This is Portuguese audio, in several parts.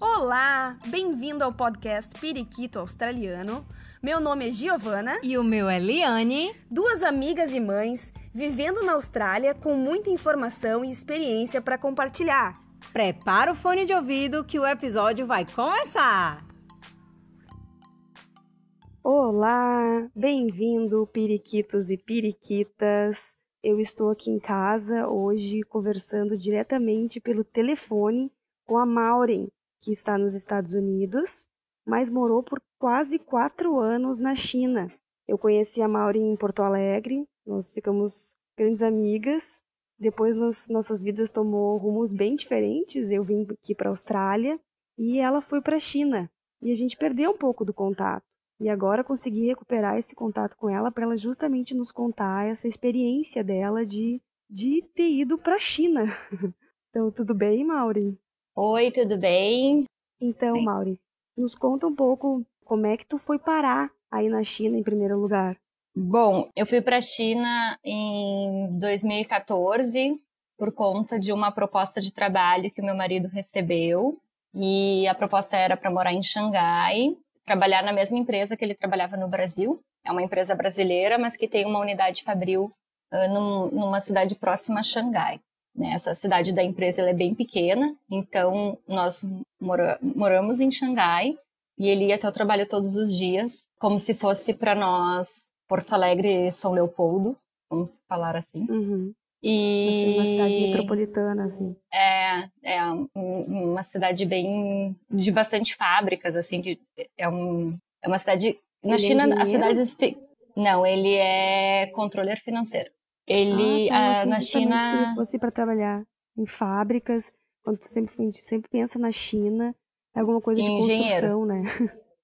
Olá, bem-vindo ao podcast Periquito Australiano. Meu nome é Giovana E o meu é Liane. duas amigas e mães vivendo na Austrália com muita informação e experiência para compartilhar. Prepara o fone de ouvido que o episódio vai começar. Olá, bem-vindo, periquitos e periquitas. Eu estou aqui em casa hoje conversando diretamente pelo telefone com a Maureen, que está nos Estados Unidos, mas morou por quase quatro anos na China. Eu conheci a Maureen em Porto Alegre, nós ficamos grandes amigas. Depois nos- nossas vidas tomou rumos bem diferentes. Eu vim aqui para a Austrália e ela foi para a China. E a gente perdeu um pouco do contato. E agora consegui recuperar esse contato com ela para ela justamente nos contar essa experiência dela de, de ter ido para a China. Então, tudo bem, Mauri? Oi, tudo bem? Então, Bem. Mauri, nos conta um pouco como é que tu foi parar aí na China em primeiro lugar. Bom, eu fui para a China em 2014 por conta de uma proposta de trabalho que o meu marido recebeu. E a proposta era para morar em Xangai, trabalhar na mesma empresa que ele trabalhava no Brasil. É uma empresa brasileira, mas que tem uma unidade fabril ah, num- numa cidade próxima a Xangai. Né? Essa cidade da empresa é bem pequena, então nós mora- moramos em Xangai e ele ia até o trabalho todos os dias, como se fosse para nós Porto Alegre e São Leopoldo, vamos falar assim. Uhum. E Assim, uma cidade metropolitana, assim. é, é um- uma cidade bem de bastante fábricas, assim, de, é, um, é uma cidade na Ele é China engenheiro? as cidades não, ele é controller financeiro. Ele ah, tá, ah, achei na justamente que China ele fosse para trabalhar em fábricas. Quando tu sempre, a gente sempre pensa na China, é alguma coisa de Engenheiro. construção, né?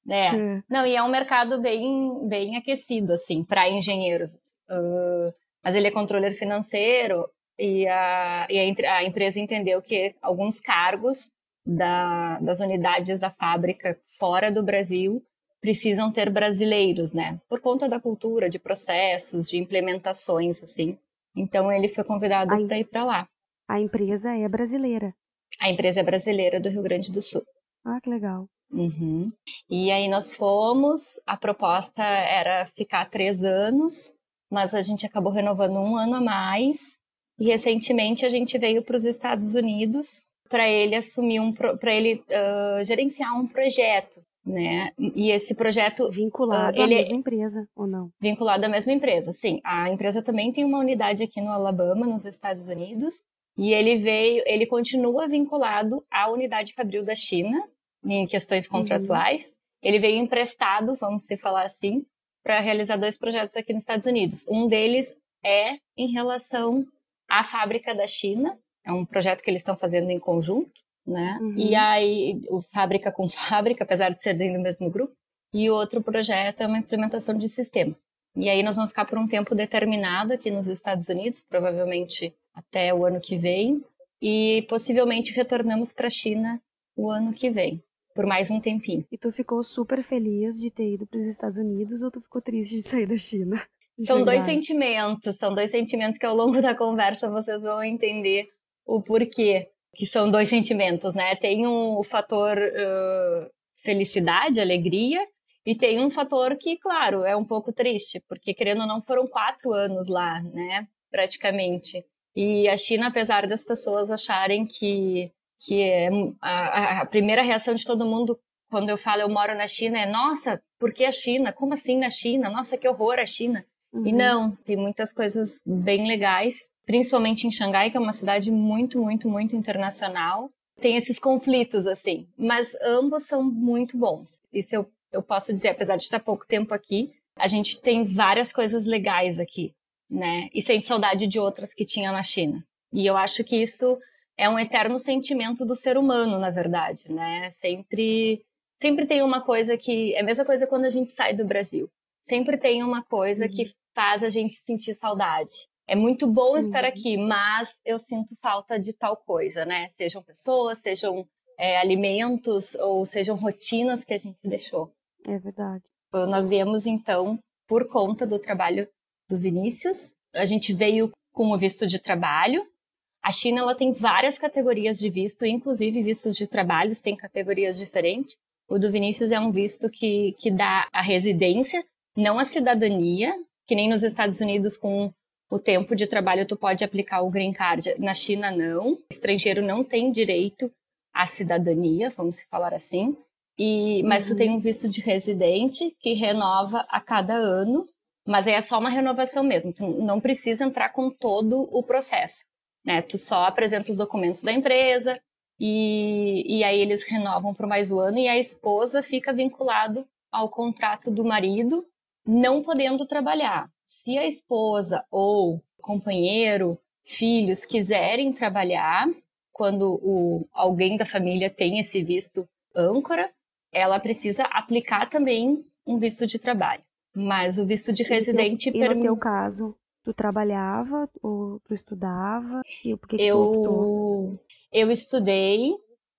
é, É. Não, e é um mercado bem, bem aquecido, assim, para engenheiros. Ah, mas ele é controller financeiro e, a, e a, a empresa entendeu que alguns cargos da, das unidades da fábrica fora do Brasil precisam ter brasileiros, né? Por conta da cultura, de processos, de implementações, assim. Então ele foi convidado para ir para lá. A empresa é brasileira. A empresa é brasileira do Rio Grande do Sul. Ah, que legal. Uhum. E aí nós fomos, a proposta era ficar três anos, mas a gente acabou renovando um ano a mais. E recentemente a gente veio para os Estados Unidos para ele assumir um, para ele ah, gerenciar um projeto, né? E esse projeto Vinculado Ah, ele- à mesma empresa, ou não? vinculado à mesma empresa. Sim, a empresa também tem uma unidade aqui no Alabama, nos Estados Unidos, e ele veio, ele continua vinculado à unidade fabril da China em questões contratuais. Ele veio emprestado, vamos se falar assim, para realizar dois projetos aqui nos Estados Unidos. Um deles é em relação à fábrica da China, é um projeto que eles estão fazendo em conjunto, né? Uhum. E aí, o fábrica com fábrica, apesar de ser dentro do mesmo grupo. E o outro projeto é uma implementação de sistema. E aí nós vamos ficar por um tempo determinado aqui nos Estados Unidos, provavelmente até o ano que vem, e possivelmente retornamos para a China o ano que vem, por mais um tempinho. E tu ficou super feliz de ter ido para os Estados Unidos ou tu ficou triste de sair da China? São dois Xangai? sentimentos, são dois sentimentos que ao longo da conversa vocês vão entender o porquê que são dois sentimentos, né? Tem um fator uh, felicidade, alegria, e tem um fator que, claro, é um pouco triste, porque querendo ou não foram quatro anos lá, né? Praticamente. E a China, apesar das pessoas acharem que que é a, a primeira reação de todo mundo quando eu falo eu moro na China é nossa, por que a China? Como assim na China? Nossa, que horror a China. E Uhum. não, tem muitas coisas bem legais, principalmente em Xangai, que é uma cidade muito, muito, muito internacional. Tem esses conflitos, assim, mas ambos são muito bons. Isso eu, eu posso dizer, apesar de estar pouco tempo aqui, a gente tem várias coisas legais aqui, né? E sente saudade de outras que tinha na China. E eu acho que isso é um eterno sentimento do ser humano, na verdade, né? Sempre, sempre tem uma coisa que é a mesma coisa quando a gente sai do Brasil. Sempre tem uma coisa que faz a gente sentir saudade. É muito bom estar Uhum. aqui, mas eu sinto falta de tal coisa, né? Sejam pessoas, sejam é, alimentos ou sejam rotinas que a gente deixou. É verdade. Nós viemos então por conta do trabalho do Vinícius. A gente veio com o visto de trabalho. A China ela tem várias categorias de visto, inclusive vistos de trabalhos têm categorias diferentes. O do Vinícius é um visto que, que dá a residência, não a cidadania, que nem nos Estados Unidos com o tempo de trabalho tu pode aplicar o green card. Na China não. O estrangeiro não tem direito à cidadania, vamos falar assim. E, mas uhum. tu tem um visto de residente que renova a cada ano, mas é só uma renovação mesmo. Tu não precisa entrar com todo o processo né? Tu só apresenta os documentos da empresa e, e aí eles renovam por mais um ano e a esposa fica vinculado ao contrato do marido, não podendo trabalhar. Se a esposa ou companheiro, filhos quiserem trabalhar, quando o, alguém da família tem esse visto âncora, ela precisa aplicar também um visto de trabalho. Mas o visto de residente... E no teu caso, Tu trabalhava ou tu estudava? E por que, eu, optou? Eu estudei,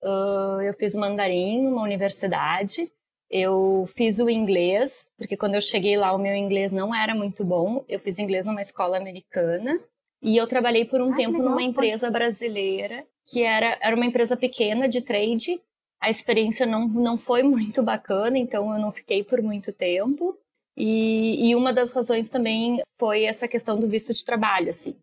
eu fiz mandarim numa universidade, eu fiz o inglês, porque quando eu cheguei lá o meu inglês não era muito bom. Eu fiz inglês numa escola americana e eu trabalhei por um ah, tempo numa empresa brasileira, que era, era uma empresa pequena de trade. A experiência não, não foi muito bacana, então eu não fiquei por muito tempo. E, e uma das razões também foi essa questão do visto de trabalho, assim.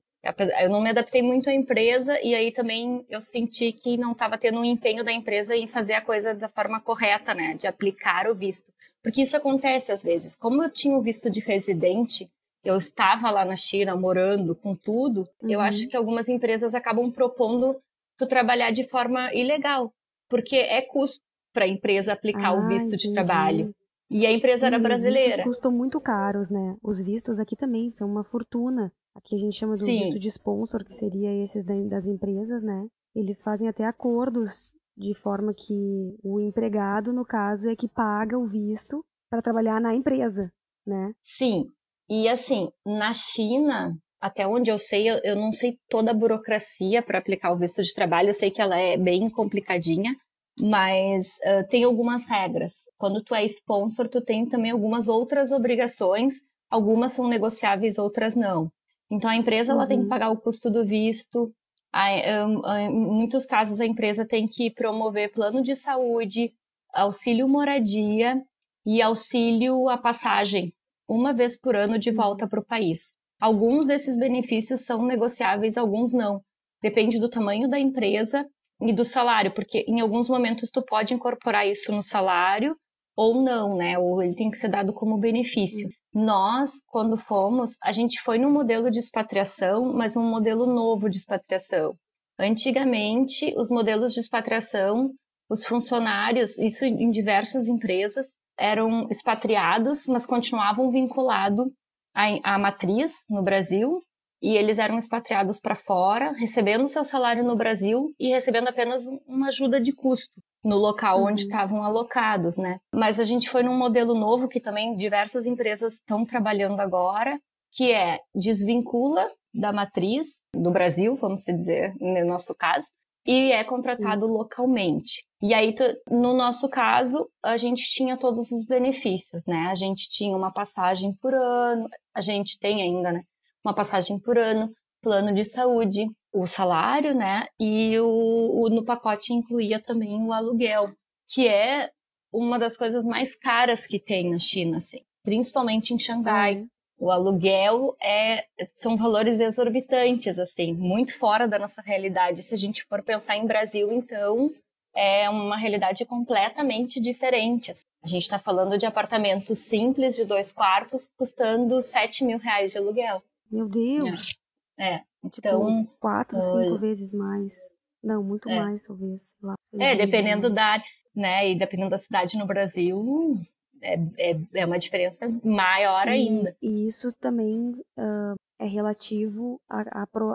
Eu não me adaptei muito à empresa e aí também eu senti que não estava tendo um empenho da empresa em fazer a coisa da forma correta, né, de aplicar o visto. Porque isso acontece às vezes. Como eu tinha o visto de residente, eu estava lá na China morando com tudo, uhum. eu acho que algumas empresas acabam propondo tu trabalhar de forma ilegal, porque é custo para a empresa aplicar ah, o visto entendi. de trabalho. E a empresa Sim, era brasileira. Os vistos custam muito caros, né? Os vistos aqui também são uma fortuna. Aqui a gente chama do Sim. visto de sponsor, que seria esses das empresas, né? Eles fazem até acordos de forma que o empregado, no caso, é que paga o visto para trabalhar na empresa, né? Sim. E assim, na China, até onde eu sei, eu, eu não sei toda a burocracia para aplicar o visto de trabalho, eu sei que ela é bem complicadinha, mas uh, tem algumas regras. Quando tu é sponsor, tu tem também algumas outras obrigações, algumas são negociáveis, outras não. Então a empresa uhum. ela tem que uhum. pagar o custo do visto. em muitos casos a empresa tem que promover plano de saúde, auxílio moradia e auxílio à passagem uma vez por ano de volta para o país. Alguns desses benefícios são negociáveis, alguns não. Depende do tamanho da empresa e do salário, porque em alguns momentos tu pode incorporar isso no salário ou não, né? Ou ele tem que ser dado como benefício. Nós, quando fomos, a gente foi num modelo de expatriação, mas um modelo novo de expatriação. Antigamente, os modelos de expatriação, os funcionários, isso em diversas empresas, eram expatriados, mas continuavam vinculados à, matriz no Brasil, e eles eram expatriados para fora, recebendo seu salário no Brasil e recebendo apenas uma ajuda de custo no local uhum. onde estavam alocados, né? Mas a gente foi num modelo novo que também diversas empresas estão trabalhando agora, que é desvincula da matriz do Brasil, vamos dizer, no nosso caso, e é contratado Sim. localmente. E aí, no nosso caso, a gente tinha todos os benefícios, né? A gente tinha uma passagem por ano, a gente tem ainda, né? Uma passagem por ano, plano de saúde, o salário, né? E o, o, no pacote incluía também o aluguel, que é uma das coisas mais caras que tem na China, assim, principalmente em Xangai. Uhum. O aluguel é são valores exorbitantes, assim, muito fora da nossa realidade. Se a gente for pensar em Brasil, então é uma realidade completamente diferente. Assim. A gente está falando de apartamentos simples de dois quartos custando 7 mil reais de aluguel. Meu Deus! É. é. Tipo, então. Quatro, cinco vezes mais. Não, muito é. mais, talvez. Lá, é, dependendo da né? E dependendo da cidade no Brasil, é, é, é uma diferença maior e, ainda. E isso também uh, é relativo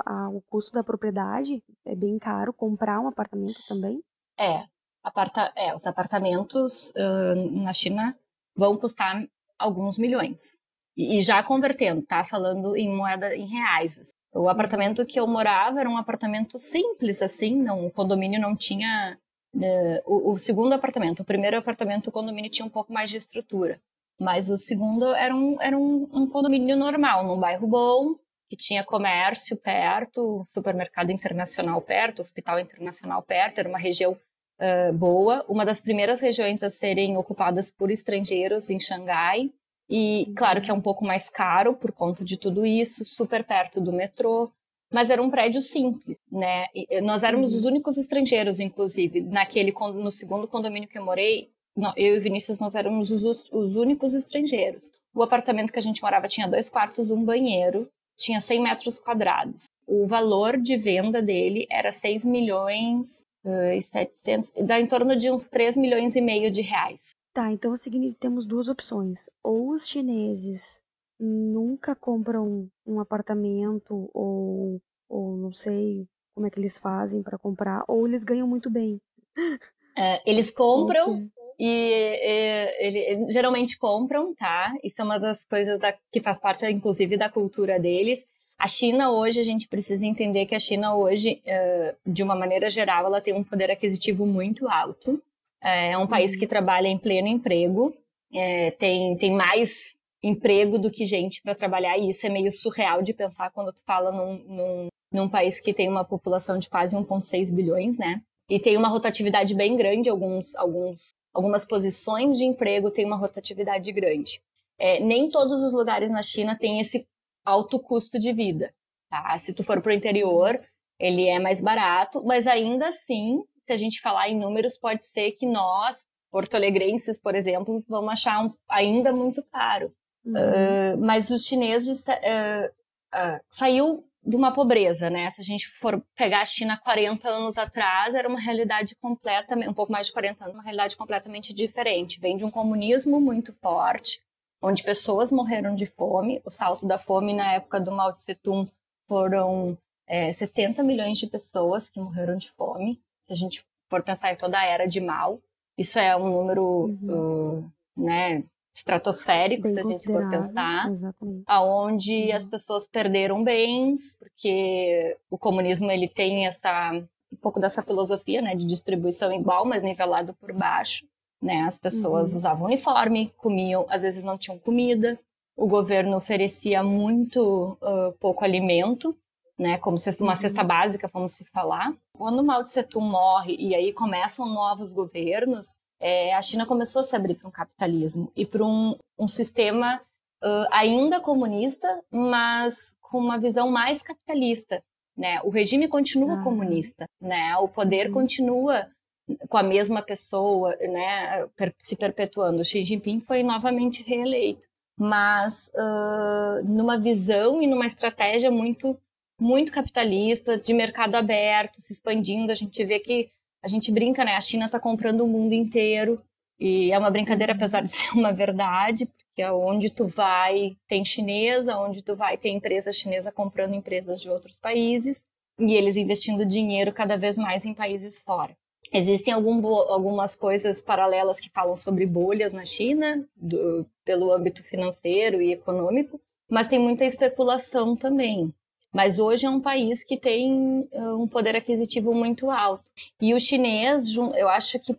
ao custo da propriedade. É bem caro comprar um apartamento também. É, aparta, é os apartamentos uh, na China vão custar alguns milhões. E, já convertendo, tá? Falando em moeda em reais. Assim. O apartamento que eu morava era um apartamento simples, assim, não, o condomínio não tinha. Uh, o, o, segundo apartamento, o primeiro apartamento, o condomínio tinha um pouco mais de estrutura. Mas o segundo era um, era um, um condomínio normal, num bairro bom, que tinha comércio perto, supermercado internacional perto, hospital internacional perto, era uma região uh, boa, uma das primeiras regiões a serem ocupadas por estrangeiros em Xangai. E claro que é um pouco mais caro por conta de tudo isso, super perto do metrô, mas era um prédio simples, né? E nós éramos uhum. os únicos estrangeiros, inclusive, naquele no segundo condomínio que eu morei. Eu e Vinícius nós éramos os, os únicos estrangeiros. O apartamento que a gente morava tinha dois quartos, um banheiro, tinha 100 metros quadrados. O valor de venda dele era 6 milhões uh, e 700, dá em torno de uns 3 milhões e meio de reais. Tá, então significa temos duas opções. Ou os chineses nunca compram um apartamento ou, ou não sei como é que eles fazem para comprar, ou eles ganham muito bem. É, eles compram e, e ele, geralmente compram, tá? Isso é uma das coisas da, que faz parte, inclusive, da cultura deles. A China hoje, a gente precisa entender que a China hoje, uh, de uma maneira geral, ela tem um poder aquisitivo muito alto. É um país que uhum. trabalha em pleno emprego, é, tem, tem mais emprego do que gente para trabalhar, e isso é meio surreal de pensar quando tu fala num, num, num país que tem uma população de quase 1,6 bilhões, né? E tem uma rotatividade bem grande, alguns, alguns, algumas posições de emprego têm uma rotatividade grande. É, nem todos os lugares na China têm esse alto custo de vida. Tá? Se tu for para o interior, ele é mais barato, mas ainda assim se a gente falar em números, pode ser que nós, porto-alegrenses, por exemplo, vamos achar um, ainda muito caro. Uhum. Uh, mas os chineses uh, uh, saiu de uma pobreza, né? Se a gente for pegar a China 40 anos atrás, era uma realidade completamente, um pouco mais de 40 anos, uma realidade completamente diferente. Vem de um comunismo muito forte, onde pessoas morreram de fome. O salto da fome na época do Mao Tse Tung foram é, 70 milhões de pessoas que morreram de fome se a gente for pensar em toda a era de mal, isso é um número, uhum. uh, né, estratosférico, Bem se a gente for pensar, exatamente. aonde uhum. as pessoas perderam bens, porque o comunismo ele tem essa um pouco dessa filosofia, né, de distribuição igual, mas nivelado por baixo, né? As pessoas uhum. usavam uniforme, comiam, às vezes não tinham comida. O governo oferecia muito uh, pouco alimento, né, como uma uhum. cesta básica, vamos se falar. Quando Mao Tse Tung morre e aí começam novos governos, é, a China começou a se abrir para um capitalismo e para um, um sistema uh, ainda comunista, mas com uma visão mais capitalista. Né? O regime continua ah. comunista, né? o poder uhum. continua com a mesma pessoa, né, se perpetuando. Xi Jinping foi novamente reeleito, mas uh, numa visão e numa estratégia muito muito capitalista, de mercado aberto, se expandindo. A gente vê que a gente brinca, né? A China está comprando o mundo inteiro. E é uma brincadeira, uhum. apesar de ser uma verdade, porque onde tu vai tem chinesa, onde tu vai tem empresa chinesa comprando empresas de outros países e eles investindo dinheiro cada vez mais em países fora. Existem algum, algumas coisas paralelas que falam sobre bolhas na China, do, pelo âmbito financeiro e econômico, mas tem muita especulação também. Mas hoje é um país que tem um poder aquisitivo muito alto. E o chinês, eu acho que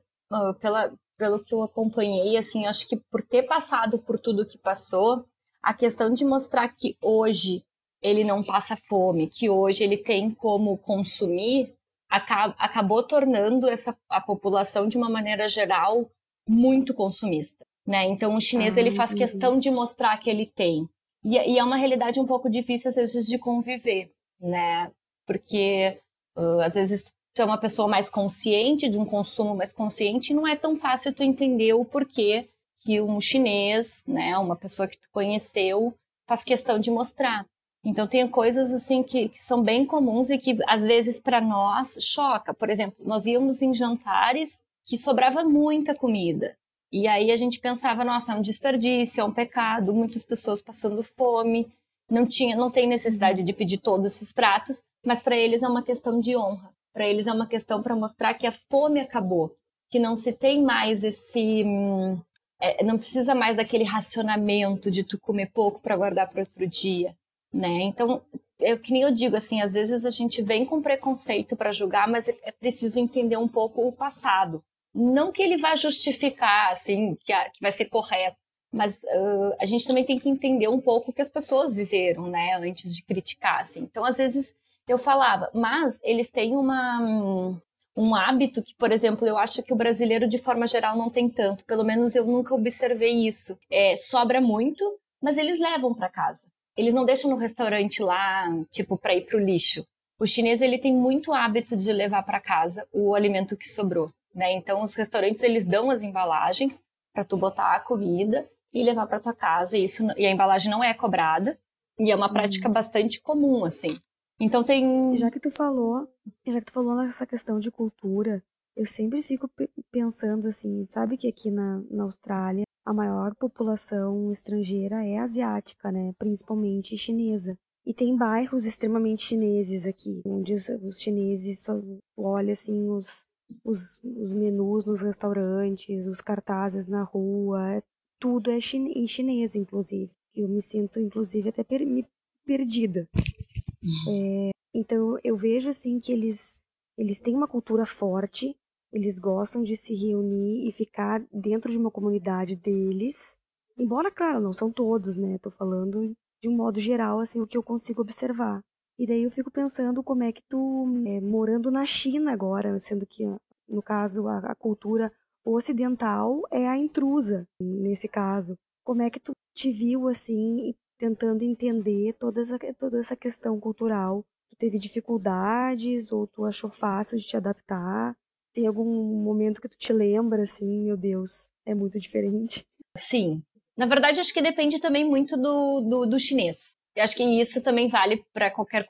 pela, pelo que eu acompanhei, assim, acho que por ter passado por tudo que passou, a questão de mostrar que hoje ele não passa fome, que hoje ele tem como consumir, acaba, acabou tornando essa a população de uma maneira geral muito consumista, né? Então o chinês ah, ele faz questão de mostrar que ele tem. E, e, é uma realidade um pouco difícil, às vezes, de conviver, né? Porque, uh, às vezes, tu é uma pessoa mais consciente, de um consumo mais consciente, e não é tão fácil tu entender o porquê que um chinês, né, uma pessoa que tu conheceu, faz questão de mostrar. Então, tem coisas, assim, que, que são bem comuns e que, às vezes, para nós, choca. Por exemplo, nós íamos em jantares que sobrava muita comida. E aí a gente pensava, nossa, é um desperdício, é um pecado, muitas pessoas passando fome, não tinha, não tem necessidade de pedir todos esses pratos, mas para eles é uma questão de honra. Para eles é uma questão para mostrar que a fome acabou, que não se tem mais esse hum, é, não precisa mais daquele racionamento de tu comer pouco para guardar para outro dia, né? Então, é que nem eu digo assim, às vezes a gente vem com preconceito para julgar, mas é, é preciso entender um pouco o passado. Não que ele vá justificar, assim, que, a, que vai ser correto, mas uh, a gente também tem que entender um pouco o que as pessoas viveram, né, antes de criticar, assim. Então, às vezes, eu falava, mas eles têm uma, um hábito que, por exemplo, eu acho que o brasileiro, de forma geral, não tem tanto. Pelo menos eu nunca observei isso. É, sobra muito, mas eles levam para casa. Eles não deixam no restaurante lá, tipo, para ir pro lixo. O chinês, ele tem muito hábito de levar para casa o alimento que sobrou, né? Então, os restaurantes, eles dão as embalagens para tu botar a comida e levar para tua casa. E, isso, e a embalagem não é cobrada. E é uma prática uhum. bastante comum, assim. Então tem. Já que tu falou, já que tu falou nessa questão de cultura, eu sempre fico pensando assim, sabe que aqui na, na Austrália a maior população estrangeira é asiática, né? Principalmente chinesa. E tem bairros extremamente chineses aqui, onde os, os chineses só olham assim os, os, os menus nos restaurantes, os cartazes na rua, é, tudo é chine, em chinês, inclusive. Eu me sinto, inclusive, até per, me perdida. É, então eu vejo assim que eles eles têm uma cultura forte, eles gostam de se reunir e ficar dentro de uma comunidade deles. Embora, claro, não são todos, né? Tô falando de um modo geral, assim, o que eu consigo observar. E daí eu fico pensando como é que tu, é, morando na China agora, sendo que, no caso, a, a cultura ocidental é a intrusa, nesse caso. Como é que tu te viu, assim, tentando entender toda essa, toda essa questão cultural. Tu teve dificuldades ou tu achou fácil de te adaptar? Tem algum momento que tu te lembra assim, meu Deus, é muito diferente? Sim. Na verdade, acho que depende também muito do, do, do chinês. Eu acho que isso também vale para qualquer,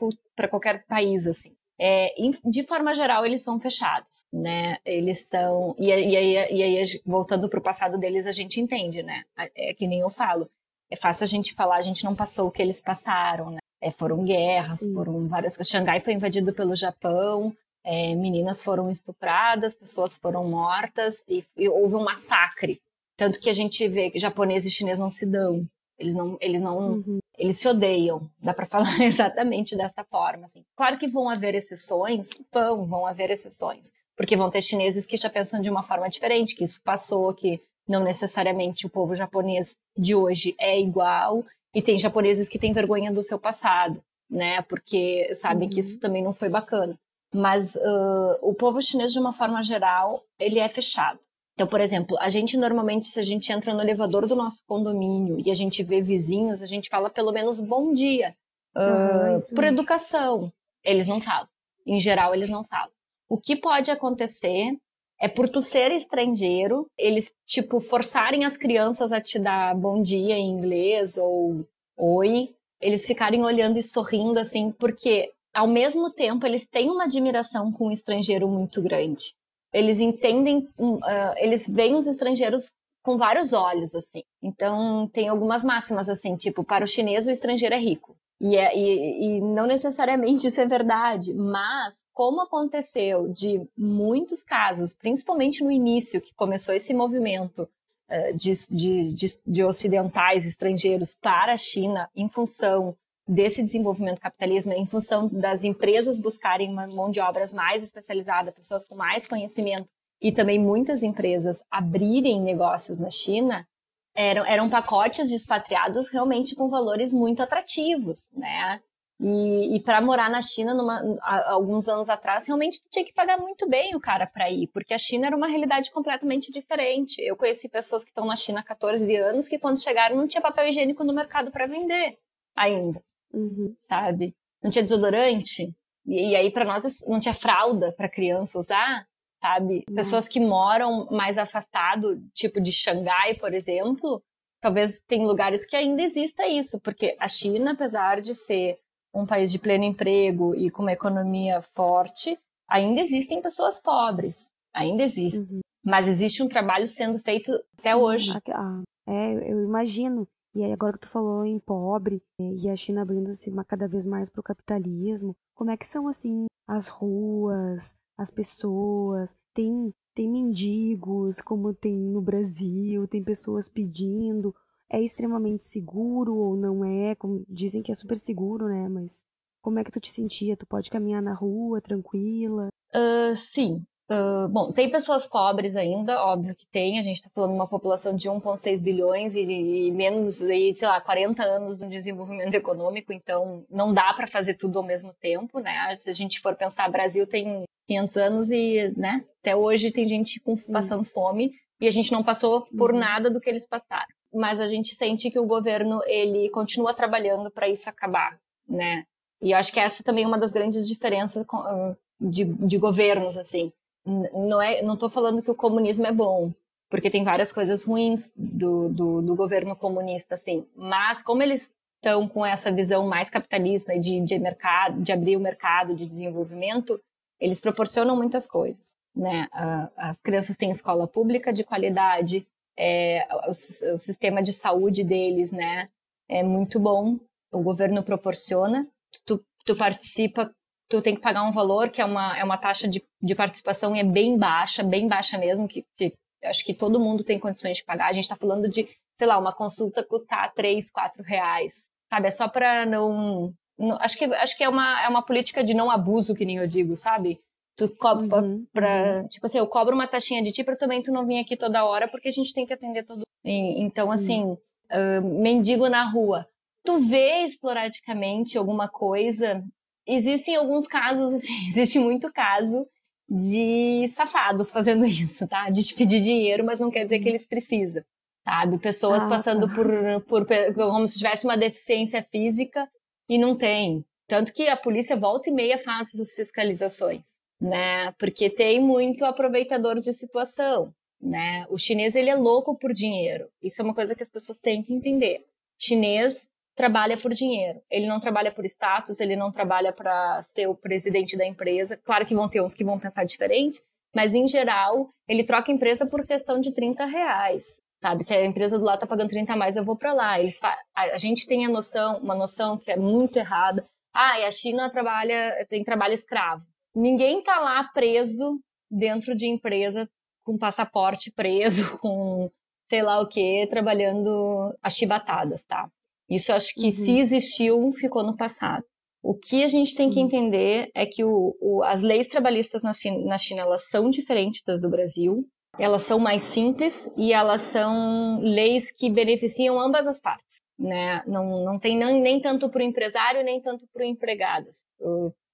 qualquer país, assim. É, de forma geral, eles são fechados, né? Eles estão. E, e, e, e aí, voltando para o passado deles, a gente entende, né? É que nem eu falo é fácil a gente falar, a gente não passou o que eles passaram, né? É, foram guerras, Sim. foram várias coisas. Xangai foi invadido pelo Japão, é, meninas foram estupradas, pessoas foram mortas e, e, houve um massacre. Tanto que a gente vê que japonês e chinês não se dão. Eles não, eles não, uhum. Eles se odeiam. Dá para falar exatamente desta forma. Assim. Claro que vão haver exceções, vão, vão haver exceções, porque vão ter chineses que já pensam de uma forma diferente, que isso passou, que não necessariamente o povo japonês de hoje é igual, e tem japoneses que têm vergonha do seu passado, né? Porque sabem uhum. que isso também não foi bacana. Mas uh, o povo chinês, de uma forma geral, ele é fechado. Então, por exemplo, a gente normalmente, se a gente entra no elevador do nosso condomínio e a gente vê vizinhos, a gente fala pelo menos bom dia. Uh, uhum, por educação. Eles não falam. Em geral, eles não falam. O que pode acontecer é por tu ser estrangeiro, eles, tipo, forçarem as crianças a te dar bom dia em inglês ou oi, eles ficarem olhando e sorrindo, assim, porque ao mesmo tempo eles têm uma admiração com o estrangeiro muito grande. Eles entendem, uh, eles veem os estrangeiros com vários olhos, assim. Então, tem algumas máximas, assim, tipo, para o chinês o estrangeiro é rico. E, é, e, e, não necessariamente isso é verdade, mas como aconteceu de muitos casos, principalmente no início que começou esse movimento uh, de, de, de, de, ocidentais estrangeiros para a China em função desse desenvolvimento capitalista, em função das empresas buscarem uma mão de obras mais especializada, pessoas com mais conhecimento, e também muitas empresas abrirem negócios na China, eram, eram pacotes de expatriados realmente com valores muito atrativos, né? E, e para morar na China, numa, há, alguns anos atrás, realmente tinha que pagar muito bem o cara para ir, porque a China era uma realidade completamente diferente. Eu conheci pessoas que estão na China há 14 anos que, quando chegaram, não tinha papel higiênico no mercado para vender ainda, uhum. sabe? Não tinha desodorante. E, e aí, para nós, não tinha fralda para criança usar sabe? Nossa. Pessoas que moram mais afastado, tipo de Xangai, por exemplo, talvez tem lugares que ainda exista isso, porque a China, apesar de ser um país de pleno emprego e com uma economia forte, ainda existem pessoas pobres, ainda existem. Uhum. Mas existe um trabalho sendo feito até Sim, hoje. A, é, eu imagino. E aí agora que tu falou em pobre é, e a China abrindo-se cada vez mais para o capitalismo, como é que são assim as ruas, as pessoas, tem, tem mendigos, como tem no Brasil, tem pessoas pedindo. É extremamente seguro ou não é? Como, dizem que é super seguro, né? Mas como é que tu te sentia? Tu pode caminhar na rua tranquila? Uh, sim. Uh, bom, tem pessoas pobres ainda, óbvio que tem. A gente está falando de uma população de 1,6 bilhões e, e menos, e, sei lá, 40 anos no desenvolvimento econômico, então não dá para fazer tudo ao mesmo tempo, né? Se a gente for pensar, Brasil tem 500 anos e, né, até hoje tem gente com, passando fome e a gente não passou por uhum. nada do que eles passaram. Mas a gente sente que o governo, ele continua trabalhando para isso acabar, né? E eu acho que essa também é uma das grandes diferenças de, de governos, assim não é, não estou falando que o comunismo é bom, porque tem várias coisas ruins do, do, do governo comunista, assim. Mas como eles estão com essa visão mais capitalista de, de mercado, de abrir o mercado, de desenvolvimento, eles proporcionam muitas coisas, né? As crianças têm escola pública de qualidade, é, o, o sistema de saúde deles, né? É muito bom. O governo proporciona. Tu, tu participa tu tem que pagar um valor que é uma, é uma taxa de, de participação e é bem baixa, bem baixa mesmo, que, que acho que todo mundo tem condições de pagar. A gente está falando de, sei lá, uma consulta custar 3, 4 reais, sabe? É só para não, não, acho que acho que é uma, é uma política de não abuso, que nem eu digo, sabe? Tu cobra uhum, pra, uhum. tipo assim, eu cobro uma taxinha de ti para também tu não vir aqui toda hora, porque a gente tem que atender todo e, Então, Sim. assim, uh, mendigo na rua. Tu vê esporadicamente alguma coisa existem alguns casos, assim, existe muito caso de safados fazendo isso, tá? De te pedir dinheiro, mas não quer dizer que eles precisam, sabe? Pessoas ah, passando tá. por, por como se tivesse uma deficiência física e não tem. Tanto que a polícia volta e meia faz essas fiscalizações, né? Porque tem muito aproveitador de situação, né? O chinês ele é louco por dinheiro. Isso é uma coisa que as pessoas têm que entender. Chinês trabalha por dinheiro. Ele não trabalha por status, ele não trabalha para ser o presidente da empresa. Claro que vão ter uns que vão pensar diferente, mas em geral, ele troca empresa por questão de 30 reais. Sabe, se a empresa do lado tá pagando 30 a mais, eu vou para lá. Eles a, gente tem a noção, uma noção que é muito errada. Ah, e a China trabalha, tem trabalho escravo. Ninguém tá lá preso dentro de empresa com passaporte preso, com sei lá o que, trabalhando as chibatadas, tá? Isso acho que uhum. se existiu, ficou no passado. O que a gente tem Sim. que entender é que o, o, as leis trabalhistas na China, na China elas são diferentes das do Brasil. Elas são mais simples e elas são leis que beneficiam ambas as partes. Né? Não, não tem nem, nem tanto para o empresário, nem tanto para o empregado.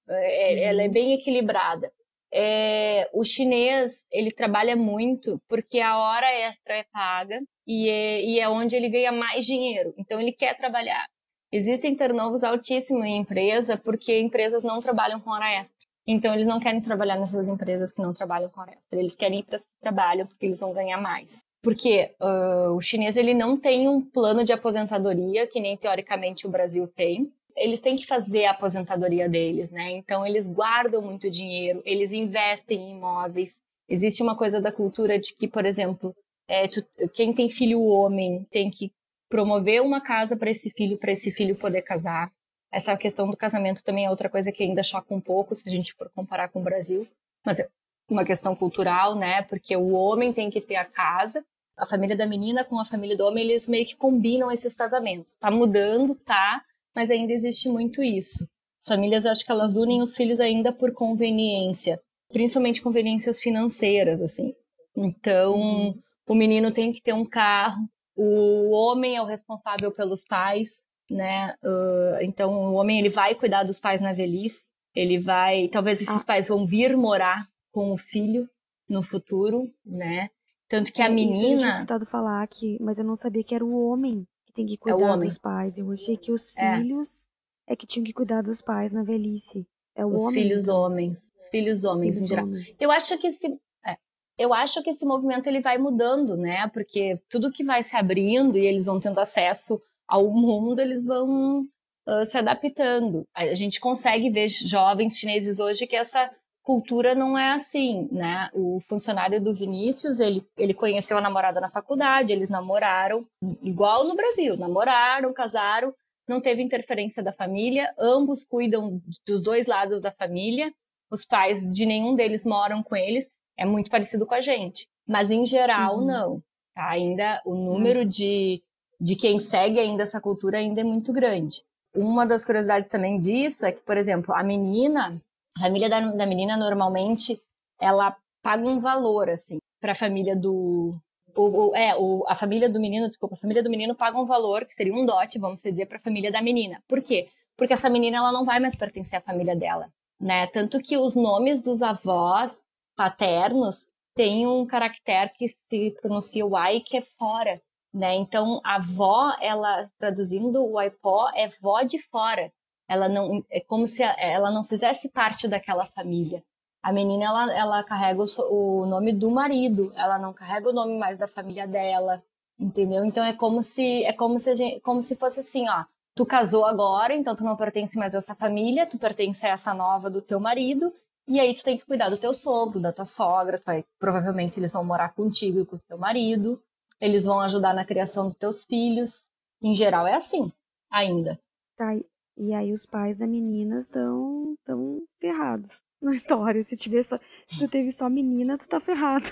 É, ela é bem equilibrada. É, o chinês ele trabalha muito porque a hora extra é paga e é, e é onde ele ganha mais dinheiro. Então ele quer trabalhar. Existem turnovers altíssimos em empresa porque empresas não trabalham com hora extra. Então eles não querem trabalhar nessas empresas que não trabalham com hora extra. Eles querem ir para esse trabalho porque eles vão ganhar mais. Porque uh, o chinês ele não tem um plano de aposentadoria que nem teoricamente o Brasil tem. Eles têm que fazer a aposentadoria deles, né? Então eles guardam muito dinheiro, eles investem em imóveis. Existe uma coisa da cultura de que, por exemplo, é, tu, quem tem filho homem tem que promover uma casa para esse filho, para esse filho poder casar. Essa questão do casamento também é outra coisa que ainda choca um pouco se a gente for comparar com o Brasil, mas é uma questão cultural, né? Porque o homem tem que ter a casa, a família da menina com a família do homem, eles meio que combinam esses casamentos. Tá mudando, tá, mas ainda existe muito isso. As famílias acho que elas unem os filhos ainda por conveniência, principalmente conveniências financeiras, assim. Então, uhum. O menino tem que ter um carro, o homem é o responsável pelos pais, né? Uh, então o homem ele vai cuidar dos pais na velhice, ele vai, talvez esses ah. pais vão vir morar com o filho no futuro, né? Tanto que a menina. Isso eu tinha falar que, mas eu não sabia que era o homem tem que é cuidar é dos pais. Eu achei que os é. filhos é. é que tinham que cuidar dos pais na velhice. É o os homem. Filhos então. homens, os filhos os homens filhos em geral. Homens. Eu acho que se eu acho que esse movimento ele vai mudando, né? Porque tudo que vai se abrindo e eles vão tendo acesso ao mundo, eles vão uh, se adaptando. A gente consegue ver jovens chineses hoje que essa cultura não é assim, né? O funcionário do Vinícius, ele, ele conheceu a namorada na faculdade, eles namoraram, igual no Brasil, namoraram, casaram, não teve interferência da família, ambos cuidam dos dois lados da família, os pais de nenhum deles moram com eles, é muito parecido com a gente. Mas em geral, uhum. não. Tá? Ainda o número uhum. de, de quem segue ainda essa cultura ainda é muito grande. Uma das curiosidades também disso é que, por exemplo, a menina, a família da, da menina normalmente ela paga um valor, assim, para a família do. O, o, é, o, a família do menino, desculpa, a família do menino paga um valor, que seria um dote, vamos dizer, para a família da menina. Por quê? Porque essa menina ela não vai mais pertencer à família dela, né? Tanto que os nomes dos avós paternos têm um caractere que se pronuncia o ai, que é fora, né? Então, a avó, ela, traduzindo o aipó, é vó de fora. Ela não, é como se ela não fizesse parte daquela família. A menina, ela, ela carrega o, o nome do marido, ela não carrega o nome mais da família dela, entendeu? Então, é como se, é como se, gente, como se fosse assim, ó, tu casou agora, então tu não pertence mais a essa família, tu pertence a essa nova do teu marido, e aí tu tem que cuidar do teu sogro, da tua sogra, vai, provavelmente eles vão morar contigo e com o teu marido, eles vão ajudar na criação dos teus filhos. Em geral é assim, ainda. Tá, e aí os pais da menina estão tão ferrados na história. Se tiver só, se tu teve só menina, tu tá ferrado.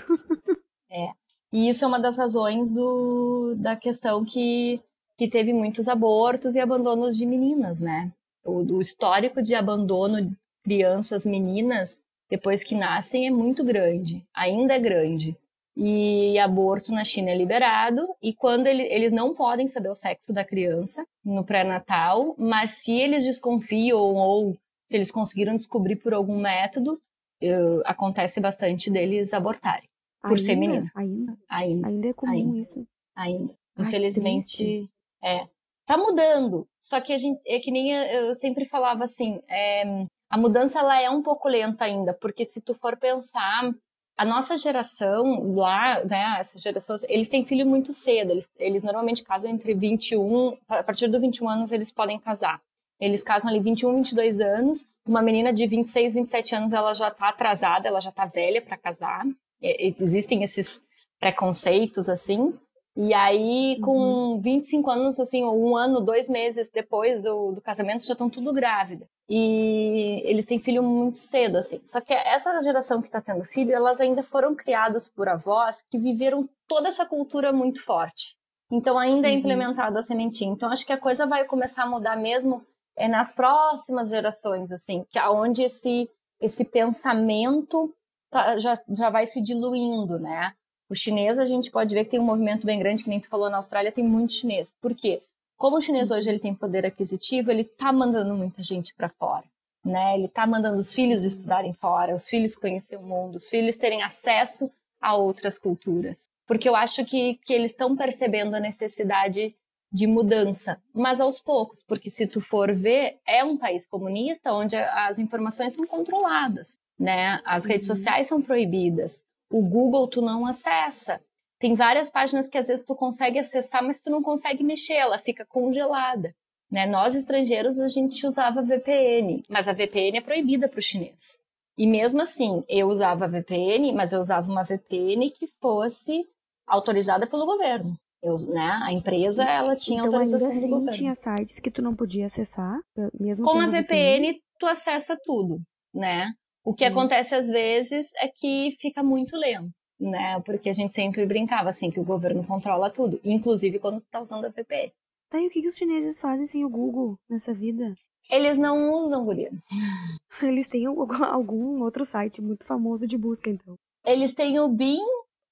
é. E isso é uma das razões do, da questão que, que teve muitos abortos e abandonos de meninas, né? O, o histórico de abandono de crianças meninas depois que nascem é muito grande, ainda é grande e aborto na China é liberado e quando ele, eles não podem saber o sexo da criança no pré-natal, mas se eles desconfiam ou se eles conseguiram descobrir por algum método, uh, acontece bastante deles abortarem por ainda? ser menina. Ainda? Ainda. Ainda é comum ainda, isso. Ainda. Ai, Infelizmente, é. Tá mudando. Só que a gente, é que nem eu sempre falava assim, é, a mudança ela é um pouco lenta ainda, porque se tu for pensar a nossa geração lá, né, essa geração, eles têm filho muito cedo, eles, eles normalmente casam entre 21, a partir dos 21 anos eles podem casar. Eles casam ali 21, 22 anos, uma menina de 26, 27 anos, ela já tá atrasada, ela já tá velha para casar. E, existem esses preconceitos assim, e aí, com uhum. 25 anos, assim, um ano, dois meses depois do, do casamento, já estão tudo grávida. E eles têm filho muito cedo, assim. Só que essa geração que está tendo filho, elas ainda foram criadas por avós que viveram toda essa cultura muito forte. Então, ainda é uhum. é implementada a sementinha. Então, acho que a coisa vai começar a mudar mesmo é nas próximas gerações, assim, que aonde esse esse pensamento tá, já, já vai se diluindo, né? O chinês, a gente pode ver que tem um movimento bem grande, que nem tu falou na Austrália, tem muito chinês. Por quê? Como o chinês hoje ele tem poder aquisitivo, ele tá mandando muita gente para fora. Né? Ele tá mandando os filhos estudarem fora, os filhos conhecer o mundo, os filhos terem acesso a outras culturas. Porque eu acho que, que eles estão percebendo a necessidade de mudança, mas aos poucos, porque se tu for ver, é um país comunista onde as informações são controladas, né? As redes uhum. sociais são proibidas, o Google tu não acessa. Tem várias páginas que às vezes tu consegue acessar, mas tu não consegue mexer, ela fica congelada. Né? Nós estrangeiros a gente usava VPN, mas a VPN é proibida para o chinês. E mesmo assim, eu usava VPN, mas eu usava uma VPN que fosse autorizada pelo governo. Eu, né, a empresa ela tinha então, autorização ainda assim, do governo. tinha sites que tu não podia acessar, mesmo com a VPN, VPN, tu acessa tudo, né? O que acontece às vezes é que fica muito lento, né? Porque a gente sempre brincava assim que o governo controla tudo, inclusive quando tá usando a VPN. Tá, e o que, que os chineses fazem sem o Google nessa vida? Eles não usam, guria. Eles têm algum outro site muito famoso de busca, então. Eles têm o Bing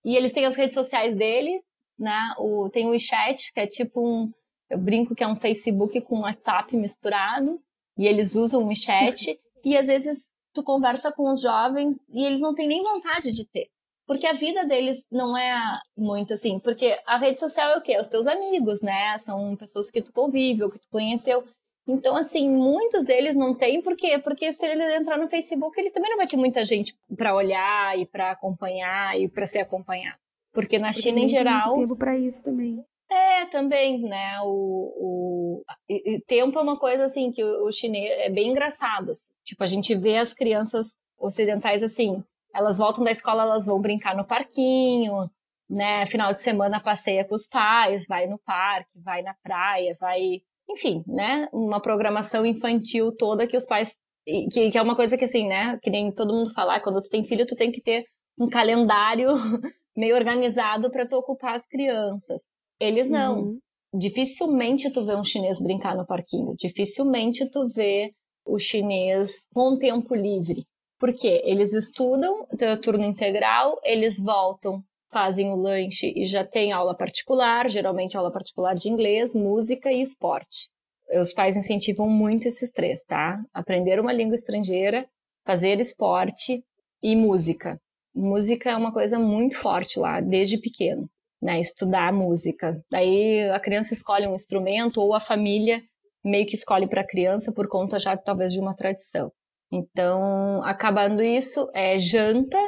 e eles têm as redes sociais dele, né? O, tem o WeChat, que é tipo um. Eu brinco que é um Facebook com WhatsApp misturado. E eles usam o WeChat. e às vezes tu conversa com os jovens e eles não têm nem vontade de ter. Porque a vida deles não é muito assim. Porque a rede social é o quê? Os teus amigos, né? São pessoas que tu convive, ou que tu conheceu. Então, assim, muitos deles não têm, por quê? Porque se ele entrar no Facebook, ele também não vai ter muita gente para olhar e para acompanhar e para ser acompanhado. Porque na Porque China, em geral. Tem tempo para isso também. É, também, né? O, o, tempo é uma coisa assim que o, o chinês é bem engraçado. Assim. Tipo, a gente vê as crianças ocidentais assim, elas voltam da escola, elas vão brincar no parquinho, né? Final de semana passeia com os pais, vai no parque, vai na praia, vai, enfim, né? Uma programação infantil toda que os pais que, que é uma coisa que assim, né? Que nem todo mundo fala, quando tu tem filho, tu tem que ter um calendário meio organizado para tu ocupar as crianças. Eles não. Uhum. Dificilmente tu vê um chinês brincar no parquinho. Dificilmente tu vê o chinês com tempo livre. Porque eles estudam, tem o turno integral, eles voltam, fazem o lanche e já tem aula particular, geralmente aula particular de inglês, música e esporte. Os pais incentivam muito esses três, tá? Aprender uma língua estrangeira, fazer esporte e música. Música é uma coisa muito forte lá, desde pequeno, né? Estudar música. Daí a criança escolhe um instrumento ou a família meio que escolhe para a criança por conta já talvez de uma tradição. Então, acabando isso, é janta.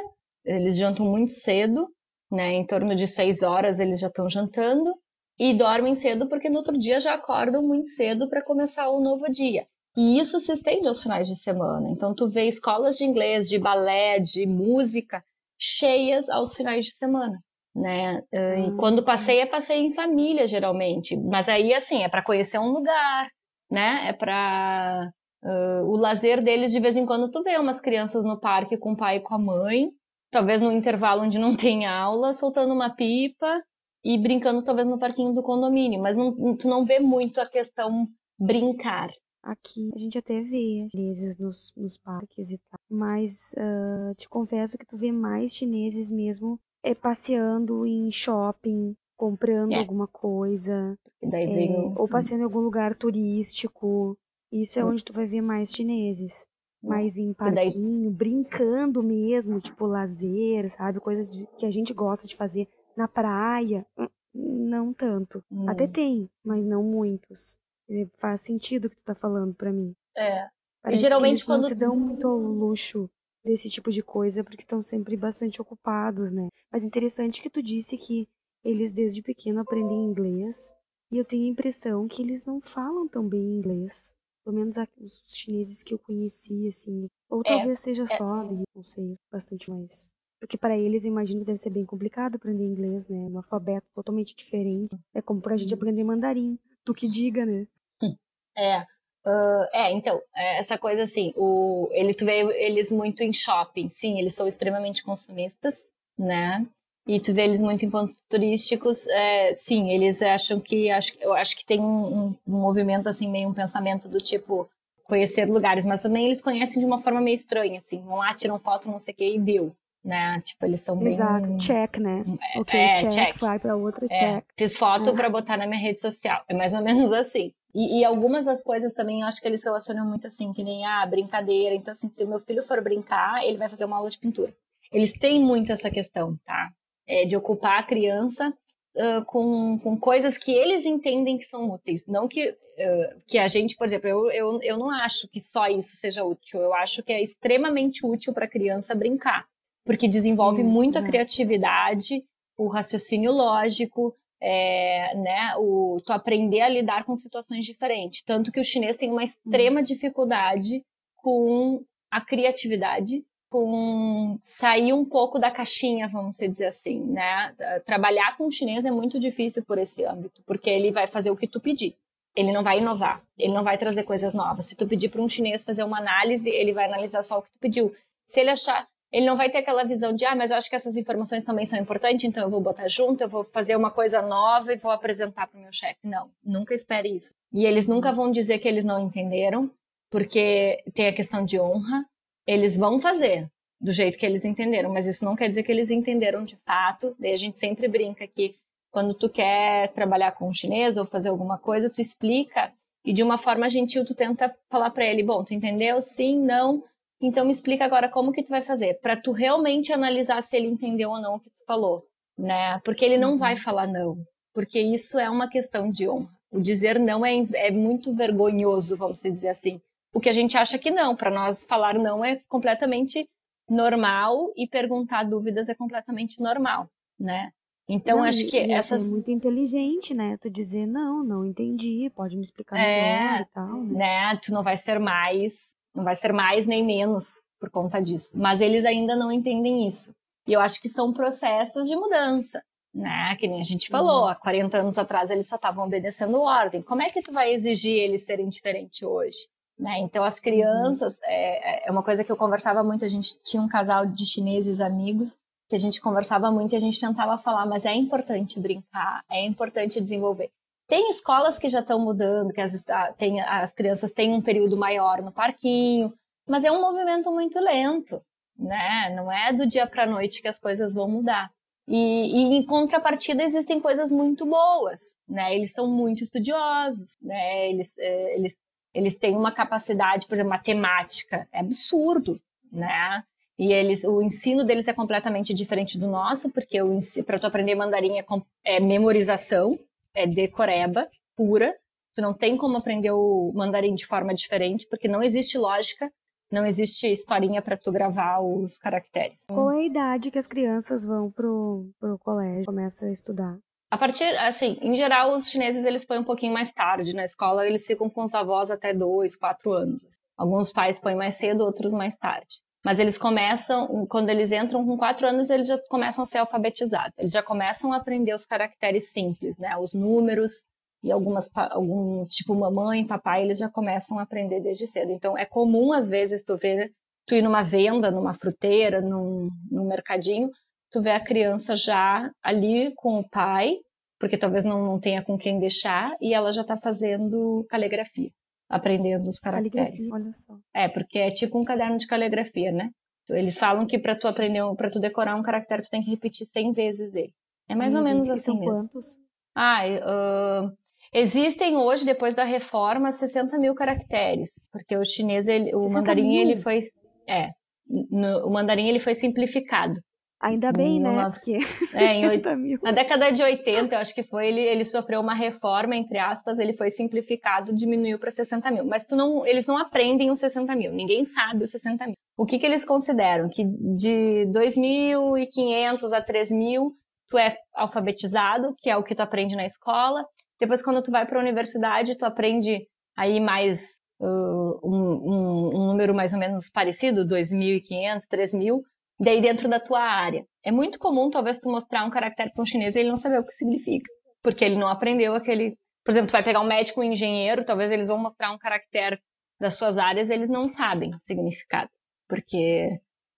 Eles jantam muito cedo, né? Em torno de seis horas eles já estão jantando e dormem cedo porque no outro dia já acordam muito cedo para começar o novo dia. E isso se estende aos finais de semana. Então, tu vê escolas de inglês, de balé, de música cheias aos finais de semana. Né? E hum, quando passei, é passei em família, geralmente. Mas aí, assim, é para conhecer um lugar, né? É para uh, o lazer deles. De vez em quando, tu vê umas crianças no parque com o pai e com a mãe, talvez no intervalo onde não tem aula, soltando uma pipa e brincando, talvez no parquinho do condomínio. Mas não, tu não vê muito a questão brincar, Aqui a gente até vê chineses nos, nos parques e tal, mas uh, te confesso que tu vê mais chineses mesmo é, passeando em shopping, comprando é. alguma coisa, é, ou passeando em algum lugar turístico. Isso é hum. onde tu vai ver mais chineses. Hum. Mas em parquinho, brincando mesmo, tipo lazer, sabe? Coisas de, que a gente gosta de fazer na praia. Hum, não tanto. Hum. Até tem, mas não muitos. É, faz sentido o que tu tá falando para mim. É. Parece e geralmente que eles quando não se dão muito ao luxo desse tipo de coisa porque estão sempre bastante ocupados, né? Mas interessante que tu disse que eles desde pequeno aprendem inglês e eu tenho a impressão que eles não falam tão bem inglês. Pelo menos os chineses que eu conheci, assim. Ou é, talvez é, seja é. só ali, não sei, bastante mais. Porque para eles, eu imagino que deve ser bem complicado aprender inglês, né? Um alfabeto totalmente diferente. É como pra gente uhum. aprender mandarim. Tu que diga, né? É. Uh, é, então, é essa coisa assim, o, ele, tu vê eles muito em shopping, sim, eles são extremamente consumistas, né? E tu vê eles muito em pontos turísticos, é, sim, eles acham que, acho, eu acho que tem um, um, movimento assim, meio um pensamento do tipo, conhecer lugares, mas também eles conhecem de uma forma meio estranha, assim, vão lá, tiram foto, não sei o que, e deu né? Tipo, eles são bem... Exato, check, né? É, ok, é, check, check, vai para outra, é, check. Fiz foto para botar na minha rede social. É mais ou menos assim. E, e, algumas das coisas também eu acho que eles relacionam muito assim, que nem a ah, brincadeira. Então, assim, se o meu filho for brincar, ele vai fazer uma aula de pintura. Eles têm muito essa questão, tá? É, de ocupar a criança uh, com, com coisas que eles entendem que são úteis. Não que, uh, que a gente, por exemplo, eu, eu, eu não acho que só isso seja útil. Eu acho que é extremamente útil para a criança brincar porque desenvolve hum, muita criatividade, o raciocínio lógico, é, né, o, tu aprender a lidar com situações diferentes. Tanto que o chinês tem uma extrema hum. dificuldade com a criatividade, com sair um pouco da caixinha, vamos dizer assim, né? Trabalhar com o chinês é muito difícil por esse âmbito, porque ele vai fazer o que tu pedir. Ele não vai inovar, ele não vai trazer coisas novas. Se tu pedir para um chinês fazer uma análise, ele vai analisar só o que tu pediu. Se ele achar ele não vai ter aquela visão de, ah, mas eu acho que essas informações também são importantes, então eu vou botar junto, eu vou fazer uma coisa nova e vou apresentar para o meu chefe. Não, nunca espere isso. E eles nunca vão dizer que eles não entenderam, porque tem a questão de honra. Eles vão fazer do jeito que eles entenderam, mas isso não quer dizer que eles entenderam de fato. Daí a gente sempre brinca que quando tu quer trabalhar com um chinês ou fazer alguma coisa, tu explica e de uma forma gentil tu tenta falar para ele, bom, tu entendeu? Sim, não então me explica agora como que tu vai fazer, para tu realmente analisar se ele entendeu ou não o que tu falou, né? Porque ele não uhum. vai falar não, porque isso é uma questão de honra. O dizer não é, é muito vergonhoso, vamos dizer assim. O que a gente acha que não, para nós falar não é completamente normal e perguntar dúvidas é completamente normal, né? Então, não, acho que e essas. É muito inteligente, né? Tu dizer, não, não entendi, pode me explicar melhor é, e tal, né? né? Tu não vai ser mais não vai ser mais nem menos por conta disso. Mas eles ainda não entendem isso. E eu acho que são processos de mudança, né? Que nem a gente falou, uhum. há 40 anos atrás eles só estavam obedecendo ordem. Como é que tu vai exigir eles serem diferentes hoje? Né? Então as crianças, uhum. é, é uma coisa que eu conversava muito, a gente tinha um casal de chineses amigos que a gente conversava muito e a gente tentava falar, mas é importante brincar, é importante desenvolver. Tem escolas que já estão mudando, que as, tem, as crianças têm um período maior no parquinho, mas é um movimento muito lento. né? Não é do dia para noite que as coisas vão mudar. E, e, em contrapartida existem coisas muito boas, né? Eles são muito estudiosos, né? Eles, é, eles, eles têm uma capacidade, por exemplo, matemática, é absurdo, né? E eles, o ensino deles é completamente diferente do nosso, porque para tu aprender mandarim é, é memorização, é decoreba pura. Tu não tem como aprender o mandarim de forma diferente, porque não existe lógica não existe historinha para tu gravar os caracteres. Qual é a idade que as crianças vão pro, pro colégio, começam a estudar? A partir, assim, em geral, os chineses eles põem um pouquinho mais tarde. Na escola, eles ficam com os avós até dois, quatro anos. Alguns pais põem mais cedo, outros mais tarde. Mas eles começam, quando eles entram com quatro anos, eles já começam a ser alfabetizados. Eles já começam a aprender os caracteres simples, né? Os números, e algumas, alguns, tipo mamãe, papai, eles já começam a aprender desde cedo. Então, é comum, às vezes, tu ver, tu ir numa venda, numa fruteira, num, num mercadinho, tu vê a criança já ali com o pai, porque talvez não, não tenha com quem deixar, e ela já está fazendo caligrafia, aprendendo os caracteres. Caligrafia, olha só. É, porque é tipo um caderno de caligrafia, né? Eles falam que para tu aprender, para tu decorar um caractere, tu tem que repetir 100 vezes ele. É mais Meu ou menos Deus, assim são mesmo. quantos? Ah, uh, Existem hoje, depois da reforma, 60 mil caracteres, porque o chinês, ele, o mandarim, mil? ele foi, é, no, o mandarim ele foi simplificado. Ainda bem, né? Porque é, em 80 mil. Na década de 80, eu acho que foi, ele, ele sofreu uma reforma, entre aspas, ele foi simplificado, diminuiu para 60 mil. Mas tu não, eles não aprendem os 60 mil, ninguém sabe os 60 mil. O que, que eles consideram? Que de 2.500 a 3.000, tu é alfabetizado, que é o que tu aprende na escola, depois, quando tu vai para a universidade, tu aprende aí mais uh, um, um, um, número mais ou menos parecido, 2.500, 3.000, daí dentro da tua área. É muito comum, talvez, tu mostrar um caractere para um chinês e ele não saber o que significa, porque ele não aprendeu aquele... Por exemplo, tu vai pegar um médico um engenheiro, talvez eles vão mostrar um caractere das suas áreas, eles não sabem o significado, porque...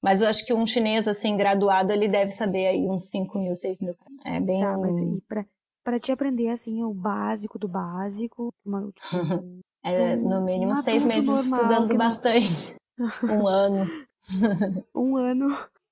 Mas eu acho que um chinês, assim, graduado, ele deve saber aí uns 5 mil, 6 mil. É bem... Tá, mas e pra, para te aprender assim o básico do básico. Uma, tipo, é, no mínimo seis meses normal, estudando bastante. um ano. Um ano.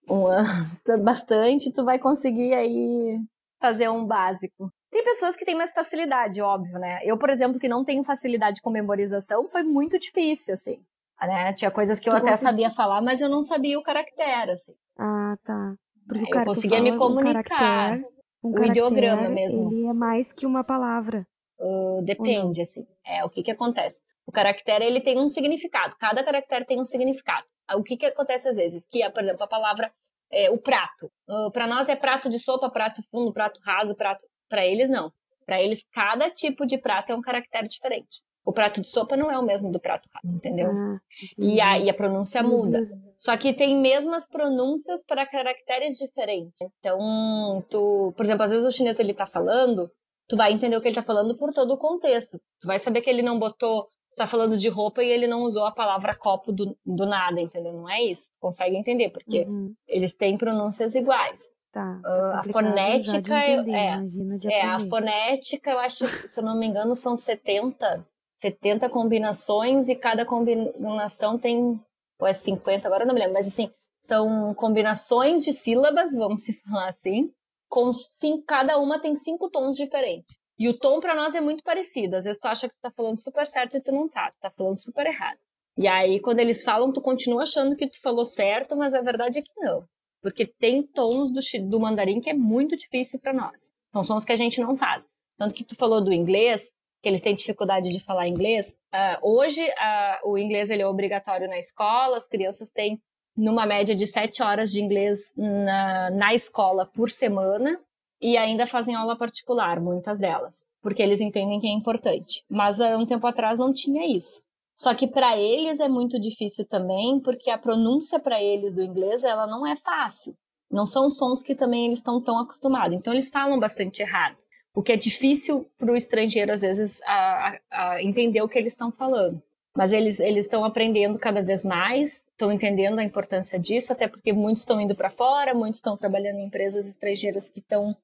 Um ano. Estudando bastante, tu vai conseguir aí fazer um básico. Tem pessoas que têm mais facilidade, óbvio, né? Eu, por exemplo, que não tenho facilidade com memorização, foi muito difícil, assim. Né? Tinha coisas que eu até consegui... sabia falar, mas eu não sabia o caractere, assim. Ah, tá. Porque eu conseguia me comunicar. Caractere, um o ideograma mesmo. Ele é mais que uma palavra. Uh, depende, assim. É, o que que acontece? O caractere, ele tem um significado. Cada caractere tem um significado. O que que acontece às vezes? Que, por exemplo, a palavra, é, o prato. Uh, para nós é prato de sopa, prato fundo, prato raso, prato... Para eles, não. Para eles, cada tipo de prato é um caractere diferente. O prato de sopa não é o mesmo do prato raso, entendeu? Ah, e, a, e a pronúncia muda. Só que tem mesmas pronúncias para caracteres diferentes. Então, tu, por exemplo, às vezes o chinês ele tá falando, tu vai entender o que ele tá falando por todo o contexto. Tu vai saber que ele não botou, tá falando de roupa e ele não usou a palavra copo do, do nada, entendeu? Não é isso. Consegue entender, porque uhum. eles têm pronúncias iguais. Tá, uh, a fonética entender, é, é, a fonética, eu acho, se eu não me engano, são 70 70 combinações e cada combinação tem, ou é 50, agora eu não me lembro, mas assim, são combinações de sílabas, vamos se falar assim, com cinco, cada uma tem cinco tons diferentes. E o tom para nós é muito parecido. Às vezes tu acha que tu tá falando super certo e tu não tá, tu tá falando super errado. E aí, quando eles falam, tu continua achando que tu falou certo, mas a verdade é que não. Porque tem tons do, do mandarim que é muito difícil para nós. São sons que a gente não faz. Tanto que tu falou do inglês, que eles têm dificuldade de falar inglês. Uh, hoje, uh, o inglês ele é obrigatório na escola, as crianças têm numa média de sete horas de inglês na, na escola por semana e ainda fazem aula particular, muitas delas, porque eles entendem que é importante. Mas há um tempo atrás não tinha isso. Só que para eles é muito difícil também, porque a pronúncia para eles do inglês ela não é fácil. Não são sons que também eles estão tão acostumados. Então eles falam bastante errado o que é difícil para o estrangeiro, às vezes, a, a, entender o que eles estão falando. Mas eles estão aprendendo cada vez mais, estão entendendo a importância disso, até porque muitos estão indo para fora, muitos estão trabalhando em empresas estrangeiras que estão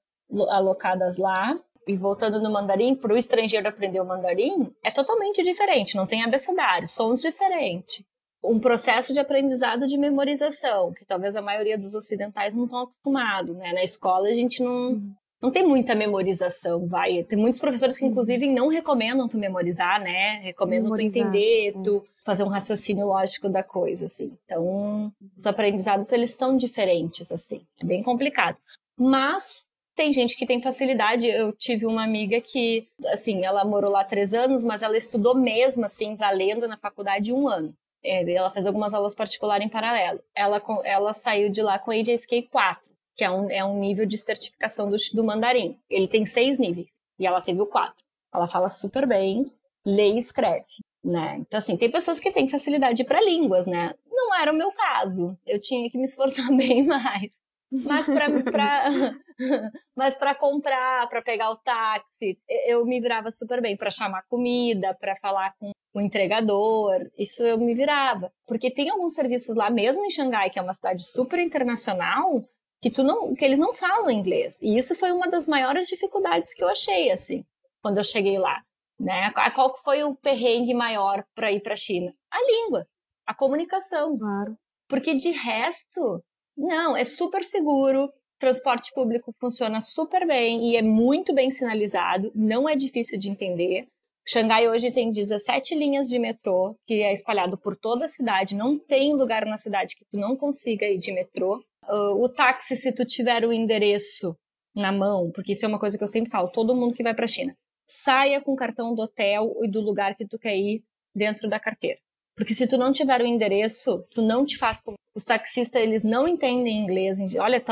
alocadas lá. E voltando no mandarim, para o estrangeiro aprender o mandarim, é totalmente diferente, não tem abecedário, sons diferentes. um processo de aprendizado de memorização, que talvez a maioria dos ocidentais não estão acostumados, né? Na escola a gente não, uhum. não tem muita memorização, vai. Tem muitos professores que, uhum. inclusive, não recomendam tu memorizar, né? Recomendam memorizar, tu entender, é. tu fazer um raciocínio lógico da coisa, assim. Então, os aprendizados, eles são diferentes, assim. É bem complicado. Mas tem gente que tem facilidade. Eu tive uma amiga que, assim, ela morou lá três anos, mas ela estudou mesmo, assim, valendo na faculdade um ano. É, ela fez algumas aulas particulares em paralelo. Ela, ela saiu de lá com AJSK 4, que é um, é um nível de certificação do, do mandarim. Ele tem seis níveis, e ela teve o 4. Ela fala super bem, lê e escreve. Né? Então, assim, tem pessoas que têm facilidade para línguas, né? Não era o meu caso. Eu tinha que me esforçar bem mais. Mas para mas para comprar, para pegar o táxi, eu me virava super bem para chamar comida, para falar com o entregador, isso eu me virava. Porque tem alguns serviços lá mesmo em Xangai, que é uma cidade super internacional, que tu não, que eles não falam inglês. E isso foi uma das maiores dificuldades que eu achei assim, quando eu cheguei lá, né? Qual foi o perrengue maior para ir para a China? A língua, a comunicação. Claro. Porque de resto, não, é super seguro. Transporte público funciona super bem e é muito bem sinalizado, não é difícil de entender. Xangai hoje tem 17 linhas de metrô, que é espalhado por toda a cidade. Não tem lugar na cidade que tu não consiga ir de metrô. Uh, o táxi, se tu tiver o endereço na mão, porque isso é uma coisa que eu sempre falo, todo mundo que vai para a China, saia com o cartão do hotel e do lugar que tu quer ir dentro da carteira. Porque se tu não tiver o endereço, tu não te faz. Os taxistas, eles não entendem inglês. Olha,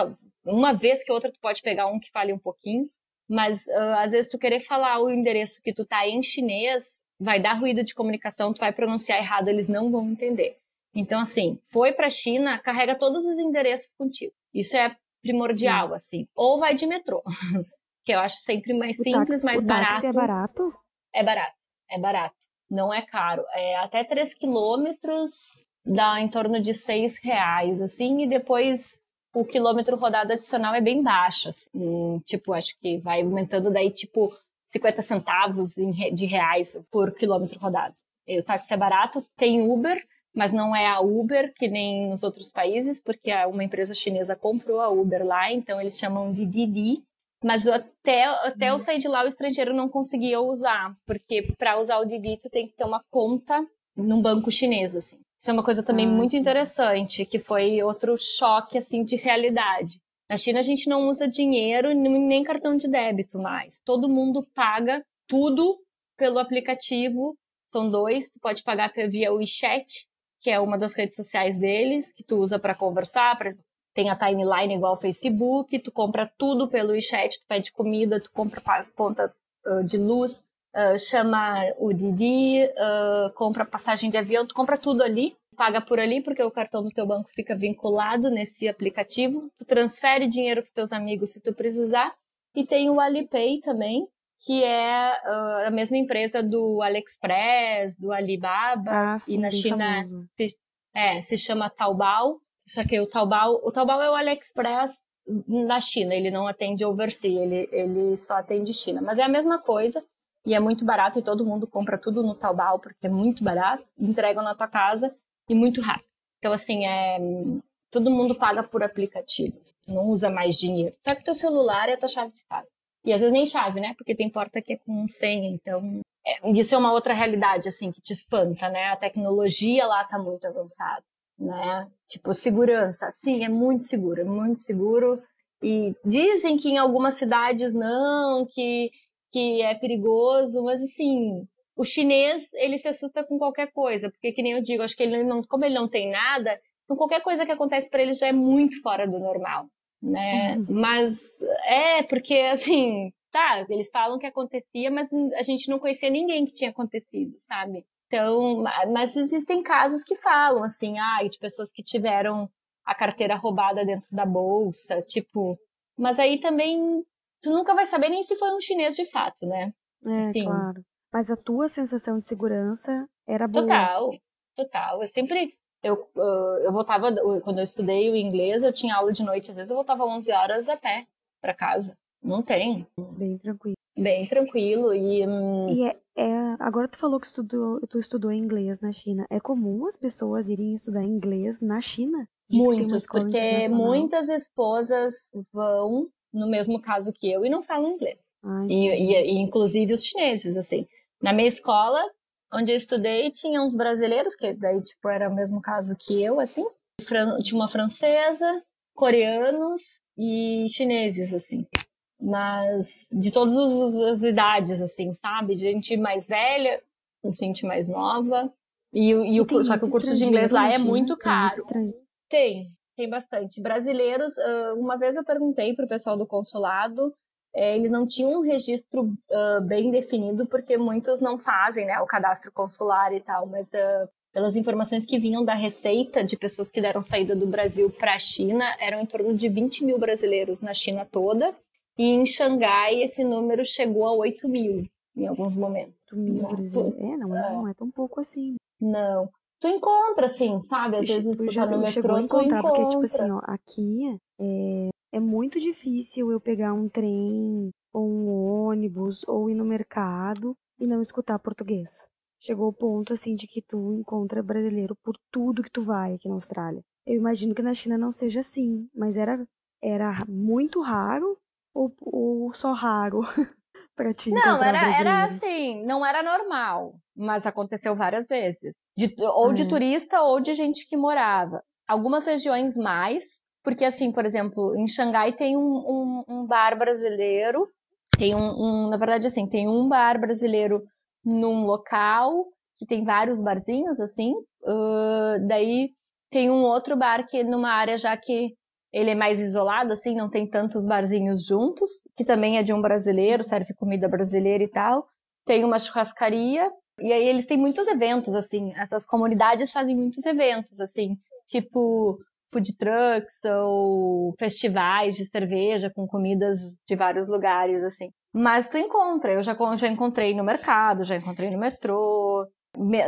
uma vez que outra tu pode pegar um que fale um pouquinho, mas uh, às vezes tu querer falar o endereço que tu tá em chinês, vai dar ruído de comunicação, tu vai pronunciar errado, eles não vão entender. Então, assim, foi pra China, carrega todos os endereços contigo. Isso é primordial, Sim. assim. Ou vai de metrô, que eu acho sempre mais o simples, táxi, mais o barato. Táxi é barato? É barato, é barato não é caro. É até 3 quilômetros dá em torno de 6 reais, assim, e depois o quilômetro rodado adicional é bem baixo, assim, tipo, acho que vai aumentando daí, tipo, 50 centavos de reais por quilômetro rodado. E o táxi é barato, tem Uber, mas não é a Uber que nem nos outros países, porque uma empresa chinesa comprou a Uber lá, então eles chamam de Didi, mas até, até eu uhum. sair de lá, o estrangeiro não conseguia usar, porque para usar o Didi, tu tem que ter uma conta num banco chinês, assim. Isso é uma coisa também ah, muito interessante, que foi outro choque, assim, de realidade. Na China, a gente não usa dinheiro nem cartão de débito mais. Todo mundo paga tudo pelo aplicativo. São dois, tu pode pagar via WeChat, que é uma das redes sociais deles, que tu usa para conversar, para tem a timeline igual ao Facebook, tu compra tudo pelo WeChat, tu pede comida, tu compra conta uh, de luz, uh, chama o Didi, uh, compra passagem de avião, tu compra tudo ali, paga por ali porque o cartão do teu banco fica vinculado nesse aplicativo, tu transfere dinheiro para teus amigos se tu precisar, e tem o Alipay também, que é uh, a mesma empresa do AliExpress, do Alibaba, ah, sim, e na China se, é, se chama Taobao, só que o Taobao, o Taobao é o AliExpress na China, ele não atende overseas, ele, ele só atende China. Mas é a mesma coisa e é muito barato e todo mundo compra tudo no Taobao porque é muito barato, entregam na tua casa e muito rápido. Então, assim, é, todo mundo paga por aplicativos, não usa mais dinheiro. Só que teu celular é a tua chave de casa. E às vezes nem chave, né? Porque tem porta que é com senha, então... É, isso é uma outra realidade, assim, que te espanta, né? A tecnologia lá tá muito avançada né? Tipo, segurança. Sim, é muito seguro, é muito seguro. E dizem que em algumas cidades não, que, que é perigoso, mas assim, o chinês, ele se assusta com qualquer coisa, porque que nem eu digo, acho que ele não, como ele não tem nada, então qualquer coisa que acontece para ele já é muito fora do normal, né? mas é porque assim, tá, eles falam que acontecia, mas a gente não conhecia ninguém que tinha acontecido, sabe? Então, mas existem casos que falam assim, ah, de pessoas que tiveram a carteira roubada dentro da bolsa, tipo. Mas aí também tu nunca vai saber nem se foi um chinês de fato, né? É, assim, claro. Mas a tua sensação de segurança era boa. Total, total. Eu sempre eu, eu voltava, quando eu estudei o inglês, eu tinha aula de noite, às vezes eu voltava 11 horas a pé para casa. Não tem. Bem tranquilo. Bem tranquilo e... Hum... E é, É, agora tu falou que estudou, tu estudou inglês na China. É comum as pessoas irem estudar inglês na China? Diz Muitos, porque muitas esposas vão, no mesmo caso que eu, e não falam inglês. Ai, e, e, e, inclusive os chineses, assim. Na minha escola, onde eu estudei, tinha uns brasileiros, que daí, tipo, era o mesmo caso que eu, assim. Tinha uma francesa, coreanos e chineses, assim mas de todas as idades, assim, sabe? Gente mais velha, gente mais nova. E, e, e o, só que o curso de inglês lá é muito caro. Tem, tem bastante. Brasileiros, uma vez eu perguntei para o pessoal do consulado, é, eles não tinham um registro uh, bem definido, porque muitos não fazem né, o cadastro consular e tal, mas uh, pelas informações que vinham da Receita de pessoas que deram saída do Brasil para a China, eram em torno de 20 mil brasileiros na China toda. E em Xangai esse número chegou a 8 mil em alguns momentos. 8 mil, exemplo. É, não é, não é tão pouco assim. Não. Tu encontra, assim, sabe? Às vezes tu, tu já tá no metrô, a encontrar, porque, tipo assim, ó, aqui é, é muito difícil eu pegar um trem ou um ônibus ou ir no mercado e não escutar português. Chegou o ponto, assim, de que tu encontra brasileiro por tudo que tu vai aqui na Austrália. Eu imagino que na China não seja assim, mas era, era muito raro ou, ou só raro para ti Não, era, era assim, não era normal, mas aconteceu várias vezes. De, ou de é. turista ou de gente que morava. Algumas regiões mais, porque assim, por exemplo, em Xangai tem um, um, um bar brasileiro, tem um, um, na verdade assim, tem um bar brasileiro num local que tem vários barzinhos assim, uh, daí tem um outro bar que numa área já que ele é mais isolado, assim, não tem tantos barzinhos juntos, que também é de um brasileiro, serve comida brasileira e tal. Tem uma churrascaria, e aí eles têm muitos eventos, assim, essas comunidades fazem muitos eventos, assim, tipo food trucks ou festivais de cerveja com comidas de vários lugares, assim. Mas tu encontra, eu já, já encontrei no mercado, já encontrei no metrô,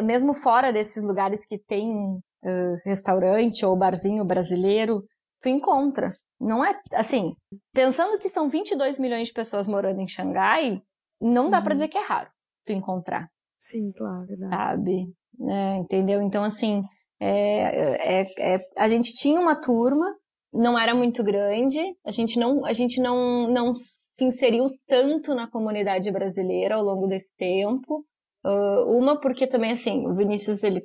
mesmo fora desses lugares que tem uh, restaurante ou barzinho brasileiro, tu encontra. Não é assim, pensando que são 22 milhões de pessoas morando em Xangai, não dá uhum. para dizer que é raro tu encontrar. Sim, claro. Verdade. Sabe? É, entendeu? Então, assim, é, é, é, a gente tinha uma turma, não era muito grande, a gente não, a gente não, não se inseriu tanto na comunidade brasileira ao longo desse tempo. Uh, uma porque também, assim, o Vinícius, ele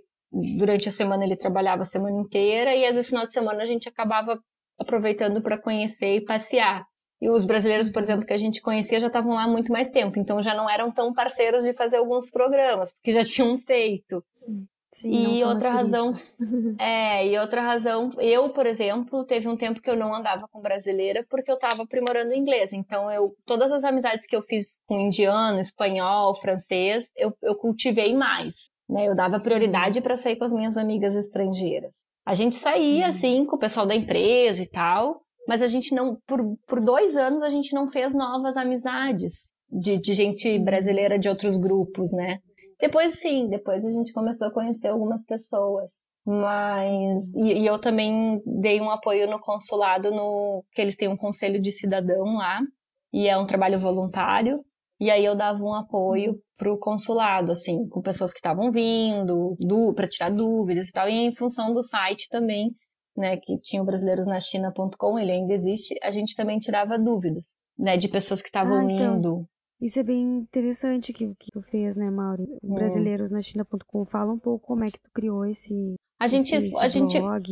durante a semana ele trabalhava a semana inteira e às vezes final de semana a gente acabava aproveitando para conhecer e passear. E os brasileiros, por exemplo, que a gente conhecia já estavam lá muito mais tempo, então já não eram tão parceiros de fazer alguns programas, porque já tinham feito. Sim. Sim, e outra razão é e outra razão eu por exemplo teve um tempo que eu não andava com brasileira porque eu estava aprimorando inglês então eu todas as amizades que eu fiz com indiano espanhol francês eu, eu cultivei mais né? Eu dava prioridade para sair com as minhas amigas estrangeiras. A gente saía, uhum. assim, com o pessoal da empresa e tal, mas a gente não, por, por dois anos, a gente não fez novas amizades de, de gente brasileira de outros grupos, né? Depois, sim, depois a gente começou a conhecer algumas pessoas. Mas. E, e, eu também dei um apoio no consulado, no que eles têm um conselho de cidadão lá, e é um trabalho voluntário. E aí eu dava um apoio para o consulado, assim, com pessoas que estavam vindo, para tirar dúvidas e tal, e em função do site também, né, que tinha o brasileirosnachina.com, ele ainda existe, a gente também tirava dúvidas, né, de pessoas que estavam ah, então, indo. Isso é bem interessante que, que tu fez, né, Mauri? É. Brasileirosnachina.com, fala um pouco como é que tu criou esse, a gente, esse, esse a gente... blog,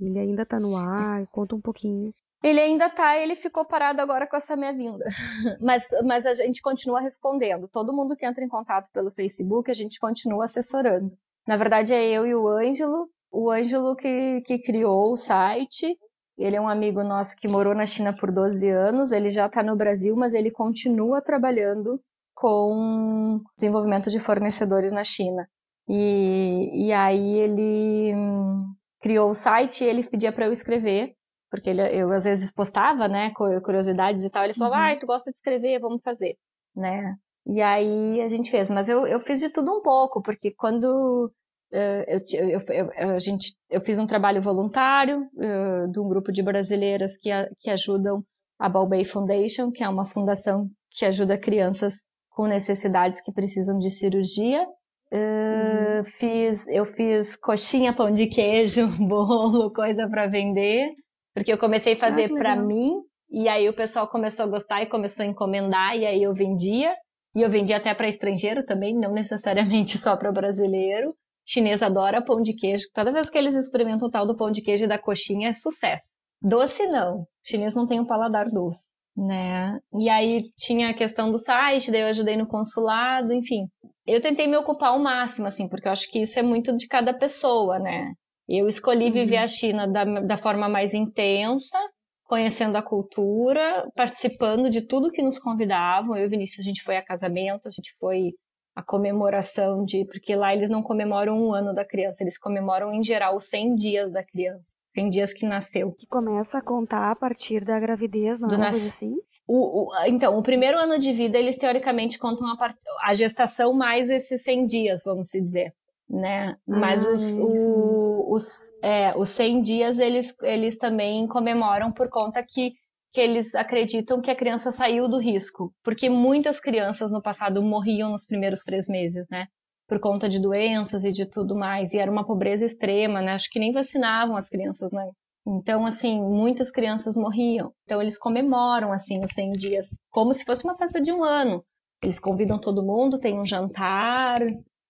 ele ainda tá no ar, conta um pouquinho. Ele ainda tá, ele ficou parado agora com essa minha vinda. mas, mas a gente continua respondendo. Todo mundo que entra em contato pelo Facebook, a gente continua assessorando. Na verdade, é eu e o Ângelo. O Ângelo que, que criou o site. Ele é um amigo nosso que morou na China por 12 anos. Ele já está no Brasil, mas ele continua trabalhando com desenvolvimento de fornecedores na China. E, e aí ele hum, criou o site e ele pedia para eu escrever porque ele, eu às vezes postava, né, curiosidades e tal, ele falava, uhum. ah, tu gosta de escrever, vamos fazer, né, e aí a gente fez, mas eu, eu fiz de tudo um pouco, porque quando uh, eu, eu, eu, a gente, eu fiz um trabalho voluntário uh, de um grupo de brasileiras que, a, que ajudam a Balbay Foundation, que é uma fundação que ajuda crianças com necessidades que precisam de cirurgia. Uh, uhum. fiz, eu fiz coxinha, pão de queijo, bolo, coisa para vender, porque eu comecei a fazer ah, para mim e aí o pessoal começou a gostar e começou a encomendar e aí eu vendia e eu vendia até para estrangeiro também, não necessariamente só para brasileiro. Chinês adora pão de queijo. Toda vez que eles experimentam o tal do pão de queijo e da coxinha é sucesso. Doce não. Chinês não tem um paladar doce né? E aí tinha a questão do site, daí eu ajudei no consulado, enfim. Eu tentei me ocupar ao máximo, assim, porque eu acho que isso é muito de cada pessoa, né? Eu escolhi uhum. viver a China da, da forma mais intensa, conhecendo a cultura, participando de tudo que nos convidavam. Eu e Vinícius, a gente foi a casamento, a gente foi a comemoração de. Porque lá eles não comemoram um ano da criança, eles comemoram em geral os 100 dias da criança. Tem dias que nasceu. Que começa a contar a partir da gravidez, não é uma coisa assim? O, o, então, o primeiro ano de vida, eles teoricamente contam a, part... a gestação mais esses 100 dias, vamos dizer, né? Mas ah, os, o, os, é, os 100 dias, eles, eles também comemoram por conta que, que eles acreditam que a criança saiu do risco. Porque muitas crianças no passado morriam nos primeiros três meses, né? por conta de doenças e de tudo mais. E era uma pobreza extrema, né? Acho que nem vacinavam as crianças, né? Então, assim, muitas crianças morriam. Então, eles comemoram, assim, os 100 dias, como se fosse uma festa de um ano. Eles convidam todo mundo, tem um jantar,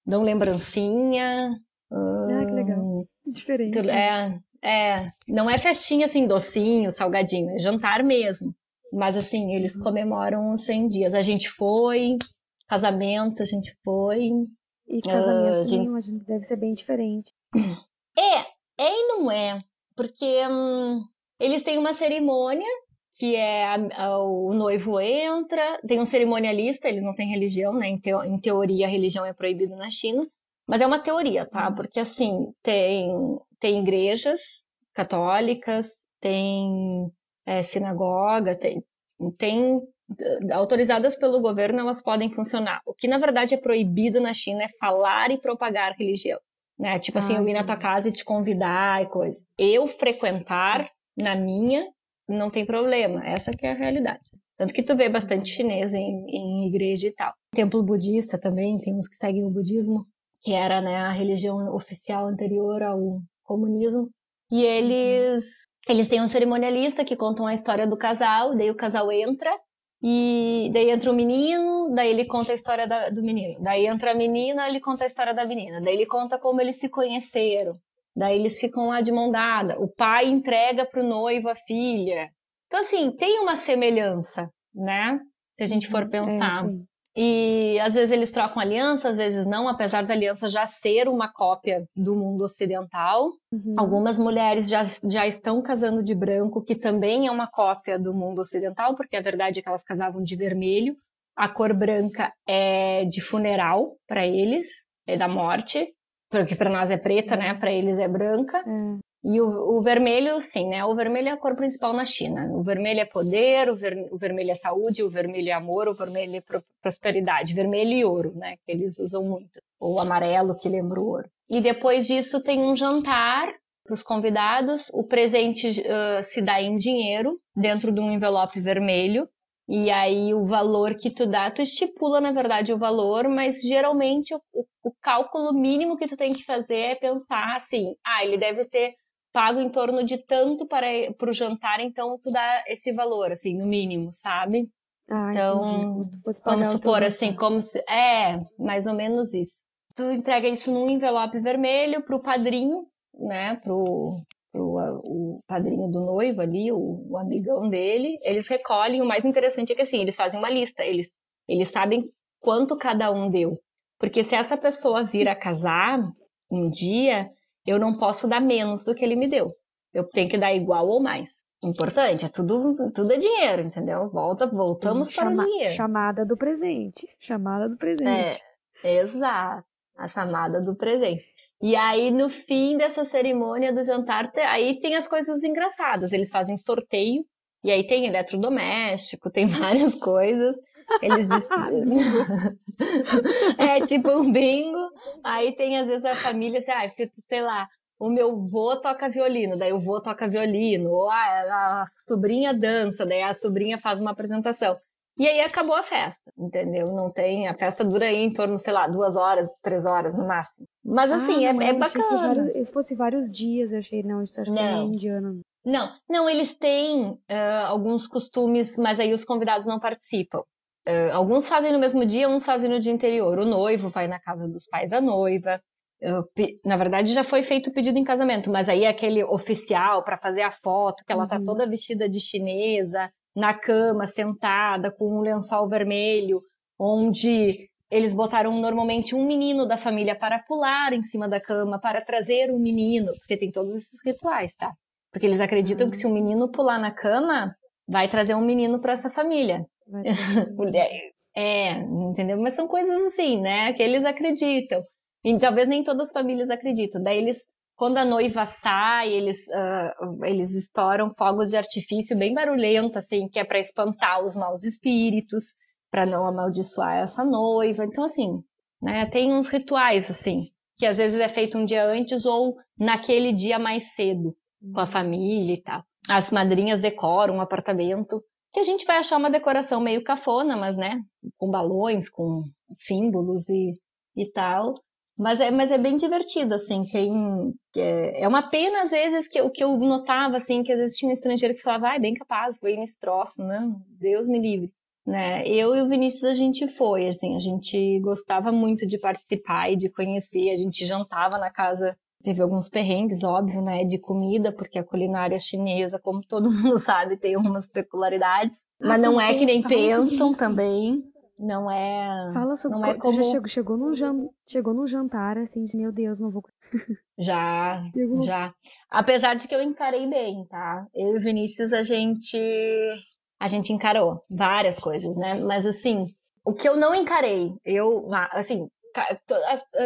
dão lembrancinha. Ah, que legal. Diferente. É, é, não é festinha, assim, docinho, salgadinho, é jantar mesmo. Mas, assim, eles uhum. comemoram os 100 dias. A gente foi, casamento, a gente foi, e casamento uh, imagino que deve ser bem diferente. É, é e não é. Porque hum, eles têm uma cerimônia que é a, a, o noivo entra, tem um cerimonialista, eles não têm religião, né? Em, teo, em teoria, a religião é proibida na China. Mas é uma teoria, tá? Uhum. Porque assim, tem, tem igrejas católicas, tem é, sinagoga, tem, tem autorizadas pelo governo, elas podem funcionar. O que na verdade é proibido na China é falar e propagar religião. Né? Tipo assim, eu ir na tua casa e te convidar e coisa. Eu frequentar na minha não tem problema. Essa que é a realidade. Tanto que tu vê bastante chinês em, em igreja e tal. Templo budista também, tem uns que seguem o budismo, que era né, a religião oficial anterior ao comunismo. E eles, eles têm um cerimonialista que contam a história do casal, daí o casal entra e daí entra o menino, daí ele conta a história da, do menino. Daí entra a menina, ele conta a história da menina. Daí ele conta como eles se conheceram. Daí eles ficam lá de mão dada. O pai entrega pro noivo a filha. Então, assim, tem uma semelhança, né? Se a gente for uhum. pensar. É, e às vezes eles trocam aliança, às vezes não, apesar da aliança já ser uma cópia do mundo ocidental. Uhum. Algumas mulheres já, já estão casando de branco, que também é uma cópia do mundo ocidental, porque a verdade é que elas casavam de vermelho. A cor branca é de funeral para eles, é da morte, porque para nós é preta, né? Para eles é branca. É. E o, o, vermelho, sim, né? O vermelho é a cor principal na China. O vermelho é poder, o, ver, o vermelho é saúde, o vermelho é amor, o vermelho é pro, prosperidade. Vermelho e ouro, né? Que eles usam muito. Ou amarelo, que lembra o ouro. E depois disso tem um jantar para os convidados. O presente uh, se dá em dinheiro, dentro de um envelope vermelho. E aí o valor que tu dá, tu estipula, na verdade, o valor, mas geralmente o, o cálculo mínimo que tu tem que fazer é pensar assim, ah, ele deve ter pago em torno de tanto para, para o jantar, então tu dá esse valor, assim, no mínimo, sabe? Ah, então, vamos supor assim, como se. É, mais ou menos isso. Tu entrega isso num envelope vermelho pro padrinho, né? Pro, pro o padrinho do noivo ali, o, o amigão dele. Eles recolhem. O mais interessante é que assim, eles fazem uma lista. Eles, eles sabem quanto cada um deu. Porque se essa pessoa vir a casar um dia, eu não posso dar menos do que ele me deu. Eu tenho que dar igual ou mais. Importante, é tudo, tudo é dinheiro, entendeu? Volta, voltamos para o dinheiro. Chamada do presente. Chamada do presente. É, exato. A chamada do presente. E aí, no fim dessa cerimônia do jantar, aí tem as coisas engraçadas. Eles fazem sorteio, e aí tem eletrodoméstico, tem várias coisas. Eles É tipo um bingo. Aí tem às vezes a família assim, ah, sei lá, o meu vô toca violino, daí o vô toca violino, ou ah, a sobrinha dança, daí a sobrinha faz uma apresentação. E aí acabou a festa, entendeu? Não tem. A festa dura aí em torno, sei lá, duas horas, três horas no máximo. Mas Ah, assim, é, não, é que bacana. vários- fosse vários dias, eu achei, não, isso acho que é Não. indiano. Não, não, eles têm ah, alguns costumes, mas aí os convidados não participam. Ah, alguns fazem no mesmo dia, uns fazem no dia anterior. O noivo vai na casa dos pais da noiva. Na verdade, já foi feito o pedido em casamento, mas aí é aquele oficial para fazer a foto, que ela tá Uhum. toda vestida de chinesa, na cama, sentada, com um lençol vermelho, onde eles botaram normalmente um menino da família para pular em cima da cama, para trazer um menino, porque tem todos esses rituais, tá? Porque eles acreditam que se um menino pular na cama, vai trazer um menino para essa família. É, entendeu? Mas são coisas assim, né? Que eles acreditam. E talvez nem todas as famílias acreditam. Daí eles, quando a noiva sai, eles, ah, eles estouram fogos de artifício bem barulhento, assim, que é para espantar os maus espíritos, para não amaldiçoar essa noiva. Então, assim, né? Tem uns rituais, assim, que às vezes é feito um dia antes ou naquele dia mais cedo, com a família e tal. As madrinhas decoram o apartamento que a gente vai achar uma decoração meio cafona, mas né, com balões, com símbolos e, e tal. Mas é, mas é bem divertido, assim, tem, é, é uma pena, às vezes, que o que eu notava, assim, que às vezes tinha um estrangeiro que falava, ai, bem capaz, foi nesse troço, não, Deus me livre, né, eu e o Vinícius, a gente foi, assim, a gente gostava muito de participar e de conhecer, a gente jantava na casa Teve alguns perrengues, óbvio, né, de comida, porque a culinária chinesa, como todo mundo sabe, tem algumas peculiaridades. Ah, Mas não é é, que nem pensam também. Não é. Fala sobre. Não é como- chegou, chegou, num jan... chegou num jantar assim, de, meu Deus, não vou. Já, Eu já. Apesar de que eu encarei bem, tá? Eu e o Vinícius, a gente. A gente encarou várias coisas, né? Mas assim, o que eu não encarei, eu, assim,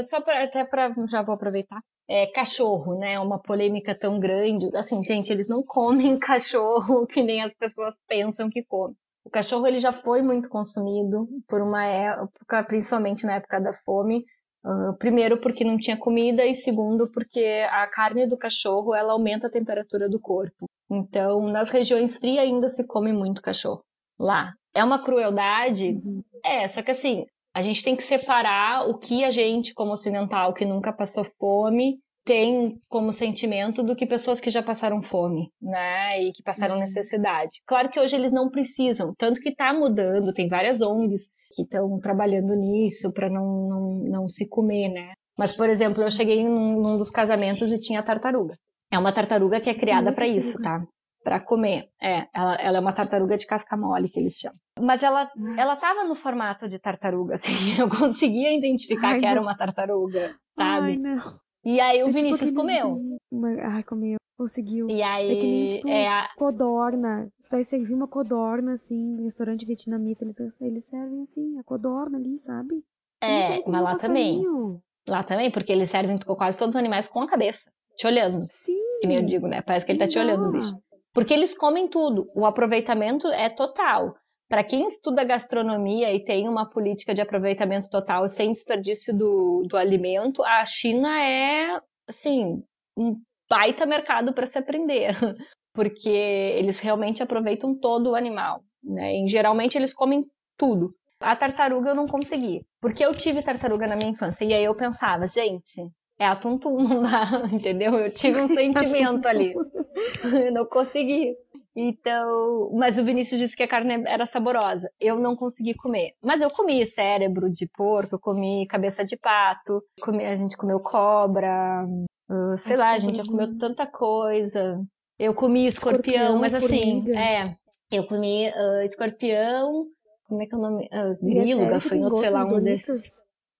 só pra, até pra. Já vou aproveitar. É, cachorro, né? Uma polêmica tão grande. Assim, gente, eles não comem cachorro que nem as pessoas pensam que comem. O cachorro ele já foi muito consumido por uma época, principalmente na época da fome. Ah, primeiro porque não tinha comida e segundo porque a carne do cachorro ela aumenta a temperatura do corpo. Então, nas regiões frias ainda se come muito cachorro. Lá. É uma crueldade? Uhum. É, só que assim, a gente tem que separar o que a gente, como ocidental, que nunca passou fome, tem como sentimento do que pessoas que já passaram fome, né? E que passaram Uhum. necessidade. Claro que hoje eles não precisam, tanto que tá mudando, tem várias ONGs que estão trabalhando nisso para não, não, não se comer, né? Mas, por exemplo, eu cheguei num, num dos casamentos e tinha tartaruga. É uma tartaruga que é criada Ai, para isso, tá? Para comer. É, ela, ela é uma tartaruga de casca mole, que eles chamam. Mas ela, ela tava no formato de tartaruga, assim. Eu conseguia identificar Ai, que era uma tartaruga, Ai, sabe? não. E aí o É tipo Vinícius aqueles comeu. Uma... Ai, comeu. Conseguiu. E aí É que nem, tipo, é a- Codorna. Você vai servir uma codorna, assim, em restaurante vietnamita. Eles, eles servem assim, a codorna ali, sabe? É, mas lá também. passarinho. Lá também, porque eles servem quase todos os animais com a cabeça, te olhando. Sim. Que nem eu digo, né? Parece que ele tá te olhando, bicho. Porque eles comem tudo. O aproveitamento é total. Para quem estuda gastronomia e tem uma política de aproveitamento total sem desperdício do, do alimento, a China é, assim, um baita mercado para se aprender. Porque eles realmente aproveitam todo o animal. Né? E, geralmente eles comem tudo. A tartaruga eu não consegui. Porque eu tive tartaruga na minha infância. E aí eu pensava, gente, é a tuntum, não dá, entendeu? Eu tive um sentimento ali. Eu não consegui. Então, mas o Vinícius disse que a carne era saborosa. Eu não consegui comer. Mas eu comi cérebro de porco, eu comi cabeça de pato, comi, a gente comeu cobra, uh, sei lá, a gente já comeu tanta coisa. Eu comi escorpião, Escorpião, mas assim, formiga. é. Eu comi ah, escorpião, como é que é o nome? Uh, E é gafanhoto, sei lá, um desses. Doritos?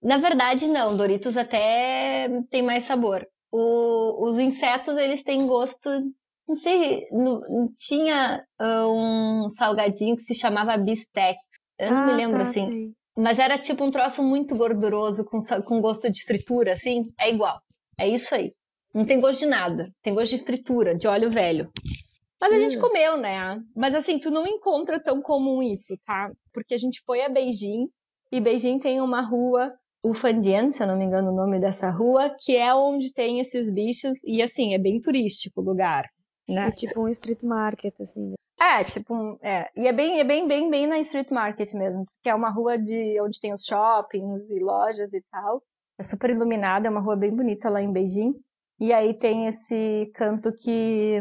Na verdade, não. Doritos até tem mais sabor. O- os insetos, eles têm gosto. Não sei, não- tinha ah, um salgadinho que se chamava bistec. Eu não me Ah, lembro tá, assim. sei. Mas era tipo um troço muito gorduroso, com, com gosto de fritura, assim. É igual. É isso aí. Não tem gosto de nada. Tem gosto de fritura, de óleo velho. Mas a gente Hum. comeu, né? Mas assim, tu não encontra tão comum isso, tá? Porque a gente foi a Beijing e Beijing tem uma rua, o Fandian, se eu não me engano o nome dessa rua, que é onde tem esses bichos e assim, é bem turístico o lugar, né? É tipo um street market, assim. É, tipo, é. E é bem, é bem, bem, bem na street market mesmo. Que é uma rua de onde tem os shoppings e lojas e tal. É super iluminada, é uma rua bem bonita lá em Beijing. E aí tem esse canto que,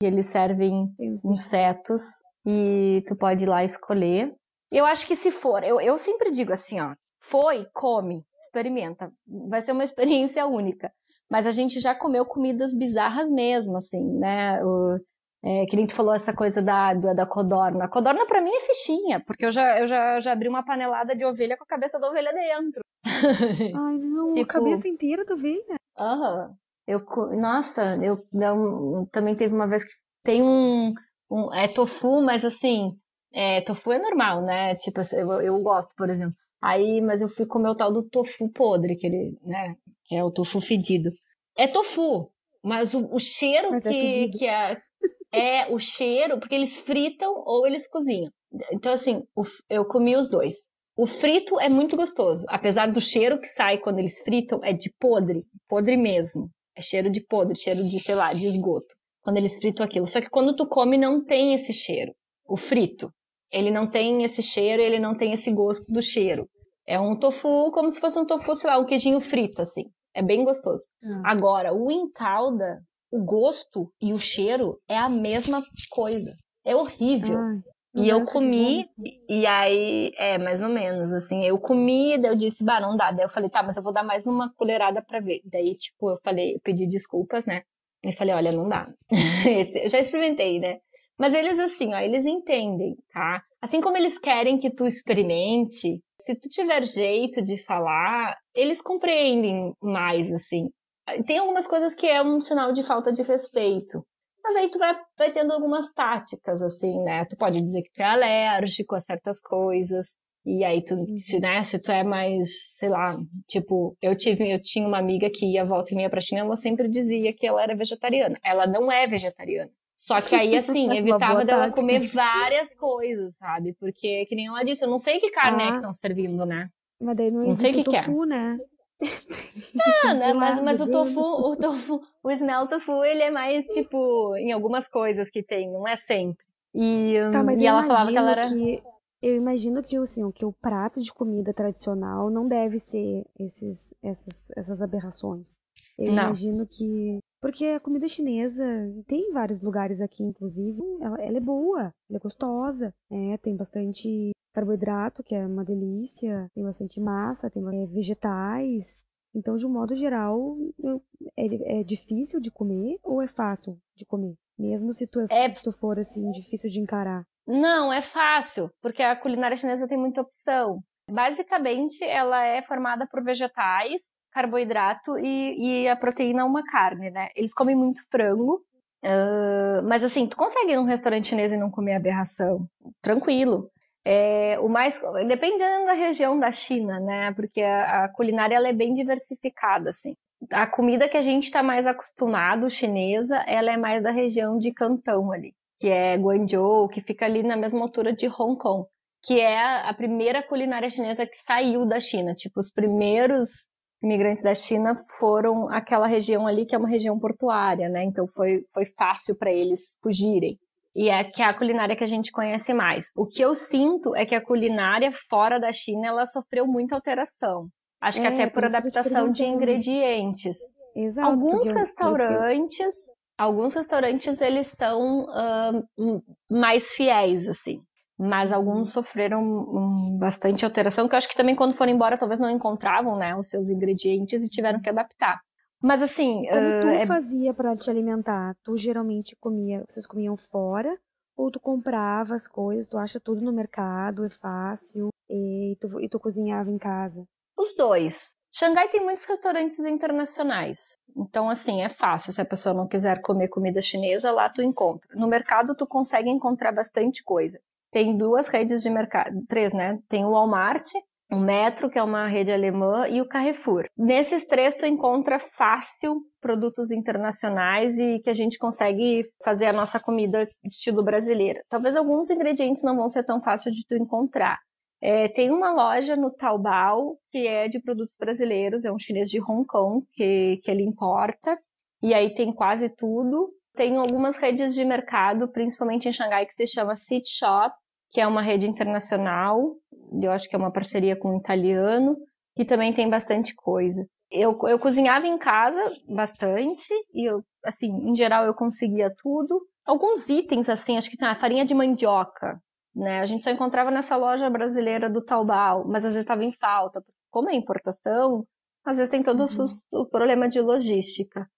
que eles servem insetos e tu pode ir lá escolher. Eu acho que se for, eu, eu sempre digo assim, ó, foi, come, experimenta. Vai ser uma experiência única. Mas a gente já comeu comidas bizarras mesmo, assim, né? O, é, que nem tu falou essa coisa da, da, da codorna. A codorna pra mim é fichinha, porque eu já, eu já, já abri uma panelada de ovelha com a cabeça da ovelha dentro. Ai, não, tipo, a cabeça inteira da ovelha? Aham. Eu, nossa, eu, eu, também teve uma vez que tem um, um é tofu, mas assim, é, tofu é normal, né? Tipo, eu, eu gosto, por exemplo. Aí, mas eu fui comer o tal do tofu podre, que ele, né, é o tofu fedido. É tofu, mas o, o cheiro mas é que, é que é, é o cheiro, porque eles fritam ou eles cozinham. Então, assim, o, eu comi os dois. O frito é muito gostoso, apesar do cheiro que sai quando eles fritam, é de podre, podre mesmo. É cheiro de podre, cheiro de, sei lá, de esgoto, quando eles fritam aquilo. Só que quando tu come, não tem esse cheiro. O frito, ele não tem esse cheiro, ele não tem esse gosto do cheiro. É um tofu como se fosse um tofu, sei lá, um queijinho frito, assim. É bem gostoso. Ah. Agora, o em calda, o gosto e o cheiro é a mesma coisa. É horrível. Ah, e eu comi, e aí, é, mais ou menos, assim, eu comi, daí eu disse, bah, não dá. Daí eu falei, tá, mas eu vou dar mais uma colherada pra ver. Daí, tipo, eu falei, eu pedi desculpas, né? E falei, olha, não dá. Eu já experimentei, né? Mas eles, assim, ó, eles entendem, tá? Assim como eles querem que tu experimente, se tu tiver jeito de falar, eles compreendem mais, assim. Tem algumas coisas que é um sinal de falta de respeito. Mas aí tu vai, vai tendo algumas táticas, assim, né? Tu pode dizer que tu é alérgico a certas coisas. E aí tu, uhum. se, né, se tu é mais, sei lá, tipo, eu tive, eu tinha uma amiga que ia volta e meia pra China, ela sempre dizia que ela era vegetariana. Ela não é vegetariana. Só que aí, assim, evitava dela comer várias coisas, sabe? Porque, que nem ela disse, eu não sei que carne ah, é que estão ah. servindo, né? Mas daí não, não sei o que tofu, que é. né? Não, né? Mas, mas o tofu, o tofu, o smell tofu, ele é mais, tipo, em algumas coisas que tem, não é sempre. E, tá, mas e ela falava que ela era... Que, eu imagino que, assim, que o prato de comida tradicional não deve ser esses, essas, essas aberrações. Eu não. imagino que porque a comida chinesa tem vários lugares aqui, inclusive. Ela, ela é boa, ela é gostosa, né? Tem bastante carboidrato, que é uma delícia, tem bastante massa, tem é, vegetais. Então, de um modo geral, é, é, difícil de comer ou é fácil de comer? Mesmo se tu, é, é... se tu for assim, difícil de encarar. Não, é fácil, porque a culinária chinesa tem muita opção. Basicamente, ela é formada por vegetais carboidrato e, e a proteína uma carne, né? Eles comem muito frango, uh, mas assim, tu consegue ir num restaurante chinês e não comer aberração, tranquilo. É, o mais, dependendo da região da China, né? Porque a, a culinária ela é bem diversificada, assim. A comida que a gente está mais acostumado, chinesa, ela é mais da região de Cantão ali, que é Guangzhou, que fica ali na mesma altura de Hong Kong, que é a primeira culinária chinesa que saiu da China. Tipo, os primeiros imigrantes da China foram aquela região ali que é uma região portuária, né? Então foi, foi fácil para eles fugirem. E é que é a culinária que a gente conhece mais. O que eu sinto é que a culinária fora da China ela sofreu muita alteração. Acho é, que até por, adaptação de ingredientes. Exato, alguns restaurantes, alguns restaurantes eles estão uh, mais fiéis assim mas alguns sofreram um, bastante alteração, que eu acho que também quando foram embora talvez não encontravam, né, os seus ingredientes e tiveram que adaptar. Mas assim, como uh, tu é... fazia para te alimentar? Tu geralmente comia, vocês comiam fora ou tu comprava as coisas, tu acha tudo no mercado, é fácil e tu, e tu cozinhava em casa? Os dois. Xangai tem muitos restaurantes internacionais. Então, assim, é fácil. Se a pessoa não quiser comer comida chinesa, lá tu encontra. No mercado, tu consegue encontrar bastante coisa tem duas redes de mercado, três, né? Tem o Walmart, o Metro, que é uma rede alemã, e o Carrefour. Nesses três tu encontra fácil produtos internacionais e que a gente consegue fazer a nossa comida estilo brasileira. Talvez alguns ingredientes não vão ser tão fáceis de tu encontrar. É, tem uma loja no Taobao que é de produtos brasileiros, é um chinês de Hong Kong que, que ele importa, e aí tem quase tudo tem algumas redes de mercado, principalmente em Xangai, que se chama City Shop, que é uma rede internacional, eu acho que é uma parceria com um italiano, que também tem bastante coisa. Eu, eu cozinhava em casa bastante, e eu, assim, em geral eu conseguia tudo. Alguns itens, assim, acho que tem a farinha de mandioca, né? A gente só encontrava nessa loja brasileira do Taobao, mas às vezes estava em falta. Como é importação, às vezes tem todo uhum. o, o problema de logística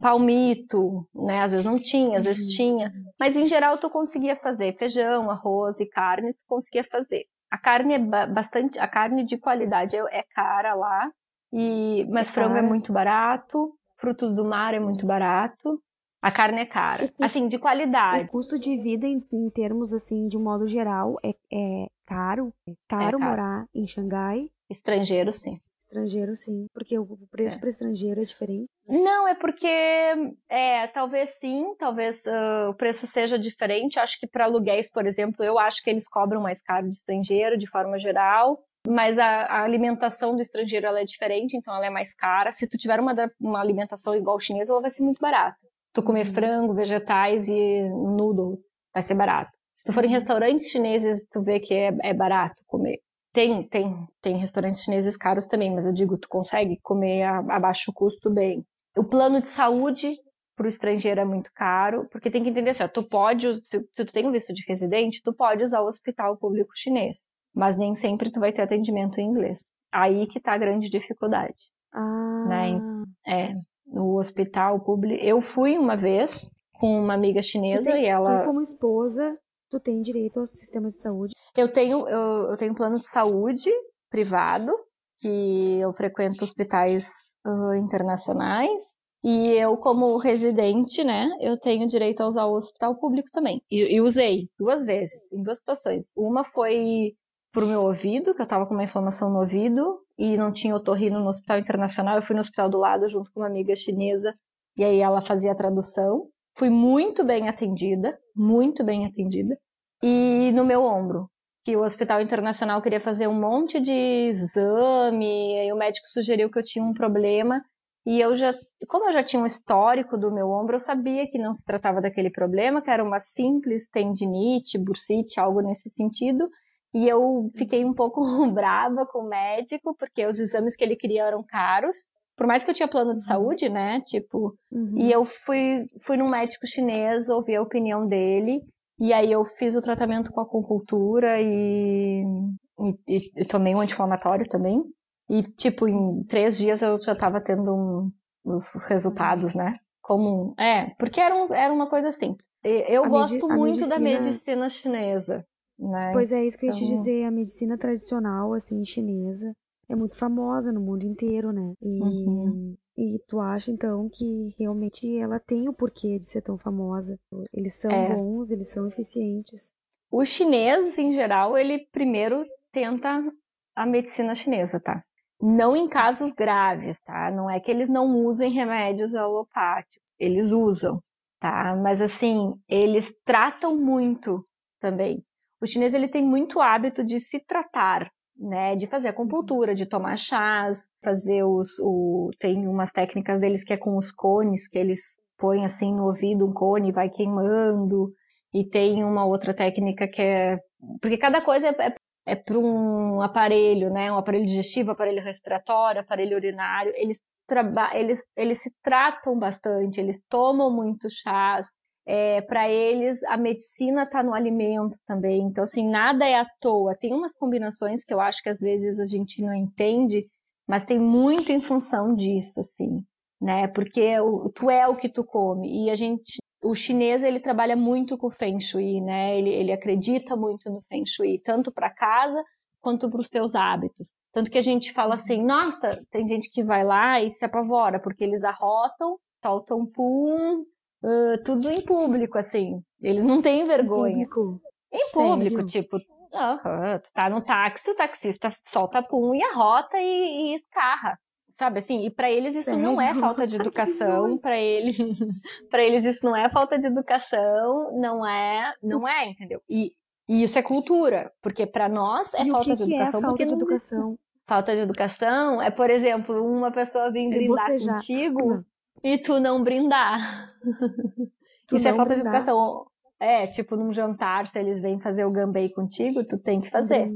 palmito, né? Às vezes não tinha, às vezes uhum. tinha. Mas em geral tu conseguia fazer feijão, arroz e carne, tu conseguia fazer. A carne é bastante, a carne de qualidade é, é cara lá, e mas é frango é muito barato, frutos do mar é muito barato. A carne é cara, custo, assim, de qualidade. O custo de vida em, em termos assim, de um modo geral, é, é caro. É caro, é caro morar em Xangai. Estrangeiro, sim. Estrangeiro, sim. Porque o preço é. para estrangeiro é diferente. Não, é porque, é, talvez sim, talvez uh, o preço seja diferente. Acho que para aluguéis, por exemplo, eu acho que eles cobram mais caro de estrangeiro, de forma geral. Mas a, a alimentação do estrangeiro ela é diferente, então ela é mais cara. Se tu tiver uma, uma alimentação igual chinesa, ela vai ser muito barata. Se tu comer uhum. frango, vegetais e noodles, vai ser barato. Se tu for em uhum. restaurantes chineses, tu vê que é, é barato comer. Tem, tem, tem restaurantes chineses caros também, mas eu digo, tu consegue comer a, a baixo custo bem. O plano de saúde para o estrangeiro é muito caro, porque tem que entender assim, ó, tu pode, se, tu tem um visto de residente, tu pode usar o hospital público chinês, mas nem sempre tu vai ter atendimento em inglês. Aí que tá a grande dificuldade. Ah. Né? É, no hospital público. Eu fui uma vez com uma amiga chinesa tem, e ela. Tu, como esposa, tu tem direito ao sistema de saúde? Eu tenho, eu, eu tenho plano de saúde privado, que eu frequento hospitais uh, internacionais. E eu, como residente, né, eu tenho direito a usar o hospital público também. E, e usei duas vezes, em duas situações. Uma foi pro meu ouvido, que eu tava com uma inflamação no ouvido, e não tinha otorrino no hospital internacional. Eu fui no hospital do lado junto com uma amiga chinesa, e aí ela fazia a tradução. Fui muito bem atendida, muito bem atendida. E no meu ombro, que o Hospital Internacional queria fazer um monte de exame, e o médico sugeriu que eu tinha um problema. E eu já, como eu já tinha um histórico do meu ombro, eu sabia que não se tratava daquele problema, que era uma simples tendinite, bursite, algo nesse sentido. E eu fiquei um pouco brava com o médico, porque os exames que ele queria eram caros por mais que eu tinha plano de uhum. saúde, né? Tipo, uhum. e eu fui, fui num médico chinês, ouvi a opinião dele, e aí eu fiz o tratamento com acupuntura e, e, e tomei um anti-inflamatório também. E, tipo, em três dias eu já tava tendo um, os resultados, né? Como. É, porque era, um, era uma coisa simples. Eu a gosto muito medicina... da medicina chinesa. Né? Pois é, isso que eu ia te então dizer, a medicina tradicional, assim, chinesa, é muito famosa no mundo inteiro, né? E, uhum. e tu acha então que realmente ela tem o porquê de ser tão famosa? Eles são é. bons, eles são eficientes. O chinês, em geral, ele primeiro tenta a medicina chinesa, tá? Não em casos graves, tá? Não é que eles não usem remédios alopáticos, eles usam, tá? Mas assim, eles tratam muito também. O chinês ele tem muito hábito de se tratar, né, de fazer acupuntura, de tomar chás, fazer os, o, tem umas técnicas deles que é com os cones, que eles põem assim no ouvido um cone e vai queimando, e tem uma outra técnica que é, porque cada coisa é, é, é para um aparelho, né, um aparelho digestivo, aparelho respiratório, aparelho urinário, eles, eles, eles se tratam bastante, eles tomam muito chás, é, para eles a medicina está no alimento também. Então, assim, nada é à toa. Tem umas combinações que eu acho que às vezes a gente não entende, mas tem muito em função disso, assim, né? Porque o, tu é o que tu come. E a gente, o chinês, ele trabalha muito com o Feng Shui, né? Ele, ele acredita muito no Feng Shui, tanto para casa quanto para os teus hábitos. Tanto que a gente fala assim, nossa, tem gente que vai lá e se apavora, porque eles arrotam, soltam pum, uh, tudo em público, assim. Eles não têm vergonha. Em público? Em público, Sério? tipo, tu tá no táxi, o taxista solta pum e arrota e, e escarra. Sabe assim, e para eles isso Sério? não é falta de educação, para eles, para eles isso não é falta de educação, não é, não é, entendeu? E, e isso é cultura, porque para nós é e falta que de que educação. É falta de educação. Falta de educação é, por exemplo, uma pessoa vir brindar contigo e tu não brindar. Tu Isso é falta de brindar. educação. É, tipo, num jantar, se eles vêm fazer o gambei contigo, tu tem que fazer.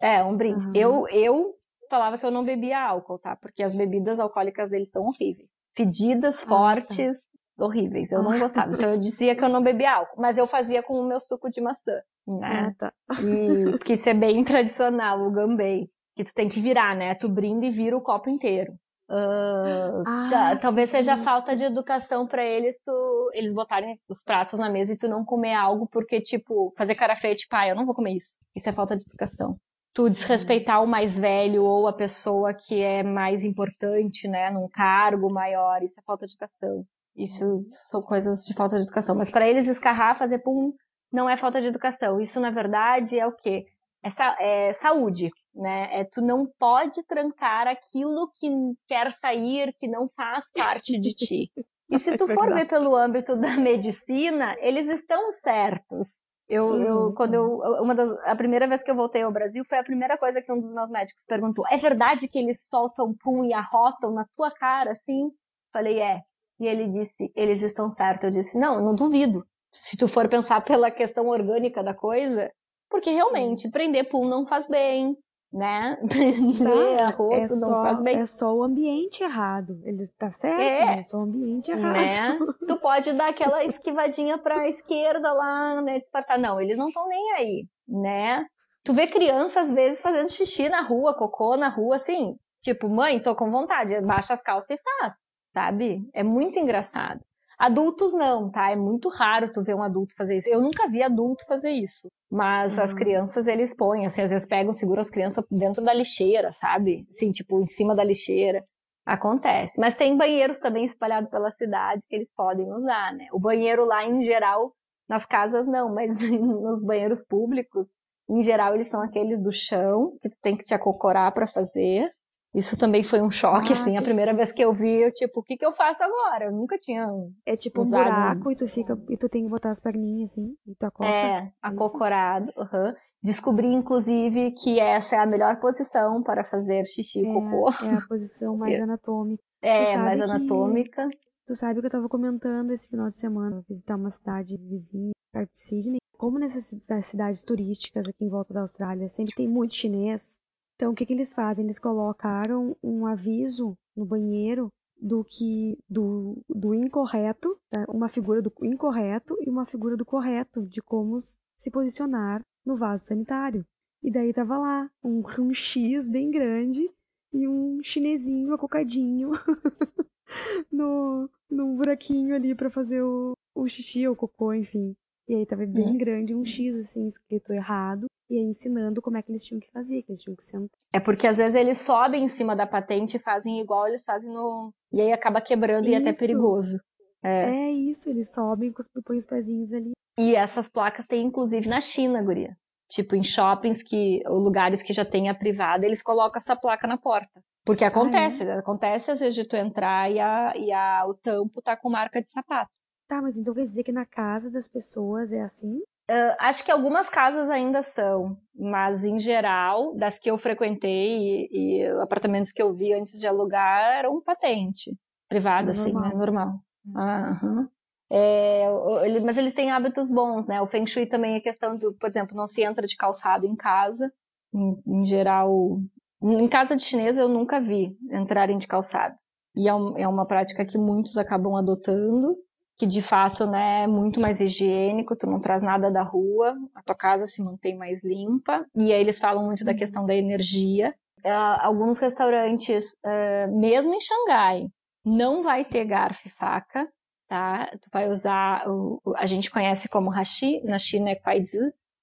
É, um brinde. Eu, eu falava que eu não bebia álcool, tá? Porque as bebidas alcoólicas deles são horríveis. Fedidas, Ah, fortes, horríveis. Eu não gostava. Então eu dizia que eu não bebia álcool. Mas eu fazia com o meu suco de maçã, né? Ah, tá. E, porque isso é bem tradicional, o gambei. Que tu tem que virar, né? Tu brinda e vira o copo inteiro. Ah, Ah, tá- talvez seja falta de educação pra eles, tu, eles botarem os pratos na mesa e tu não comer algo porque, tipo, fazer cara feia, tipo, ah, eu não vou comer isso. Isso é falta de educação. Tu desrespeitar o mais velho ou a pessoa que é mais importante, né, num cargo maior, isso é falta de educação. Isso são coisas de falta de educação. Mas pra eles escarrar, fazer pum, não é falta de educação. Isso, na verdade, é o quê? É, é saúde, né? É tu não pode trancar aquilo que quer sair, que não faz parte de ti. E se tu É for ver pelo âmbito da medicina, eles estão certos. Eu, eu Uhum. quando eu, uma das, a primeira vez que eu voltei ao Brasil foi a primeira coisa que um dos meus médicos perguntou: é verdade que eles soltam pum e arrotam na tua cara, assim? Falei, é. E ele disse, eles estão certos. Eu disse, não, não duvido. Se tu for pensar pela questão orgânica da coisa, porque realmente prender pum não faz bem, né? Prender Tá, arroto é não faz bem. é só o ambiente errado. Ele tá certo, É. mas é só o ambiente errado. né? Tu pode dar aquela esquivadinha pra esquerda lá, né? Disfarçar. Não, eles não estão nem aí, né? Tu vê criança, às vezes, fazendo xixi na rua, cocô na rua, assim. Tipo, mãe, tô com vontade. Baixa as calças e faz, sabe? É muito engraçado. Adultos não, tá? É muito raro tu ver um adulto fazer isso. Eu nunca vi adulto fazer isso. Mas as Uhum. crianças, eles põem, assim, às vezes pegam, seguram as crianças dentro da lixeira, sabe? Assim, tipo, em cima da lixeira. Acontece. Mas tem banheiros também espalhados pela cidade que eles podem usar, né? O banheiro lá, em geral, nas casas não, mas nos banheiros públicos, em geral, eles são aqueles do chão, que tu tem que te acocorar pra fazer. Isso também foi um choque, Ah, assim. A primeira vez que eu vi, eu, tipo, o que que eu faço agora? Eu nunca tinha... É tipo um Usado. buraco e tu fica e tu tem que botar as perninhas assim e tu acoca. É, acocorado. aham. Descobri, inclusive, que essa é a melhor posição para fazer xixi e cocô. É, é a posição mais anatômica. É, mais que- anatômica. Tu sabe que eu tava comentando esse final de semana, visitar uma cidade vizinha, perto de Sydney. Como nessas cidades turísticas aqui em volta da Austrália sempre tem muito chinês, então o que que eles fazem? Eles colocaram um aviso no banheiro do que do, do incorreto, tá? uma figura do incorreto e uma figura do correto, de como se posicionar no vaso sanitário. E daí tava lá um, um X bem grande e um chinesinho acocadinho no, num buraquinho ali pra fazer o, o xixi ou cocô, enfim. E aí tava bem grande um X assim escrito errado e aí ensinando como é que eles tinham que fazer, que eles tinham que sentar. É porque às vezes eles sobem em cima da patente e fazem igual eles fazem no. E aí acaba quebrando e é até Isso. perigoso. É. É isso, eles sobem põem os pezinhos ali. E essas placas tem inclusive na China, guria. Tipo, em shoppings que, ou lugares que já tem a privada, eles colocam essa placa na porta. Porque acontece, acontece às vezes de tu entrar e, a, e a, o tampo tá com marca de sapato. Tá, mas então quer dizer que na casa das pessoas é assim? Ah, acho que algumas casas ainda são, mas em geral, das que eu frequentei e, e apartamentos que eu vi antes de alugar, eram patente. Privada, Era assim, normal. né? Normal. Aham. É, o- ele- mas eles têm hábitos bons, né? O Feng Shui também é questão do, por exemplo, não se entra de calçado em casa. Em, em geral, em casa de chinês eu nunca vi entrarem de calçado. E é, um- é uma prática que muitos acabam adotando, que de fato, né, é muito mais higiênico, tu não traz nada da rua, a tua casa se mantém mais limpa. E aí eles falam muito da Uhum. questão da energia. Ah, alguns restaurantes, ah, mesmo em Xangai, não vai ter garfo e faca, tá? Tu vai usar, o, a gente conhece como hashi, na China é kuaizi,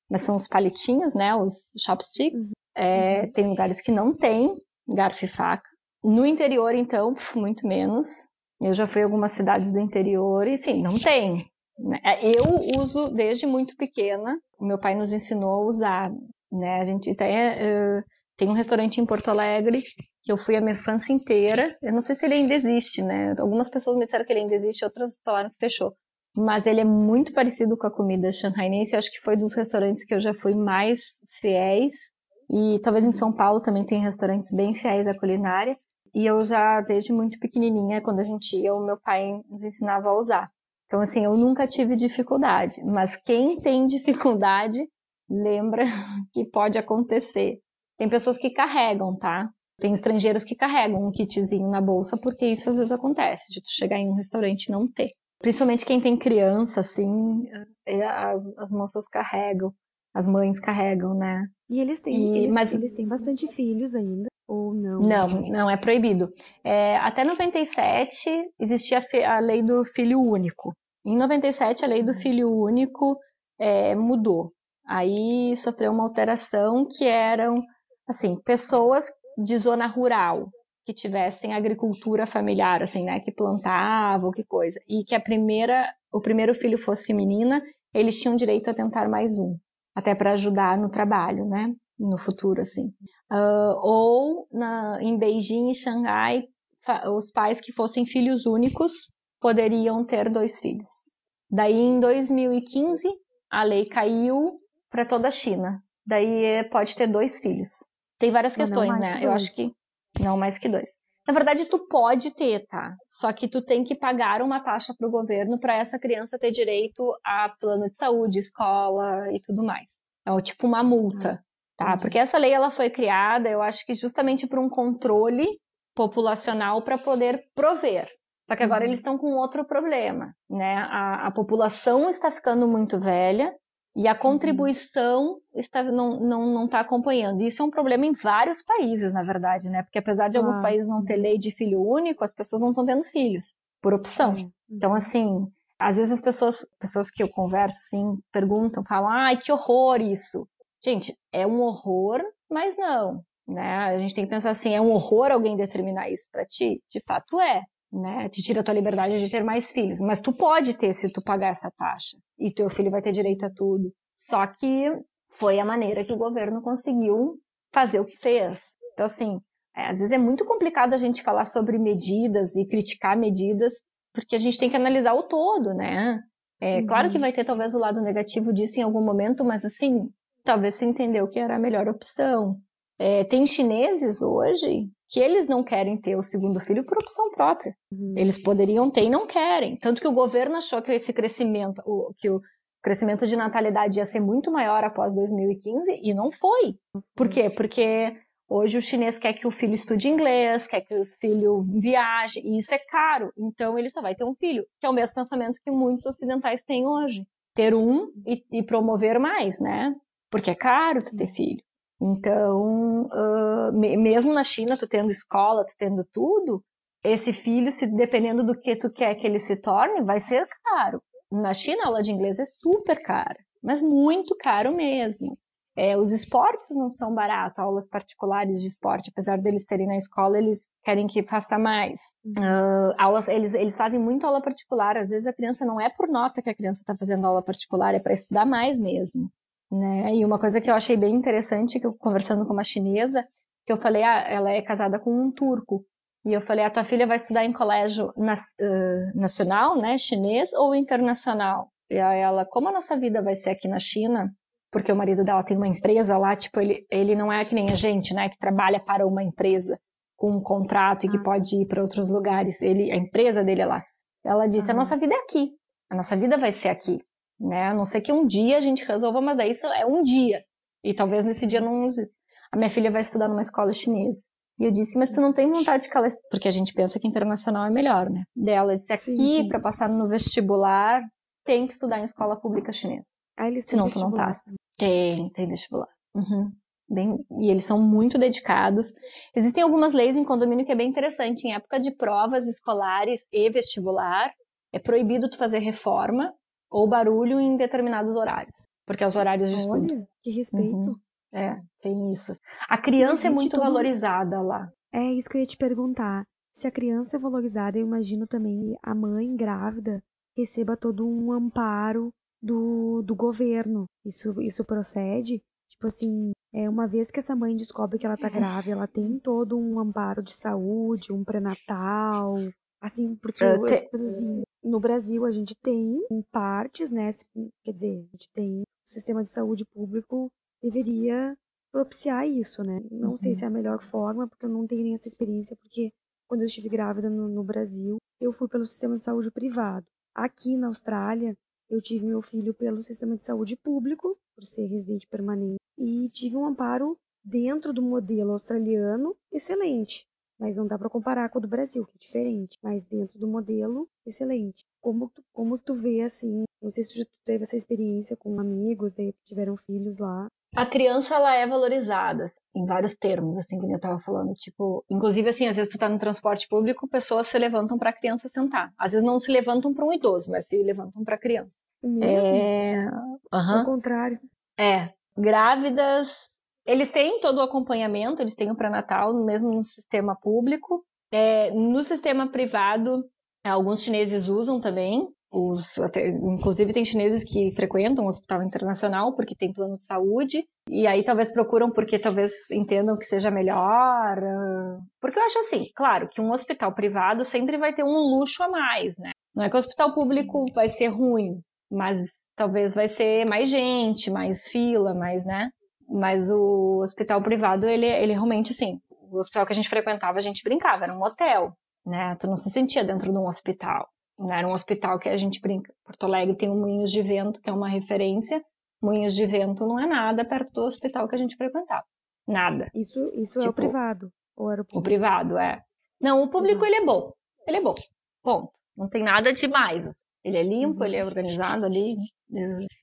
mas são os palitinhos, né, os chopsticks. É, Uhum. Tem lugares que não tem garfo e faca. No interior, então, muito menos. Eu já fui em algumas cidades do interior e, sim, não tem. né? É, Eu uso desde muito pequena. O meu pai nos ensinou a usar, né? A gente tem, eh, tem um restaurante em Porto Alegre que eu fui a minha infância inteira. Eu não sei se ele ainda existe, né? Algumas pessoas me disseram que ele ainda existe, outras falaram que fechou. Mas ele é muito parecido com a comida shanghainense. Acho que foi dos restaurantes que eu já fui mais fiéis. E talvez em São Paulo também tem restaurantes bem fiéis à culinária. E eu já, desde muito pequenininha, quando a gente ia, o meu pai nos ensinava a usar. Então, assim, eu nunca tive dificuldade, mas quem tem dificuldade, lembra que pode acontecer. Tem pessoas que carregam, tá? Tem estrangeiros que carregam um kitzinho na bolsa, porque isso às vezes acontece, de tu chegar em um restaurante e não ter. Principalmente quem tem criança, assim, é, as, as moças carregam, as mães carregam, né? E eles têm, e, eles, mas... eles têm bastante filhos ainda, ou não? Não, não, é proibido. É, até 97 existia a lei do filho único. Em 97, a lei do uhum. filho único é, mudou. Aí sofreu uma alteração que eram, assim, pessoas de zona rural, que tivessem agricultura familiar, assim, né, que plantavam, que coisa, e que a primeira, o primeiro filho fosse menina, eles tinham direito a tentar mais um, até para ajudar no trabalho, né, no futuro, assim. Uh, ou na, em Beijing e Xangai, os pais que fossem filhos únicos poderiam ter dois filhos. Daí, em 2015, a lei caiu para toda a China. Daí pode ter dois filhos. Tem várias questões, né? Eu acho que não mais que dois. Na verdade, tu pode ter, tá? Só que tu tem que pagar uma taxa para o governo para essa criança ter direito a plano de saúde, escola e tudo mais. É tipo uma multa, tá? Porque essa lei ela foi criada, eu acho que justamente por um controle populacional para poder prover. Só que agora uhum. eles estão com outro problema, né? A, a população está ficando muito velha e a uhum. contribuição está, não está não, não tá acompanhando. Isso é um problema em vários países, na verdade, né? Porque apesar de alguns países não ter lei de filho único, as pessoas não estão tendo filhos, por opção. Então, uhum. assim, às vezes as pessoas, pessoas que eu converso, assim, perguntam, falam, ai, que horror isso. Gente, é um horror, mas não, né? A gente tem que pensar assim, é um horror alguém determinar isso para ti? De fato é né? Te tira a tua liberdade de ter mais filhos. Mas tu pode ter se tu pagar essa taxa. E teu filho vai ter direito a tudo. Só que foi a maneira que o governo conseguiu fazer o que fez. Então, assim, é, às vezes é muito complicado a gente falar sobre medidas e criticar medidas, porque a gente tem que analisar o todo, né? É uhum. claro que vai ter talvez o lado negativo disso em algum momento, mas assim, talvez se entendeu que era a melhor opção. É, tem chineses hoje que eles não querem ter o segundo filho por opção própria. Uhum. Eles poderiam ter e não querem. Tanto que o governo achou que esse crescimento, o, que o crescimento de natalidade ia ser muito maior após 2015 e não foi. Por quê? Porque hoje o chinês quer que o filho estude inglês, quer que o filho viaje, e isso é caro. Então ele só vai ter um filho, que é o mesmo pensamento que muitos ocidentais têm hoje. Ter um e, e promover mais, né? Porque é caro tu ter filho. Então, uh, mesmo na China, tu tendo escola, tu tendo tudo, esse filho, se dependendo do que tu quer que ele se torne, vai ser caro. Na China, a aula de inglês é super cara, mas muito caro mesmo. É, os esportes não são baratos, aulas particulares de esporte, apesar deles terem na escola, eles querem que faça mais. Uh, aulas, eles, eles fazem muito aula particular, às vezes a criança não é por nota que a criança está fazendo aula particular, é para estudar mais mesmo né? E uma coisa que eu achei bem interessante, que eu conversando com uma chinesa, que eu falei, ah, ela é casada com um turco. E eu falei, a tua filha vai estudar em colégio uh, nacional, né, chinês ou internacional? E aí ela, como a nossa vida vai ser aqui na China, porque o marido dela tem uma empresa lá, tipo, ele, ele não é que nem a gente, né, que trabalha para uma empresa com um contrato e que ah. pode ir para outros lugares. Ele, a empresa dele é lá. Ela disse, a nossa vida é aqui. A nossa vida vai ser aqui né? A não ser que um dia a gente resolva, mas daí é um dia. E talvez nesse dia não exista. A minha filha vai estudar numa escola chinesa. E eu disse, mas tu não tem vontade que ela Porque a gente pensa que internacional é melhor, né? Dela disse, aqui, para passar no vestibular, tem que estudar em escola pública chinesa. Ah, eles Senão tu não passa. Tem, tem vestibular. Uhum. Bem, e eles são muito dedicados. Existem algumas leis em condomínio que é bem interessante. Em época de provas escolares e vestibular, é proibido tu fazer reforma ou barulho em determinados horários, porque é os horários de Olha, estudo. que respeito. Uhum. É, tem isso. A criança é muito todo... valorizada lá. É isso que eu ia te perguntar. Se a criança é valorizada, eu imagino também a mãe grávida receba todo um amparo do, do governo. Isso, isso procede? Tipo assim, é uma vez que essa mãe descobre que ela tá grávida, ela tem todo um amparo de saúde, um pré-natal, assim, porque te... eu, assim, no Brasil a gente tem em partes, né? Quer dizer, a gente tem o sistema de saúde público deveria propiciar isso, né? Não uhum. sei se é a melhor forma, porque eu não tenho nem essa experiência, porque quando eu estive grávida no, no, Brasil, eu fui pelo sistema de saúde privado. aqui na Austrália, eu tive meu filho pelo sistema de saúde público, por ser residente permanente, e tive um amparo dentro do modelo australiano excelente. Mas não dá para comparar com o do Brasil, que é diferente. Mas dentro do modelo, excelente. Como tu, como tu vê, assim, não sei se tu já teve essa experiência com amigos, daí tiveram filhos lá, a criança ela é valorizada assim, em vários termos, assim como eu estava falando, tipo, inclusive assim, às vezes tu tá no transporte público, pessoas se levantam para a criança sentar. Às vezes não se levantam para um idoso, mas se levantam para a criança. Mesmo? É, uhum. Ao contrário. É, grávidas, eles têm todo o acompanhamento, eles têm o pré-natal, mesmo no sistema público. É, no sistema privado, alguns chineses usam também, os, até, inclusive tem chineses que frequentam o hospital internacional porque tem plano de saúde e aí talvez procuram porque talvez entendam que seja melhor. Ah, porque eu acho assim, claro, que um hospital privado sempre vai ter um luxo a mais, né? Não é que o hospital público vai ser ruim, mas talvez vai ser mais gente, mais fila, mais, né? Mas o hospital privado, ele, ele realmente, assim, o hospital que a gente frequentava, a gente brincava, era um hotel, né? Tu não se sentia dentro de um hospital. Né? Era um hospital que a gente brinca. Porto Alegre tem o Moinhos de Vento, que é uma referência. Moinhos de Vento não é nada perto do hospital que a gente frequentava. Nada. Isso, isso tipo, é o tipo, privado? Ou era o público? O privado, é. Não, o público uhum. ele é bom. Ele é bom. Ponto. Não tem nada demais. Assim. Ele é limpo, uhum. ele é organizado ali.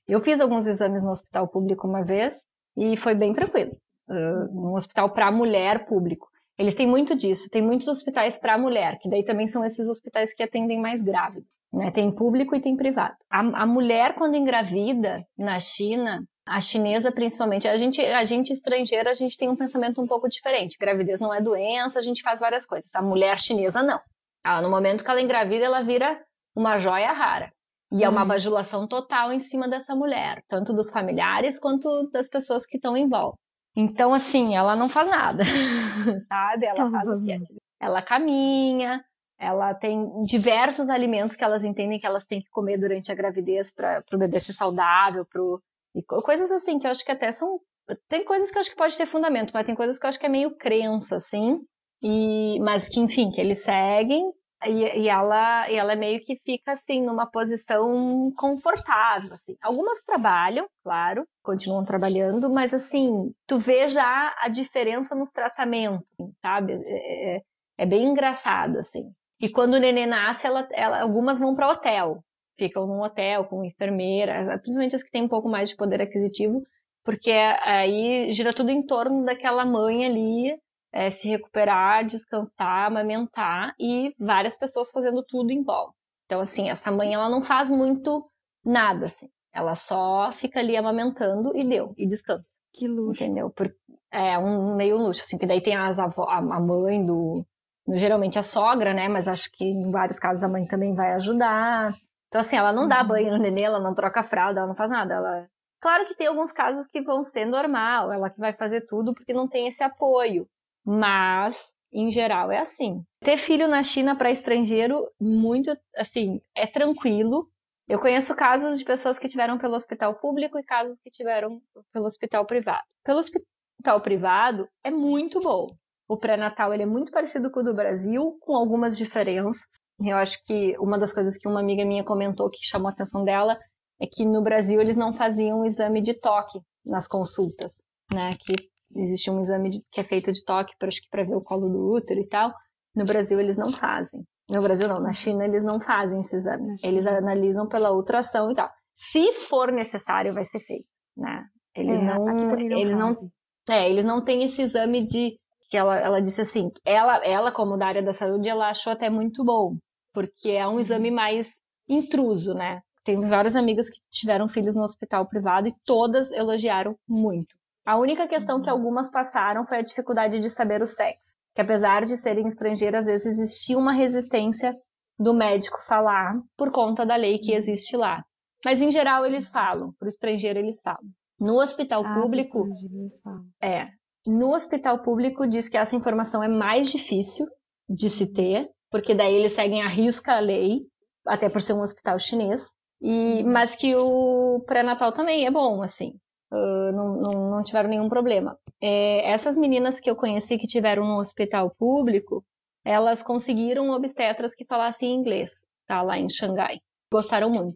Eu fiz alguns exames no hospital público uma vez e foi bem tranquilo. Uh, um hospital para mulher público. Eles têm muito disso, tem muitos hospitais para mulher, que daí também são esses hospitais que atendem mais grávidos, né? Tem público e tem privado. A, a mulher, quando engravida na China, a chinesa principalmente, a gente, a gente estrangeira, a gente tem um pensamento um pouco diferente. Gravidez não é doença, a gente faz várias coisas. A mulher chinesa não. Ela, no momento que ela engravida, ela vira uma joia rara. E é uma uhum. bajulação total em cima dessa mulher, tanto dos familiares quanto das pessoas que estão em volta. Então, assim, ela não faz nada, sabe? Ela faz o que Ela caminha, ela tem diversos alimentos que elas entendem que elas têm que comer durante a gravidez para o bebê ser saudável, pro... e coisas assim que eu acho que até são. Tem coisas que eu acho que pode ter fundamento, mas tem coisas que eu acho que é meio crença, assim. E... Mas que, enfim, que eles seguem e, e, ela, e ela é meio que fica assim numa posição confortável. Assim. Algumas trabalham, claro, continuam trabalhando, mas assim, tu vê já a diferença nos tratamentos, assim, sabe? É, é, é, bem engraçado, assim. E quando o nenê nasce, ela, ela, algumas vão para hotel, ficam num hotel com enfermeira, principalmente as que têm um pouco mais de poder aquisitivo, porque aí gira tudo em torno daquela mãe ali é, se recuperar, descansar, amamentar e várias pessoas fazendo tudo em volta. Então, assim, essa mãe ela não faz muito nada, assim. Ela só fica ali amamentando e deu, e descansa. Que luxo. Entendeu? Por, é um meio luxo, assim, que daí tem as avó, a, a mãe do. Geralmente a sogra, né? Mas acho que em vários casos a mãe também vai ajudar. Então, assim, ela não dá uhum. banho no nenê, ela não troca fralda, ela não faz nada. Ela... Claro que tem alguns casos que vão ser normal, ela que vai fazer tudo porque não tem esse apoio. Mas, em geral, é assim. Ter filho na China para estrangeiro, muito, assim, é tranquilo. Eu conheço casos de pessoas que tiveram pelo hospital público e casos que tiveram pelo hospital privado. Pelo hospital privado, é muito bom. O pré-natal ele é muito parecido com o do Brasil, com algumas diferenças. Eu acho que uma das coisas que uma amiga minha comentou que chamou a atenção dela é que no Brasil eles não faziam exame de toque nas consultas, né? Que existe um exame que é feito de toque para acho que para ver o colo do útero e tal. No Brasil eles não fazem. No Brasil não, na China eles não fazem esse exame. Eles analisam pela ultrassom e tal. Se for necessário, vai ser feito, né? Eles é, não, não eles não, é, eles não têm esse exame de que ela, ela disse assim, ela, ela como da área da saúde, ela achou até muito bom, porque é um uhum. exame mais intruso, né? Tem várias amigas que tiveram filhos no hospital privado e todas elogiaram muito. A única questão que algumas passaram foi a dificuldade de saber o sexo, que apesar de serem estrangeiras, às vezes existia uma resistência do médico falar por conta da lei que existe lá. Mas em geral eles falam, para o estrangeiro eles falam. No hospital ah, público, é, no hospital público diz que essa informação é mais difícil de se ter, porque daí eles seguem a risca a lei, até por ser um hospital chinês. E, uhum. mas que o pré-natal também é bom, assim não, não, não, tiveram nenhum problema. É, essas meninas que eu conheci que tiveram no hospital público, elas conseguiram obstetras que falassem inglês, tá? Lá em Xangai. gostaram muito,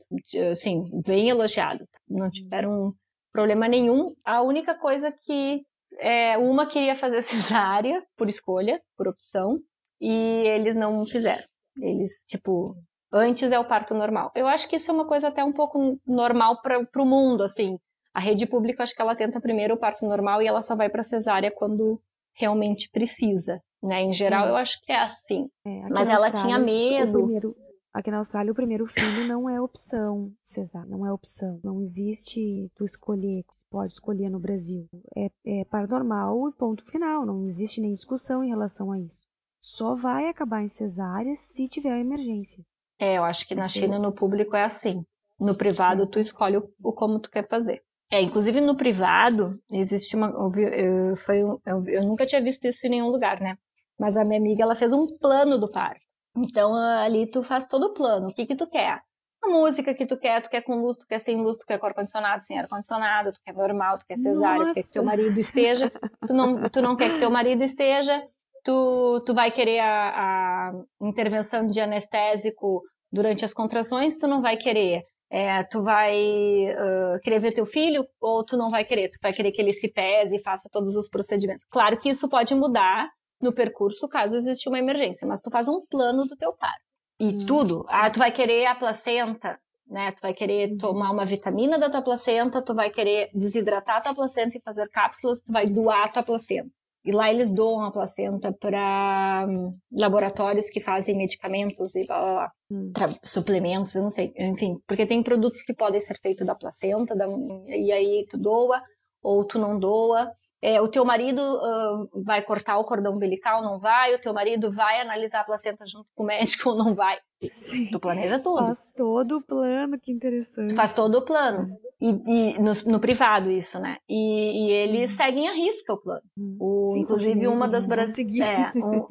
assim, bem elogiado. Não tiveram problema nenhum. A única coisa que é, uma queria fazer cesárea por escolha, por opção, e eles não fizeram. Eles, tipo, antes é o parto normal. Eu acho que isso é uma coisa até um pouco normal para o mundo, assim. A rede pública, acho que ela tenta primeiro o parto normal e ela só vai para cesárea quando realmente precisa, né? Em geral, é. eu acho que é assim. É, Mas ela tinha medo. Primeiro, aqui na Austrália, o primeiro filho não é opção, Cesar, não é opção. Não existe tu escolher, tu pode escolher no Brasil. É, é paranormal e ponto final. Não existe nem discussão em relação a isso. Só vai acabar em cesárea se tiver emergência. É, eu acho que na China, no público, é assim. No privado, tu escolhe o, o como tu quer fazer. É, inclusive no privado, existe uma. Eu, foi, eu, eu nunca tinha visto isso em nenhum lugar, né? Mas a minha amiga, ela fez um plano do parto. Então, ali tu faz todo o plano. O que que tu quer? A música que tu quer, tu quer com luz, tu quer sem luz, tu quer com ar-condicionado, sem ar-condicionado, tu quer normal, tu quer cesárea, Nossa. tu quer que teu marido esteja, tu não, tu não quer que teu marido esteja, tu, tu vai querer a, a intervenção de anestésico durante as contrações, tu não vai querer. É, tu vai uh, querer ver teu filho ou tu não vai querer? Tu vai querer que ele se pese e faça todos os procedimentos. Claro que isso pode mudar no percurso caso exista uma emergência, mas tu faz um plano do teu parto. E hum. tudo. Ah, tu vai querer a placenta, né? Tu vai querer uhum. tomar uma vitamina da tua placenta, tu vai querer desidratar a tua placenta e fazer cápsulas, tu vai doar a tua placenta. E lá eles doam a placenta para um, laboratórios que fazem medicamentos e blá, blá, blá. Hum. suplementos, eu não sei, enfim, porque tem produtos que podem ser feitos da placenta, da, e aí tu doa ou tu não doa. É, o teu marido uh, vai cortar o cordão umbilical, não vai? O teu marido vai analisar a placenta junto com o médico ou não vai? Sim. Tu planeja tudo. Faz todo o plano, que interessante. Faz todo o plano. E, e no, no, privado isso, né? E, e eles uhum. seguem a risca o plano. Uhum. O, Sim, inclusive uma das brasileiras, é, um,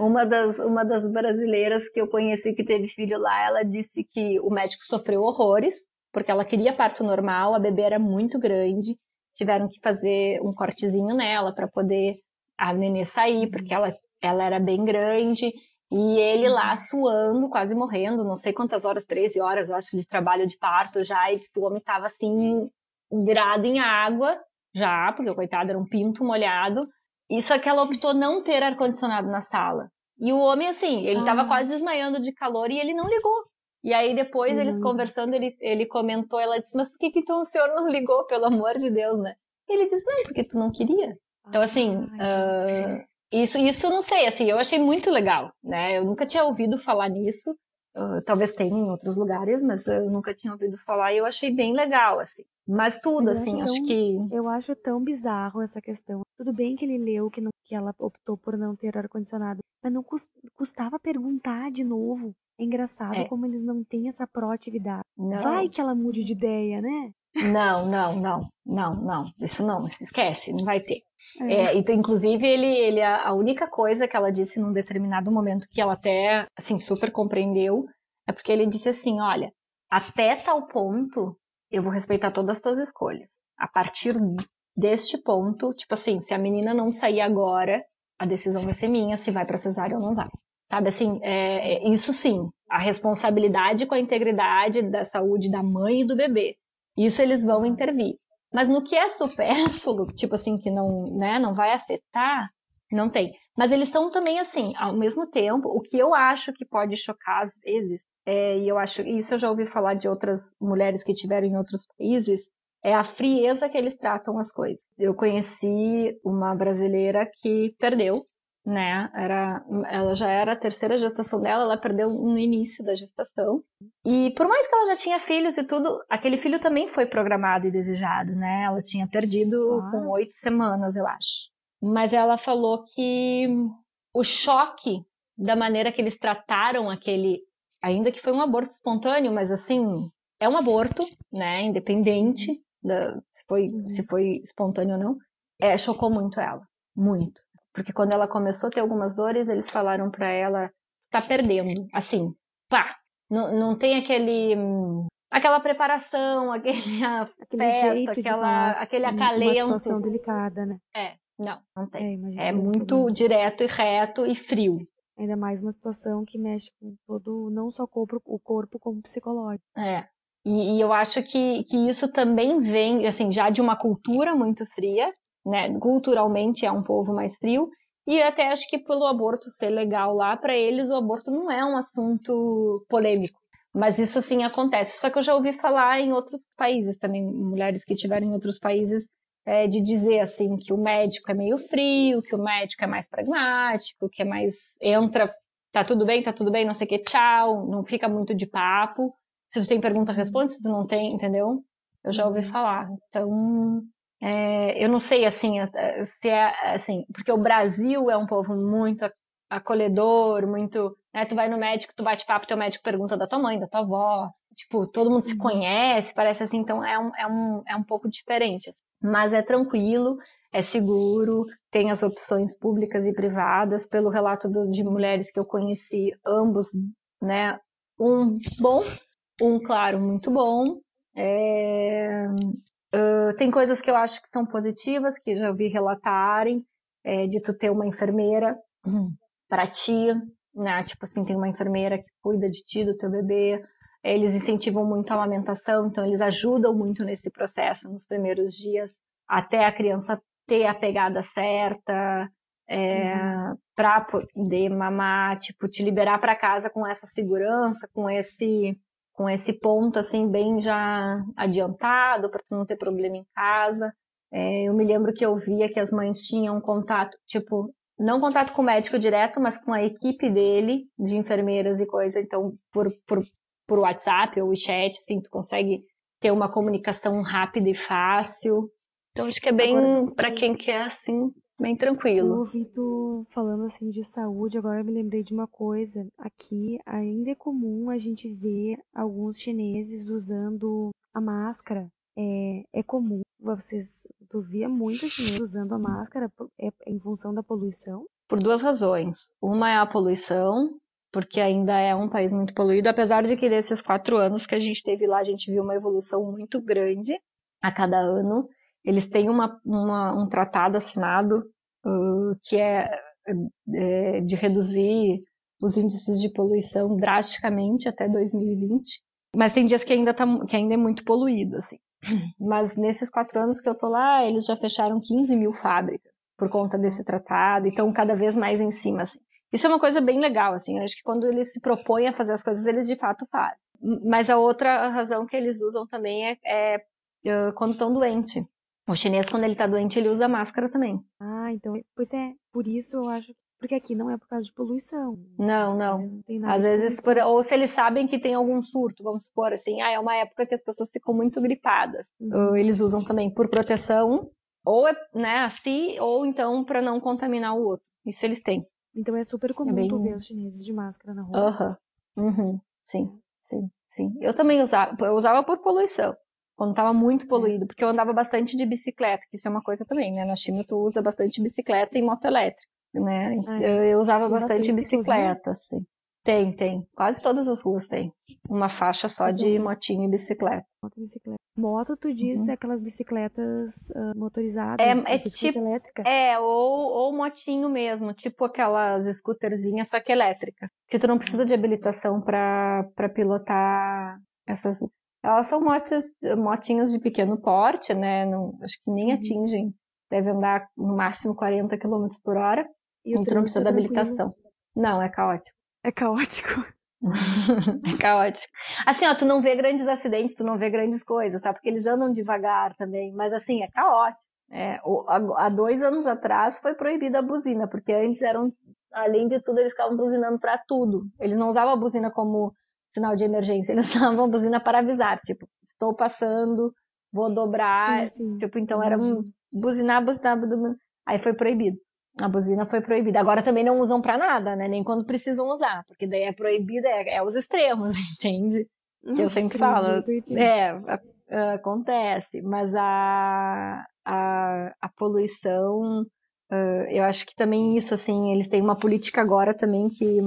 uma das uma das brasileiras que eu conheci que teve filho lá, ela disse que o médico sofreu horrores porque ela queria parto normal, a bebê era muito grande tiveram que fazer um cortezinho nela para poder a nenê sair, porque ela, ela era bem grande. E ele lá suando, quase morrendo, não sei quantas horas, 13 horas, eu acho, de trabalho de parto já. E tipo, o homem tava assim, virado em água já, porque o coitado era um pinto molhado. E só que ela optou não ter ar-condicionado na sala. E o homem, assim, ele tava ah. quase desmaiando de calor e ele não ligou. E aí depois uhum. eles conversando, ele, ele comentou, ela disse, mas por que, que então o senhor não ligou, pelo amor de Deus, né? E ele disse, não, porque tu não queria. Então, assim, uh, isso, isso eu não sei, assim, eu achei muito legal, né? Eu nunca tinha ouvido falar nisso, uh, talvez tenha em outros lugares, mas eu nunca tinha ouvido falar e eu achei bem legal, assim. Mas tudo, mas assim, acho, tão, que. Eu acho tão bizarro essa questão. Tudo bem que ele leu que, não, que ela optou por não ter ar-condicionado, mas não custava perguntar de novo. É engraçado é. como eles não têm essa proatividade. Não. Vai que ela mude de ideia, né? Não, não, não, não, não. Isso não, esquece, não vai ter. É. É, então, inclusive, ele, ele, a única coisa que ela disse num determinado momento que ela até, assim, super compreendeu, é porque ele disse assim, olha, até tal ponto, eu vou respeitar todas as tuas escolhas. A partir deste ponto, tipo assim, se a menina não sair agora, a decisão vai ser minha, se vai para cesárea ou não vai. Sabe assim, é, é, isso sim, a responsabilidade com a integridade da saúde da mãe e do bebê. Isso eles vão intervir. Mas no que é supérfluo, tipo assim, que não, né, não vai afetar, não tem. Mas eles são também assim, ao mesmo tempo, o que eu acho que pode chocar às vezes, é, e eu acho, isso eu já ouvi falar de outras mulheres que tiveram em outros países, é a frieza que eles tratam as coisas. Eu conheci uma brasileira que perdeu né? Era, ela já era a terceira gestação dela, ela perdeu no início da gestação. E por mais que ela já tinha filhos e tudo, aquele filho também foi programado e desejado, né? Ela tinha perdido ah. com oito semanas, eu acho. Mas ela falou que o choque da maneira que eles trataram aquele, ainda que foi um aborto espontâneo, mas assim, é um aborto, né? Independente da, se foi, uhum. se foi espontâneo ou não, é, chocou muito ela. Muito. Porque quando ela começou a ter algumas dores, eles falaram para ela, tá perdendo. Assim, pá, não, não tem aquele aquela preparação, aquele aquele jeito aquela, de aquele acalento. Uma situação delicada, né? É, não, não tem. É, é muito direto e reto e frio. Ainda mais uma situação que mexe com todo, não só o corpo, o corpo como psicológico. É. E, e, eu acho que, que isso também vem, assim, já de uma cultura muito fria, né? Culturalmente é um povo mais frio. E até acho que pelo aborto ser legal lá, para eles o aborto não é um assunto polêmico. Mas isso sim acontece. Só que eu já ouvi falar em outros países também, mulheres que tiveram em outros países, é, de dizer assim que o médico é meio frio, que o médico é mais pragmático, que é mais entra, tá tudo bem, tá tudo bem, não sei o que, tchau, não fica muito de papo. Se tu tem pergunta, responde, se tu não tem, entendeu? Eu já ouvi uhum. falar. Então, é, eu não sei assim se é assim, porque o Brasil é um povo muito acolhedor, muito, né, tu vai no médico, tu bate papo, teu médico pergunta da tua mãe, da tua avó, tipo, todo mundo se uhum. conhece, parece assim, então é um, é um, é um pouco diferente. Mas é tranquilo, é seguro, tem as opções públicas e privadas, pelo relato do, de mulheres que eu conheci, ambos, né, um bom, um, claro, muito bom, é, uh, tem coisas que eu acho que são positivas, que já ouvi relatarem, é, de tu ter uma enfermeira, uhum para ti, né? Tipo assim, tem uma enfermeira que cuida de ti, do teu bebê. Eles incentivam muito a amamentação, então eles ajudam muito nesse processo nos primeiros dias, até a criança ter a pegada certa, é, uhum. para poder mamar, tipo, te liberar para casa com essa segurança, com esse com esse ponto assim bem já adiantado para tu não ter problema em casa. É, eu me lembro que eu via que as mães tinham contato, tipo, não contato com o médico direto, mas com a equipe dele, de enfermeiras e coisa. Então, por, por, por WhatsApp ou chat, assim, tu consegue ter uma comunicação rápida e fácil. Então, acho que é bem, para quem quer, assim, bem tranquilo. Eu ouvi tu falando, assim, de saúde, agora eu me lembrei de uma coisa. Aqui, ainda é comum a gente ver alguns chineses usando a máscara. É, é comum vocês, tu via muita gente usando a máscara é, em função da poluição? Por duas razões. Uma é a poluição, porque ainda é um país muito poluído, apesar de que desses quatro anos que a gente teve lá, a gente viu uma evolução muito grande a cada ano. Eles têm uma, uma um tratado assinado uh, que é, é, de reduzir os índices de poluição drasticamente até 2020. Mas tem dias que ainda, tá, que ainda é muito poluído, assim. Mas nesses quatro anos que eu tô lá, eles já fecharam 15 mil fábricas por conta desse tratado, então cada vez mais em cima, assim. Isso é uma coisa bem legal, assim. Eu acho que quando eles se propõem a fazer as coisas, eles de fato fazem. Mas a outra razão que eles usam também é, é quando estão doentes. O chinês, quando ele tá doente, ele usa máscara também. Ah, então, pois é, por isso eu acho porque aqui não é por causa de poluição. Não, não. não Às vezes, por, ou se eles sabem que tem algum surto, vamos supor assim, ah, é uma época que as pessoas ficam muito gripadas. Uhum. Eles usam também por proteção, ou é, né, assim, ou então para não contaminar o outro. Isso eles têm. Então é super comum é bem... tu ver os chineses de máscara na rua. Aham. Uhum. uhum. Sim, sim, sim. Eu também usava, eu usava por poluição quando estava muito poluído, porque eu andava bastante de bicicleta, que isso é uma coisa também, né? Na China tu usa bastante bicicleta e moto elétrica né? eu, eu, usava bastante, bastante bicicleta, assim. Tem, tem. Quase todas as ruas tem. Uma faixa só de motinho e bicicleta. Moto, bicicleta. Moto, tu diz uhum. aquelas bicicletas uh, motorizadas, é, é tipo, elétrica? É, ou, ou motinho mesmo, tipo aquelas scooterzinhas, só que elétrica. Que tu não precisa de habilitação para pilotar essas. Elas são motos, motinhos de pequeno porte, né? Não, acho que nem uhum. atingem. Deve andar no máximo 40 km por hora. E então não precisa da habilitação. Não, é caótico. É caótico. é caótico. Assim, ó, tu não vê grandes acidentes, tu não vê grandes coisas, tá? Porque eles andam devagar também, mas assim, é caótico. É, há dois anos atrás foi proibida a buzina, porque antes eram, além de tudo, eles ficavam buzinando para tudo. Eles não usavam a buzina como sinal de emergência, eles usavam buzina para avisar, tipo, estou passando, vou dobrar, sim, sim. tipo, então era um buzinar, buzinar, buzinar, aí foi proibido. A buzina foi proibida. Agora também não usam para nada, né? Nem quando precisam usar, porque daí é proibida, é, é os extremos, entende? Eu sempre falo. É, acontece. Mas a, a, a poluição, uh, eu acho que também isso, assim, eles têm uma política agora também que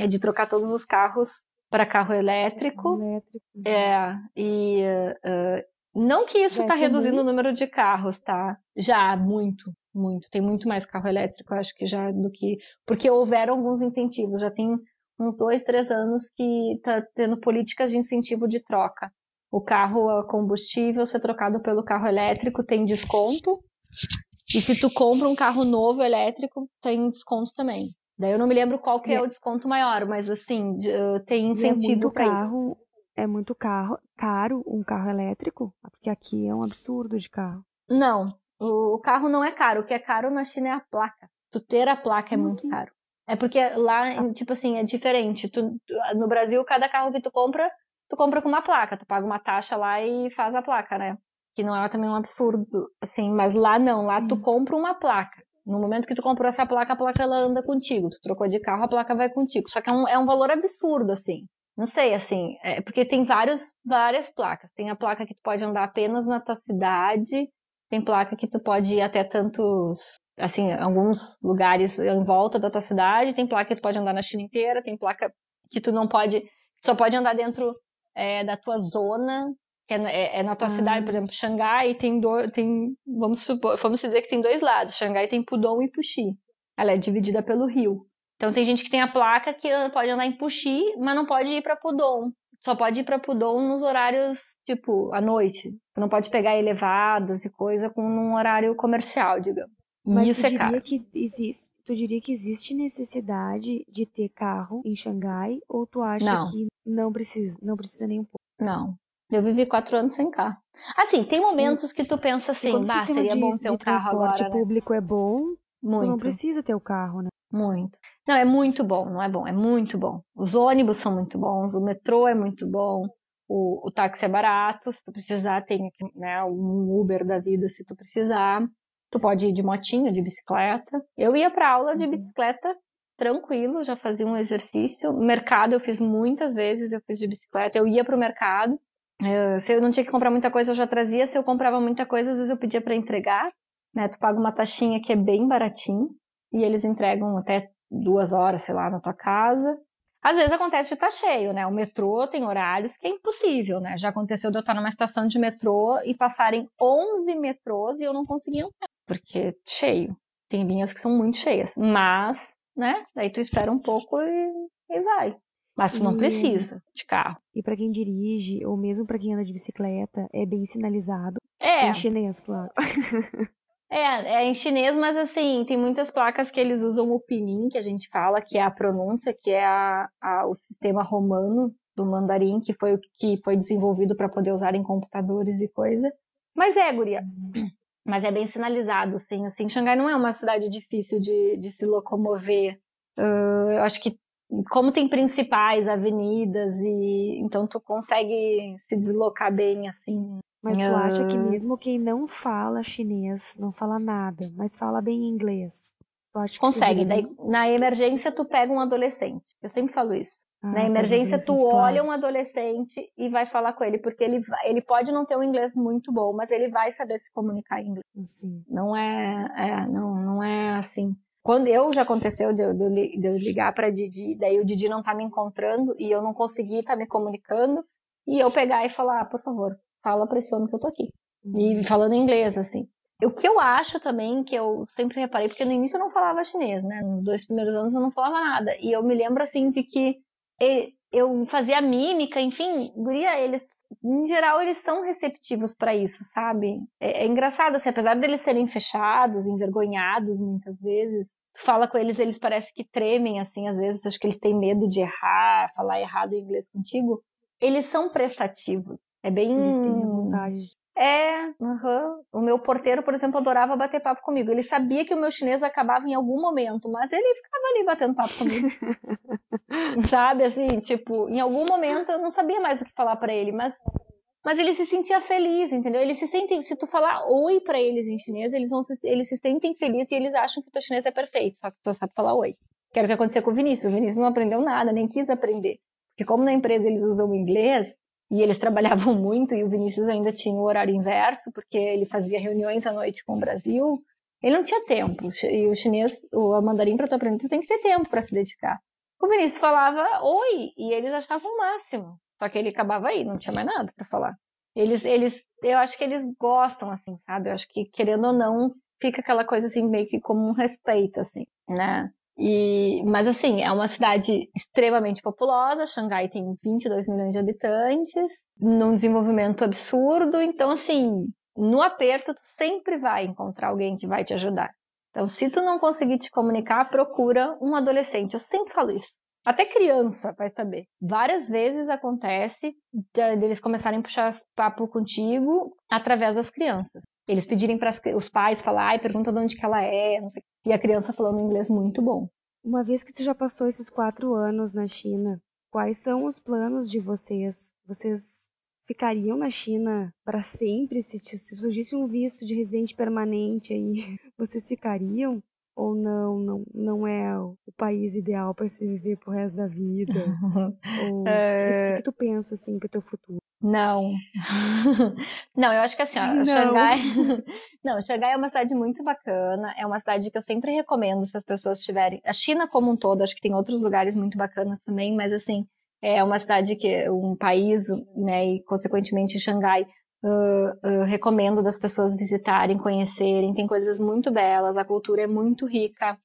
é de trocar todos os carros para carro elétrico. Elétrico. É, e uh, não que isso está reduzindo o número de carros, tá? Já, muito. muito. Tem muito mais carro elétrico, acho que já do que. Porque houveram alguns incentivos, já tem uns dois, três anos que tá tendo políticas de incentivo de troca. O carro a combustível ser trocado pelo carro elétrico tem desconto. E se tu compra um carro novo elétrico, tem desconto também. Daí eu não me lembro qual que é, é o desconto maior, mas assim, tem incentivo é para isso. É muito carro, caro um carro elétrico? Porque aqui é um absurdo de carro. Não, o carro não é caro. O que é caro na China é a placa. Tu ter a placa é muito assim? caro. É porque lá, ah. tipo assim, é diferente. Tu, no Brasil, cada carro que tu compra, tu compra com uma placa. Tu paga uma taxa lá e faz a placa, né? Que não é também um absurdo, assim. Mas lá não. Lá Sim. tu compra uma placa. No momento que tu comprou essa placa, a placa ela anda contigo. Tu trocou de carro, a placa vai contigo. Só que é um, é um valor absurdo, assim. Não sei, assim, é porque tem vários, várias placas. Tem a placa que tu pode andar apenas na tua cidade, tem placa que tu pode ir até tantos, assim, alguns lugares em volta da tua cidade, tem placa que tu pode andar na China inteira, tem placa que tu não pode, só pode andar dentro é, da tua zona, que é, é, é na tua ah. cidade, por exemplo, Xangai tem, do, tem vamos, supor, vamos dizer que tem dois lados, Xangai tem Pudong e Puxi. Ela é dividida pelo rio. Então tem gente que tem a placa que pode andar em Puxi, mas não pode ir para Pudong. Só pode ir para Pudong nos horários tipo à noite. Tu não pode pegar elevadas e coisa com um horário comercial, digamos. Mas isso tu é diria que existe, tu diria que existe necessidade de ter carro em Xangai ou tu acha não. que não precisa, não precisa nem um pouco? Não. Eu vivi quatro anos sem carro. Assim, tem momentos que tu pensa assim, bah, seria de, bom ter um carro agora, transporte né? público é bom, Muito. tu não precisa ter o carro, né? Muito. Não, é muito bom, não é bom, é muito bom. Os ônibus são muito bons, o metrô é muito bom, o, o táxi é barato, se tu precisar, tem né, um Uber da vida se tu precisar. Tu pode ir de motinha, de bicicleta. Eu ia para aula de uhum. bicicleta tranquilo, já fazia um exercício. Mercado eu fiz muitas vezes, eu fiz de bicicleta. Eu ia para o mercado. Eh, se eu não tinha que comprar muita coisa, eu já trazia. Se eu comprava muita coisa, às vezes eu pedia para entregar. Né? Tu paga uma taxinha que é bem baratinho e eles entregam até duas horas, sei lá, na tua casa. Às vezes acontece de estar tá cheio, né? O metrô tem horários que é impossível, né? Já aconteceu de eu estar numa estação de metrô e passarem 11 metrôs e eu não conseguia entrar, porque cheio. Tem linhas que são muito cheias, mas, né? Daí tu espera um pouco e, e vai. Mas tu não precisa de carro. E para quem dirige, ou mesmo para quem anda de bicicleta, é bem sinalizado. É. Em chinês, claro. É, é em chinês, mas assim, tem muitas placas que eles usam o pinyin, que a gente fala, que é a pronúncia, que é a, a o sistema romano do mandarim, que foi o que foi desenvolvido para poder usar em computadores e coisa. Mas é, guria. Mas é bem sinalizado, sim. Assim, Xangai não é uma cidade difícil de, de se locomover. Uh, eu acho que como tem principais avenidas e então tu consegue se deslocar bem assim mas tu acha que mesmo quem não fala chinês, não fala nada, mas fala bem inglês, tu acha que Consegue. Daí, na emergência, tu pega um adolescente. Eu sempre falo isso. Ah, na emergência, tu claro. olha um adolescente e vai falar com ele, porque ele, ele pode não ter um inglês muito bom, mas ele vai saber se comunicar em inglês. Sim. Não é, é não, não é assim. Quando eu já aconteceu de eu, de eu ligar para Didi, daí o Didi não tá me encontrando e eu não consegui estar tá me comunicando, e eu pegar e falar, ah, por favor, fala pra esse homem que eu tô aqui. E uhum. falando inglês, assim. O que eu acho também, que eu sempre reparei, porque no início eu não falava chinês, né? Nos dois primeiros anos eu não falava nada. E eu me lembro, assim, de que eu fazia mímica, enfim, guria, eles, em geral, eles são receptivos para isso, sabe? É, é, engraçado, assim, apesar deles serem fechados, envergonhados muitas vezes, fala com eles, eles parecem que tremem, assim, às vezes, acho que eles têm medo de errar, falar errado em inglês contigo. Eles são prestativos. É bem. Eles têm vontade. É, uhum. o meu porteiro, por exemplo, adorava bater papo comigo. Ele sabia que o meu chinês acabava em algum momento, mas ele ficava ali batendo papo comigo. Sabe, assim, tipo, em algum momento eu não sabia mais o que falar para ele, mas mas ele se sentia feliz, entendeu? Eles se sentem, se tu falar oi para eles em chinês, eles vão se, eles se sentem felizes e eles acham que o teu chinês é perfeito, só que tu sabe falar oi. Que era o que aconteceu com o Vinícius. O Vinícius não aprendeu nada, nem quis aprender. Porque como na empresa eles usam o inglês, e eles trabalhavam muito, e o Vinícius ainda tinha o horário inverso, porque ele fazia reuniões à noite com o Brasil. Ele não tinha tempo. E o chinês, o mandarim, para tu aprender, tu tem que ter tempo para se dedicar. O Vinícius falava oi, e eles achavam o máximo. Só que ele acabava aí, não tinha mais nada para falar. Eles, eles, eu acho que eles gostam, assim, sabe? Eu acho que, querendo ou não, fica aquela coisa assim, meio que como um respeito, assim, né? E, mas assim, é uma cidade extremamente populosa. Xangai tem 22 milhões de habitantes, num desenvolvimento absurdo. Então, assim, no aperto, tu sempre vai encontrar alguém que vai te ajudar. Então, se tu não conseguir te comunicar, procura um adolescente. Eu sempre falo isso. Até criança vai saber. Várias vezes acontece deles começarem a puxar papo contigo através das crianças. Eles pedirem para os pais falar, e pergunta de onde que ela é. E a criança falando inglês muito bom. Uma vez que tu já passou esses quatro anos na China, quais são os planos de vocês? Vocês ficariam na China para sempre se, se surgisse um visto de residente permanente aí? Vocês ficariam? Ou não, não, não é o país ideal para se viver pro resto da vida? ou é... o que, que, tu pensa assim pro teu futuro? Não. não, eu acho que assim, ó, não. Xangai. não, Xangai é uma cidade muito bacana, é uma cidade que eu sempre recomendo se as pessoas tiverem. A China como um todo, acho que tem outros lugares muito bacanas também, mas assim, é uma cidade que um país, né, e consequentemente Xangai Uh, uh, recomendo das pessoas visitarem, conhecerem. Tem coisas muito belas, a cultura é muito rica,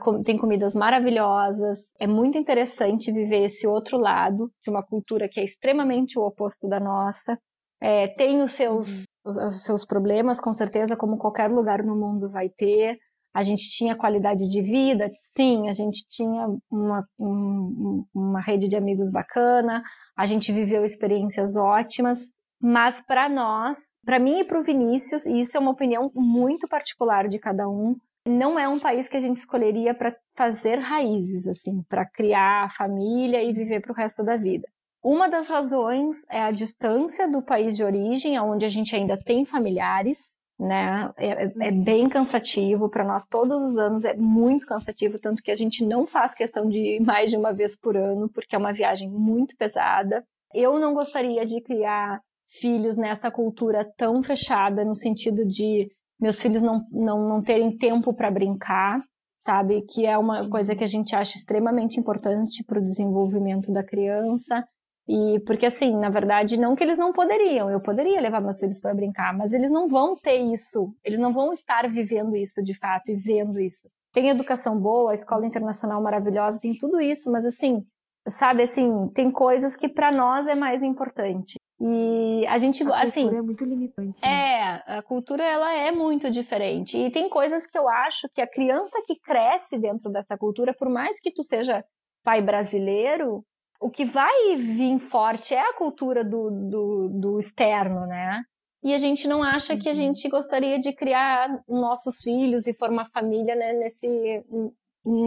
com tem comidas maravilhosas. É muito interessante viver esse outro lado de uma cultura que é extremamente o oposto da nossa. É, tem os seus, uhum. os, os seus problemas, com certeza, como qualquer lugar no mundo vai ter. A gente tinha qualidade de vida, sim, a gente tinha uma, um, uma rede de amigos bacana, a gente viveu experiências ótimas, mas para nós, para mim e para o Vinícius, e isso é uma opinião muito particular de cada um, não é um país que a gente escolheria para fazer raízes, assim, para criar família e viver para o resto da vida. Uma das razões é a distância do país de origem, onde a gente ainda tem familiares, né? É, é, é bem cansativo para nós todos os anos, é muito cansativo, tanto que a gente não faz questão de ir mais de uma vez por ano, porque é uma viagem muito pesada. Eu não gostaria de criar filhos nessa cultura tão fechada, no sentido de meus filhos não, não, não terem tempo para brincar, sabe? Que é uma coisa que a gente acha extremamente importante para o desenvolvimento da criança. E porque assim, na verdade, não que eles não poderiam, eu poderia levar meus filhos para brincar, mas eles não vão ter isso, eles não vão estar vivendo isso de fato e vendo isso. Tem educação boa, escola internacional maravilhosa, tem tudo isso, mas assim, sabe assim, tem coisas que para nós é mais importante. E a gente, a assim. A cultura é muito limitante. Né? É, a cultura ela é muito diferente. E tem coisas que eu acho que a criança que cresce dentro dessa cultura, por mais que tu seja pai brasileiro, o que vai vir forte é a cultura do, do, do externo, né? E a gente não acha uhum. que a uhum. gente gostaria de criar nossos filhos e formar família né, nesse.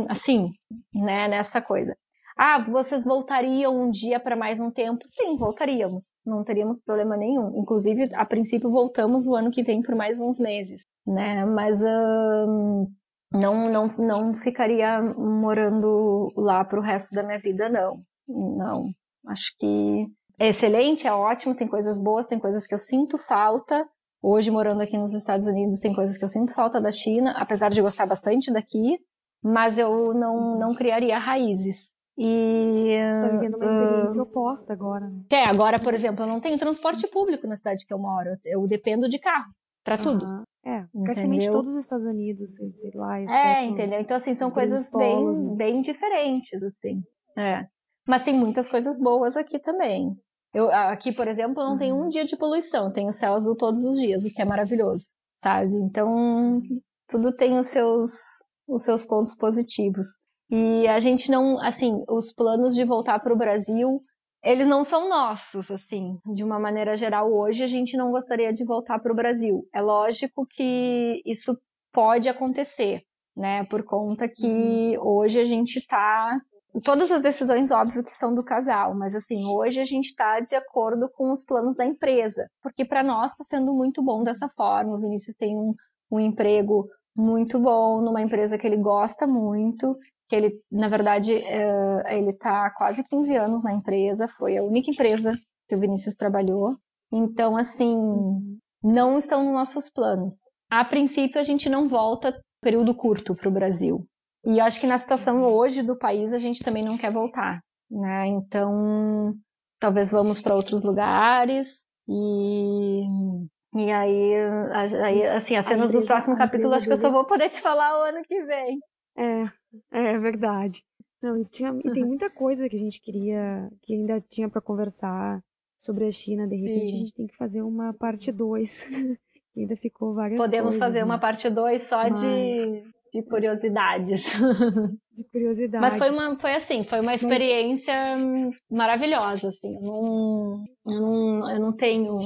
assim, né, nessa coisa. Ah, vocês voltariam um dia para mais um tempo? Sim, voltaríamos. Não teríamos problema nenhum. Inclusive, a princípio, voltamos o ano que vem por mais uns meses, né? Mas hum, não, não, não ficaria morando lá para o resto da minha vida, não. Não. Acho que é excelente, é ótimo, tem coisas boas, tem coisas que eu sinto falta. Hoje, morando aqui nos Estados Unidos, tem coisas que eu sinto falta da China, apesar de gostar bastante daqui, mas eu não, não criaria raízes. E. Você está vivendo uma experiência uh, oposta agora, né? É, agora, por exemplo, eu não tenho transporte público na cidade que eu moro. Eu dependo de carro para tudo. É, praticamente entendeu? todos os Estados Unidos, sei lá. É, entendeu? Então, assim, são coisas polos, bem, né? bem diferentes, assim. É. Mas tem muitas coisas boas aqui também. Eu, aqui, por exemplo, não uhum. tem um dia de poluição, tem o céu azul todos os dias, o que é maravilhoso, sabe? Então, tudo tem os seus, os seus pontos positivos. E a gente não, assim, os planos de voltar para o Brasil, eles não são nossos, assim, de uma maneira geral. Hoje a gente não gostaria de voltar para o Brasil. É lógico que isso pode acontecer, né? Por conta que uhum. hoje a gente está todas as decisões, óbvio, que são do casal, mas assim, hoje a gente está de acordo com os planos da empresa, porque para nós está sendo muito bom dessa forma. O Vinícius tem um, um emprego muito bom numa empresa que ele gosta muito que ele, na verdade, é, ele está há quase 15 anos na empresa, foi a única empresa que o Vinícius trabalhou. Então, assim, não estão nos nossos planos. A princípio, a gente não volta período curto para o Brasil. E acho que na situação hoje do país, a gente também não quer voltar, né? Então, talvez vamos para outros lugares e E aí, aí assim, as cenas empresa, do próximo capítulo acho que eu só vou poder te falar o ano que vem. É, é verdade. Não, e, tinha, e tem muita coisa que a gente queria, que ainda tinha para conversar sobre a China. De repente Sim. a gente tem que fazer uma parte 2. ainda ficou várias Podemos coisas, fazer né? uma parte 2 só Mas... de, de curiosidades. De curiosidades. Mas foi uma, foi assim, foi uma experiência Mas... maravilhosa, assim. Eu não, eu não, eu não tenho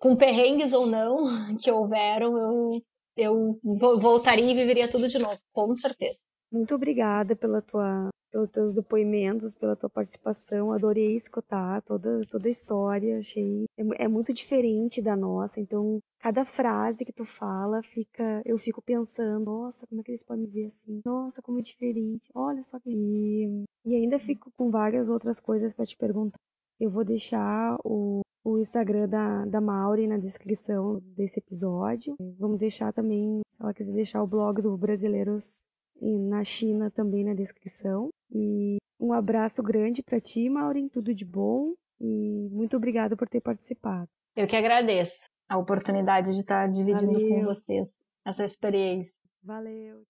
com perrengues ou não que houveram, eu, eu voltaria e viveria tudo de novo, com certeza. Muito obrigada pela tua, pelos teus depoimentos, pela tua participação. Adorei escutar toda, toda a história. Achei é, é, muito diferente da nossa. Então, cada frase que tu fala, fica, eu fico pensando, nossa, como é que eles podem ver assim? Nossa, como é diferente. Olha só que e, e ainda fico com várias outras coisas para te perguntar. Eu vou deixar o o Instagram da, da Mauri na descrição desse episódio. Vamos deixar também, se ela quiser deixar o blog do Brasileiros na China também na descrição. E um abraço grande para ti, Maureen, tudo de bom e muito obrigada por ter participado. Eu que agradeço a oportunidade de estar dividindo Valeu. com vocês essa experiência. Valeu.